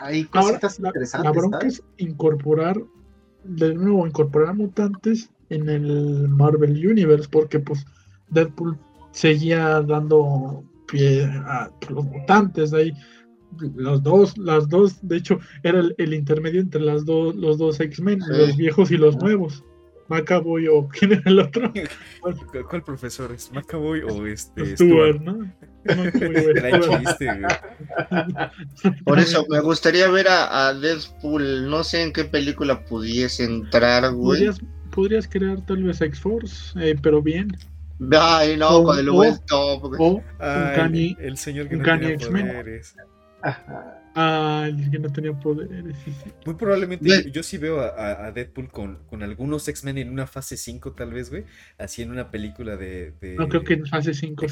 hay cositas interesantes. La bronca es incorporar de nuevo incorporar mutantes en el Marvel Universe, porque pues Deadpool seguía dando pie a los mutantes de ahí. Los dos, las dos, de hecho, era el, intermedio entre las dos, los dos X-Men, los viejos y los nuevos. Macaboy o quién era el otro. ¿Cuál, profesor es? Macaboy o este Stuart, ¿no? Por eso me gustaría ver a, Deadpool, no sé en qué película pudiese entrar, güey. Podrías, crear tal vez X-Force, eh, pero bien. Ay, no, con el. O, el, señor que no tiene poderes. Ah, el que no tenía poderes. Muy probablemente yo, sí veo a, Deadpool con, con algunos X-Men en una fase 5, tal vez, güey. Así en una película de. no creo que en fase 5.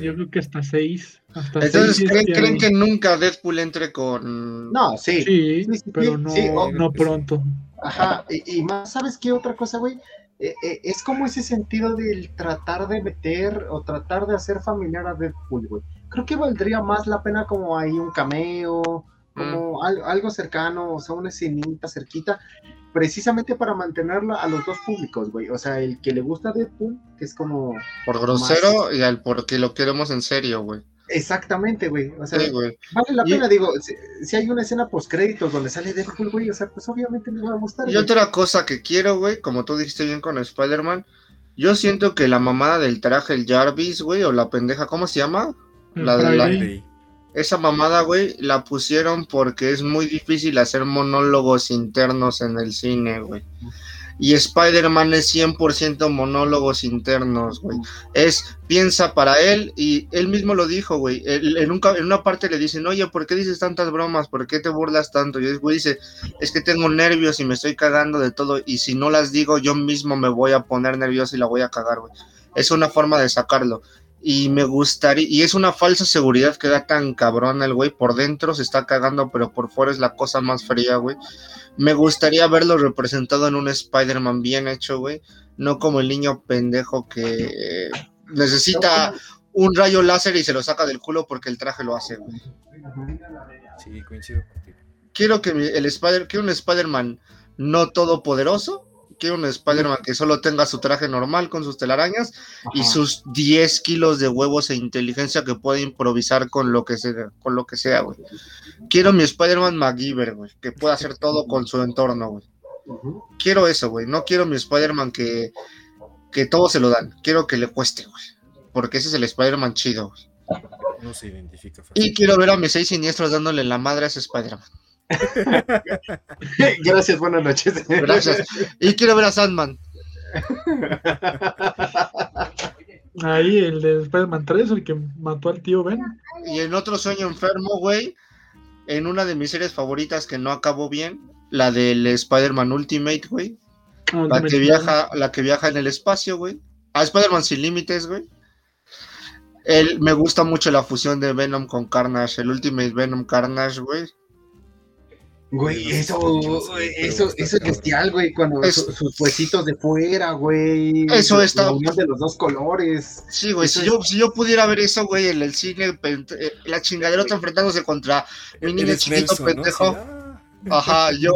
Yo creo que hasta 6. Hasta Entonces, ¿creen, que nunca Deadpool entre con.? No, sí. Sí, pero no, no pronto. Ajá, y, y, más, ¿sabes qué otra cosa, güey? Eh, eh, es como ese sentido del tratar de meter o tratar de hacer familiar a Deadpool, güey creo que valdría más la pena como ahí un cameo, como mm. algo, cercano, o sea, una escenita cerquita, precisamente para mantenerla a los dos públicos, güey. O sea, el que le gusta Deadpool, que es como... Por grosero y al porque lo queremos en serio, güey. Exactamente, güey. O sea, vale la pena, digo, si, hay una escena post créditos donde sale Deadpool, güey, o sea, pues obviamente me va a gustar. Y otra cosa que quiero, güey, como tú dijiste bien con Spider-Man, yo siento que la mamada del traje, el Jarvis, güey, o la pendeja, ¿cómo se llama? La de la, esa mamada, güey, la pusieron porque es muy difícil hacer monólogos internos en el cine, güey. Y Spider-Man es 100% monólogos internos, güey. Es, piensa para él, y él mismo lo dijo, güey. En, en, una parte le dicen, oye, ¿por qué dices tantas bromas? ¿Por qué te burlas tanto? Y el güey dice, es que tengo nervios y me estoy cagando de todo, y si no las digo, yo mismo me voy a poner nervioso y la voy a cagar, güey. Es una forma de sacarlo y me gustaría, y es una falsa seguridad que da tan cabrón el güey, por dentro se está cagando, pero por fuera es la cosa más fría, güey. Me gustaría verlo representado en un Spider-Man bien hecho, güey, no como el niño pendejo que necesita un rayo láser y se lo saca del culo porque el traje lo hace, güey. Sí, coincido Quiero que el Spider, quiero un Spider-Man no todopoderoso, quiero un Spider-Man que solo tenga su traje normal con sus telarañas y sus 10 kilos de huevos e inteligencia que puede improvisar con lo que sea, con lo que sea, güey. Quiero mi Spider-Man MacGyver, güey, que pueda hacer todo con su entorno, güey. Quiero eso, güey. No quiero mi Spider-Man que, que todo se lo dan. Quiero que le cueste, güey. Porque ese es el Spider-Man chido, güey. No se identifica Y quiero ver a mis seis siniestros dándole la madre a ese Spider-Man. Gracias, buenas noches. Gracias. Y quiero ver a Sandman. Ahí, el de Spider-Man 3, el que mató al tío Ben. Y en otro sueño enfermo, güey, en una de mis series favoritas que no acabó bien, la del Spider-Man Ultimate, güey. Ah, la que viaja, la que viaja en el espacio, güey. A Spider-Man sin límites, güey. Él, me gusta mucho la fusión de Venom con Carnage, el Ultimate Venom Carnage, güey. Güey, eso, eso, eso es bestial, güey, cuando sus huesitos de fuera, güey. Eso está. La unión de los dos colores. Sí, güey, si yo, si yo pudiera ver eso, güey, en el cine, la chingadera está enfrentándose contra mi niño chiquito pendejo. Ajá, yo.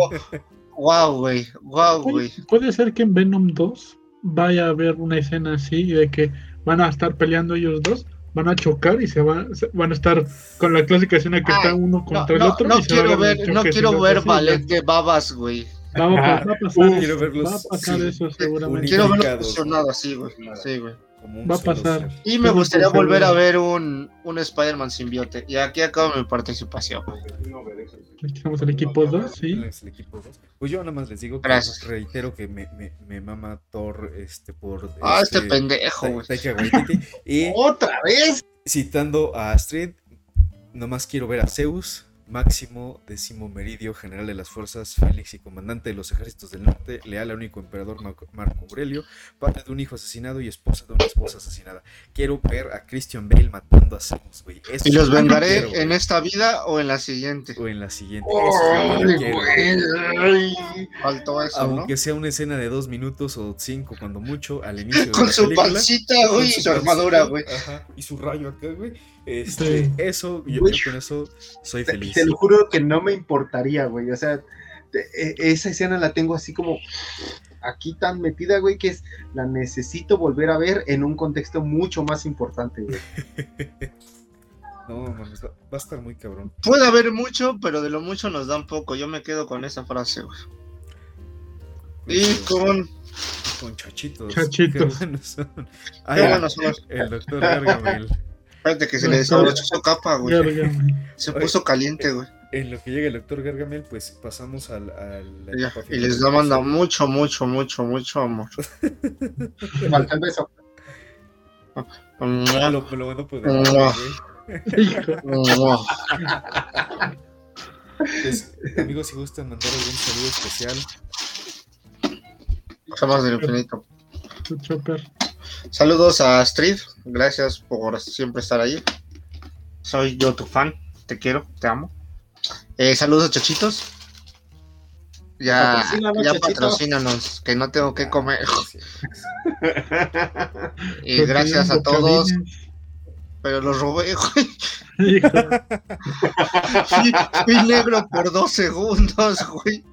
Wow, güey, wow, güey. Puede ser que en Venom 2 vaya a haber una escena así de que van a estar peleando ellos dos van a chocar y se van, van a estar con la clásica escena que está uno contra el otro. No, quiero ver, no quiero ver ballet de babas, güey. Va, a pasar, quiero verlos, va a pasar eso seguramente. Quiero verlo fusionado así, güey. Sí, güey. Va a pasar. Y me gustaría volver a ver un, un Spider-Man simbiote. Y aquí acaba mi participación. Estamos el equipo 2, sí. Pues yo nada más les digo que reitero que me, me, me, mama Thor este, por. Ah, este, este pendejo, güey. Y ¡Otra vez! Citando a Astrid, nomás quiero ver a Zeus Máximo décimo meridio, general de las fuerzas Félix y comandante de los ejércitos del norte, leal al único emperador Marco, Aurelio, padre de un hijo asesinado y esposa de una esposa asesinada. Quiero ver a Christian Bale matando a Zeus, güey. y los vengaré en esta vida o en la siguiente. O en la siguiente. Faltó eso, Aunque sea una escena de dos minutos o cinco, cuando mucho, al inicio de Con su pancita, güey, y su, armadura, güey. y su rayo acá, güey. Este, Eso, yo, con eso soy feliz. Te, lo juro que no me importaría, güey. O sea, e, esa escena la tengo así como aquí tan metida, güey, que es la necesito volver a ver en un contexto mucho más importante, güey. no, va a estar muy cabrón. Puede haber mucho, pero de lo mucho nos dan poco. Yo me quedo con esa frase, güey. Y con con chachitos. Chachitos. El doctor Gargamel. Espérate que se le desabrochó su capa, güey. Se puso caliente, güey. En lo que llega el doctor Gargamel, pues pasamos al, al Y les da manda mucho, mucho, mucho, mucho amor. Falta el beso. lo, lo bueno pues, pues, amigos, si gustan mandar algún saludo especial. Somos del infinito. Saludos a Astrid, gracias por siempre estar ahí. Soy yo tu fan, te quiero, te amo. Eh, saludos chachitos. Ya, ya patrocínanos, que no tengo que comer. y gracias a todos. Pero los robé, güey. fui negro por dos segundos, güey.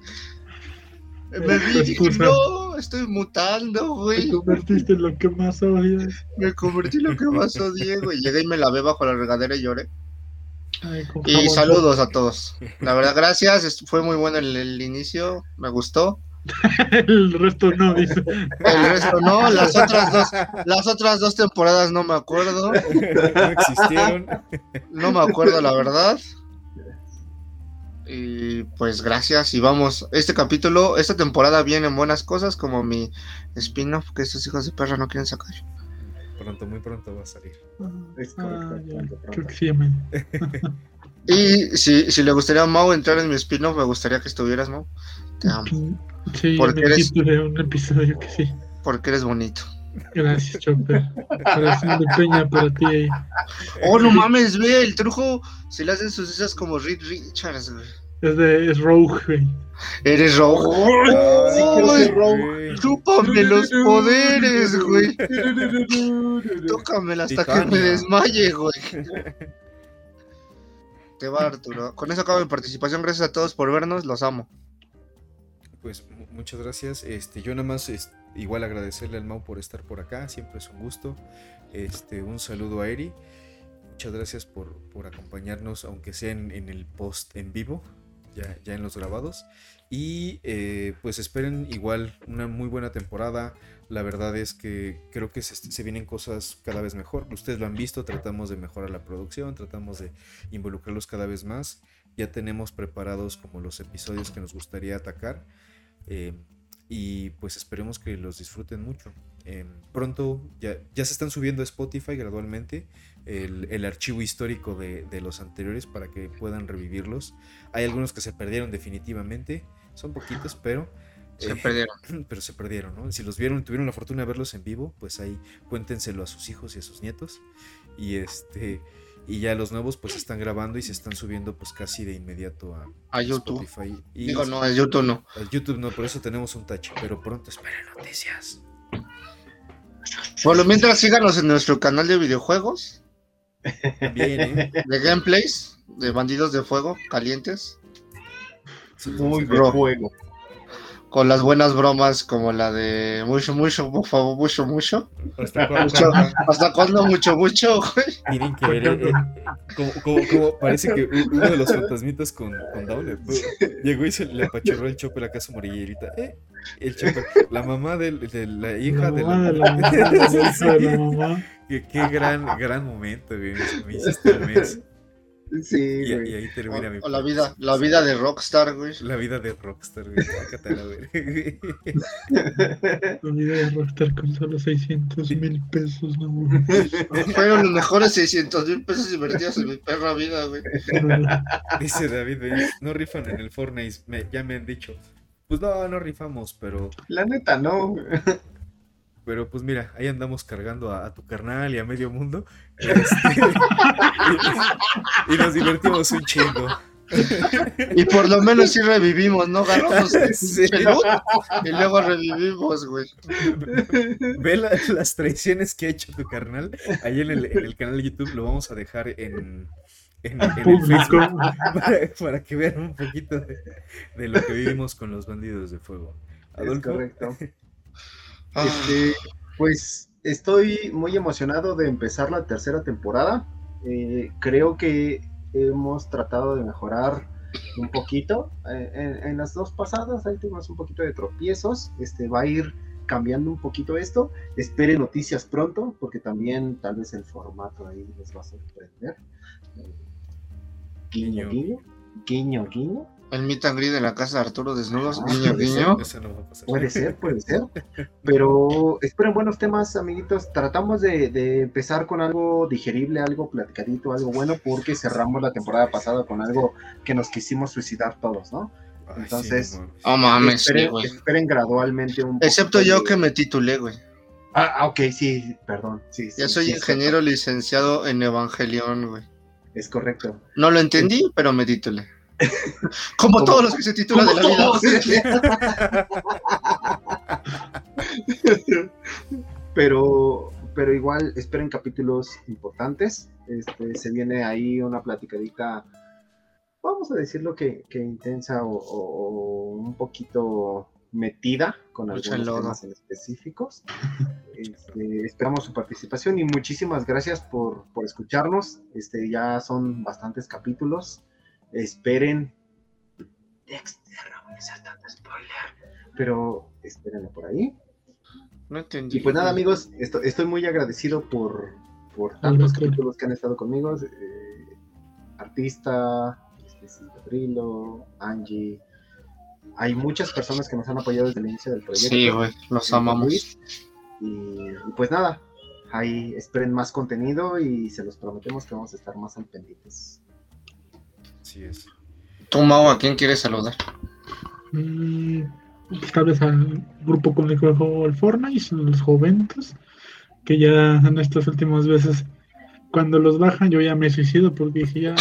Me vi no, estoy mutando, güey. Me convertiste en lo que más odias. Me convertí en lo que más odié, güey. Llegué y me lavé bajo la regadera y lloré. y saludos a todos. La verdad, gracias. Fue muy bueno el, inicio. Me gustó. el resto no, dice. El resto no. Las otras dos, las otras dos temporadas no me acuerdo. No existieron. No me acuerdo, la verdad. Y pues gracias y vamos, este capítulo, esta temporada vienen buenas cosas como mi spin-off que estos hijos de perra no quieren sacar. Pronto, muy pronto va a salir. Ah, y si, si le gustaría a Mau entrar en mi spin-off, me gustaría que estuvieras, Mau. Te amo. Sí, porque eres, un episodio que sí. Porque eres bonito. Gracias, Chopper. Corazón de peña para ti Oh, no mames, ve, el trujo se le hacen sus esas como Reed Richards, güey. Es de es Rogue, güey. Eres Rogue. Oh, sí, Rogue. Chúpame los poderes, güey. Tócamela hasta que me desmaye, güey. Te va, Arturo. Con eso acabo mi participación. Gracias a todos por vernos. Los amo. Pues muchas gracias. Este, yo nada más igual agradecerle al Mau por estar por acá. Siempre es un gusto. Este, un saludo a Eri. Muchas gracias por, por acompañarnos, aunque sea en, en el post en vivo ya, en los grabados. Y eh, pues esperen igual una muy buena temporada. La verdad es que creo que se, vienen cosas cada vez mejor. Ustedes lo han visto, tratamos de mejorar la producción, tratamos de involucrarlos cada vez más. Ya tenemos preparados como los episodios que nos gustaría atacar. Eh, y pues esperemos que los disfruten mucho. Em, pronto ya, ya, se están subiendo a Spotify gradualmente el, archivo histórico de, los anteriores para que puedan revivirlos. Hay algunos que se perdieron definitivamente, son poquitos, pero... Se eh, perdieron. Pero se perdieron, ¿no? Si los vieron, tuvieron la fortuna de verlos en vivo, pues ahí cuéntenselo a sus hijos y a sus nietos. Y este y ya los nuevos pues están grabando y se están subiendo pues casi de inmediato a, a YouTube. Spotify. Digo, no, a YouTube no. A YouTube no, por eso tenemos un touch, pero pronto esperen noticias. Por lo mientras síganos en nuestro canal de videojuegos. Bien, ¿eh? De gameplays, de bandidos de fuego, calientes. Muy de juego con las buenas bromas como la de mucho, mucho, por favor, mucho, mucho. ¿Hasta cuándo? Mucho, mucho, güey. Miren que eh, como, como, parece que uno de los fantasmitas con, con Downer llegó y se le apachurró el chopper a su morillerita. Eh, el chopper, la mamá de, de la hija de la, de la, de la mamá. Qué, qué gran, gran momento, güey. Me hiciste el mes. Sí, y, y, ahí termina o, mi o la vida, la vida de Rockstar, güey. La vida de Rockstar, güey. la, la vida de Rockstar con solo 600 mil pesos, no. Fueron los mejores 600 mil pesos invertidos en mi perra vida, güey. Dice David, no rifan en el Fortnite, me, ya me han dicho. Pues no, no rifamos, pero. La neta, no. Pero pues mira, ahí andamos cargando a, tu carnal y a medio mundo. Este, y, nos divertimos un chingo. Y por lo menos sí revivimos, ¿no? Ganamos y luego revivimos, güey. Ve las traiciones que ha hecho tu carnal. Ahí en el, canal de YouTube lo vamos a dejar en, en, el Facebook para, que vean un poquito de, lo que vivimos con los bandidos de fuego. Adolfo. correcto. Ah. Este, pues estoy muy emocionado de empezar la tercera temporada. Eh, creo que hemos tratado de mejorar un poquito. Eh, en, las dos pasadas ahí tuvimos un poquito de tropiezos. Este va a ir cambiando un poquito esto. Espere noticias pronto, porque también tal vez el formato ahí les va a sorprender. Eh, guiño, guiño, guiño, guiño. El meet and greet de la casa de Arturo desnudos, ah, guiño, guiño. puede ser, puede ser. Pero esperen buenos temas, amiguitos. Tratamos de, empezar con algo digerible, algo platicadito, algo bueno, porque cerramos la temporada pasada con algo que nos quisimos suicidar todos, ¿no? Entonces, oh, mames, esperen, gradualmente un Excepto yo que me titulé, güey. Ah, ah, ok, sí, perdón. Sí, ya soy ingeniero licenciado en Evangelión, güey. Es correcto. No lo entendí, pero me titulé. Como, todos los que se titulan de la vida. pero, pero igual esperen capítulos importantes. Este, se viene ahí una platicadita, vamos a decirlo que, que intensa o, un poquito metida con algunos temas en específicos. Este, esperamos su participación y muchísimas gracias por, por escucharnos. Este, ya son bastantes capítulos esperen. Dexter, no voy a hacer tanto spoiler. Pero espérenlo por ahí. No entendí. Y pues nada, amigos, estoy muy agradecido por, por tantos capítulos que han estado conmigo. Eh, artista, este, Brilo, Angie. Hay muchas personas que nos han apoyado desde el inicio del proyecto. Sí, güey, los amamos. Y, y, pues nada, ahí esperen más contenido y se los prometemos que vamos a estar más al pendientes. Así es. ¿Tú, Mau, a quién quieres saludar? Mm, tal vez al grupo con el que juego el Fortnite, los jóvenes, que ya en estas últimas veces cuando los bajan yo ya me suicido porque dije ya,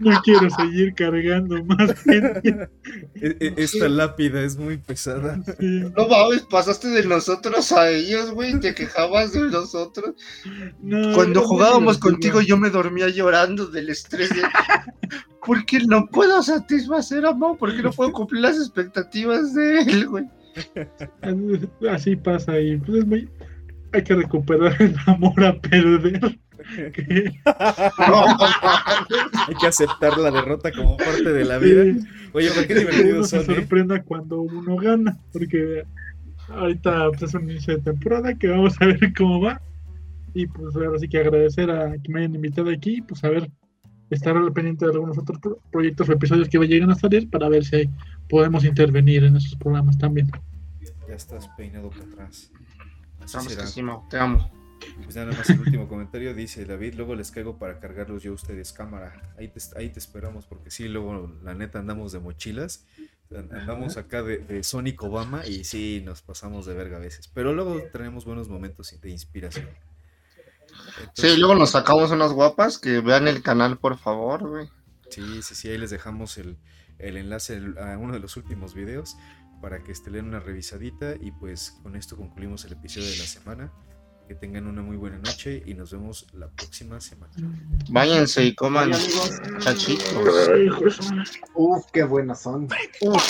no, quiero seguir cargando más gente. E, e, esta lápida es muy pesada. No mames, pasaste de nosotros a ellos, güey, te quejabas de nosotros. cuando jugábamos contigo yo me dormía llorando del estrés de... ¿Por qué no puedo satisfacer a Mo? ¿Por qué no puedo cumplir las expectativas de él, güey? Así pasa y pues es muy hay que recuperar el amor a perder. hay que aceptar la derrota como parte de la vida. Oye, ¿por qué divertido son? Se sorprenda cuando uno gana, porque ahorita pues, es un inicio de temporada que vamos a ver cómo va. Y pues ahora sí que agradecer a que me hayan invitado aquí, pues a ver, estar al pendiente de algunos otros proyectos o episodios que vayan a salir para ver si podemos intervenir en esos programas también. Ya estás peinado para atrás. Así te amo. Pues nada más el último comentario dice David, luego les caigo para cargarlos yo a ustedes cámara. Ahí te, ahí te esperamos porque sí, luego la neta andamos de mochilas. Andamos acá de, Sonic Obama y sí, nos pasamos de verga a veces. Pero luego tenemos buenos momentos de inspiración. sí, luego nos sacamos unas guapas que vean el canal, por favor, güey. Sí, sí, sí, ahí les dejamos el, enlace a uno de los últimos videos para que estén una revisadita y pues con esto concluimos el episodio de la semana. Que tengan una muy buena noche y nos vemos la próxima semana. Váyanse y coman chachitos. Uf, qué buenas son. Uf.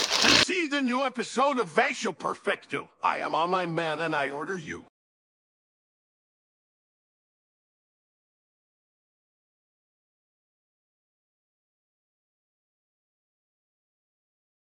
See the new episode of Vacio Perfecto. I am on my man and I order you.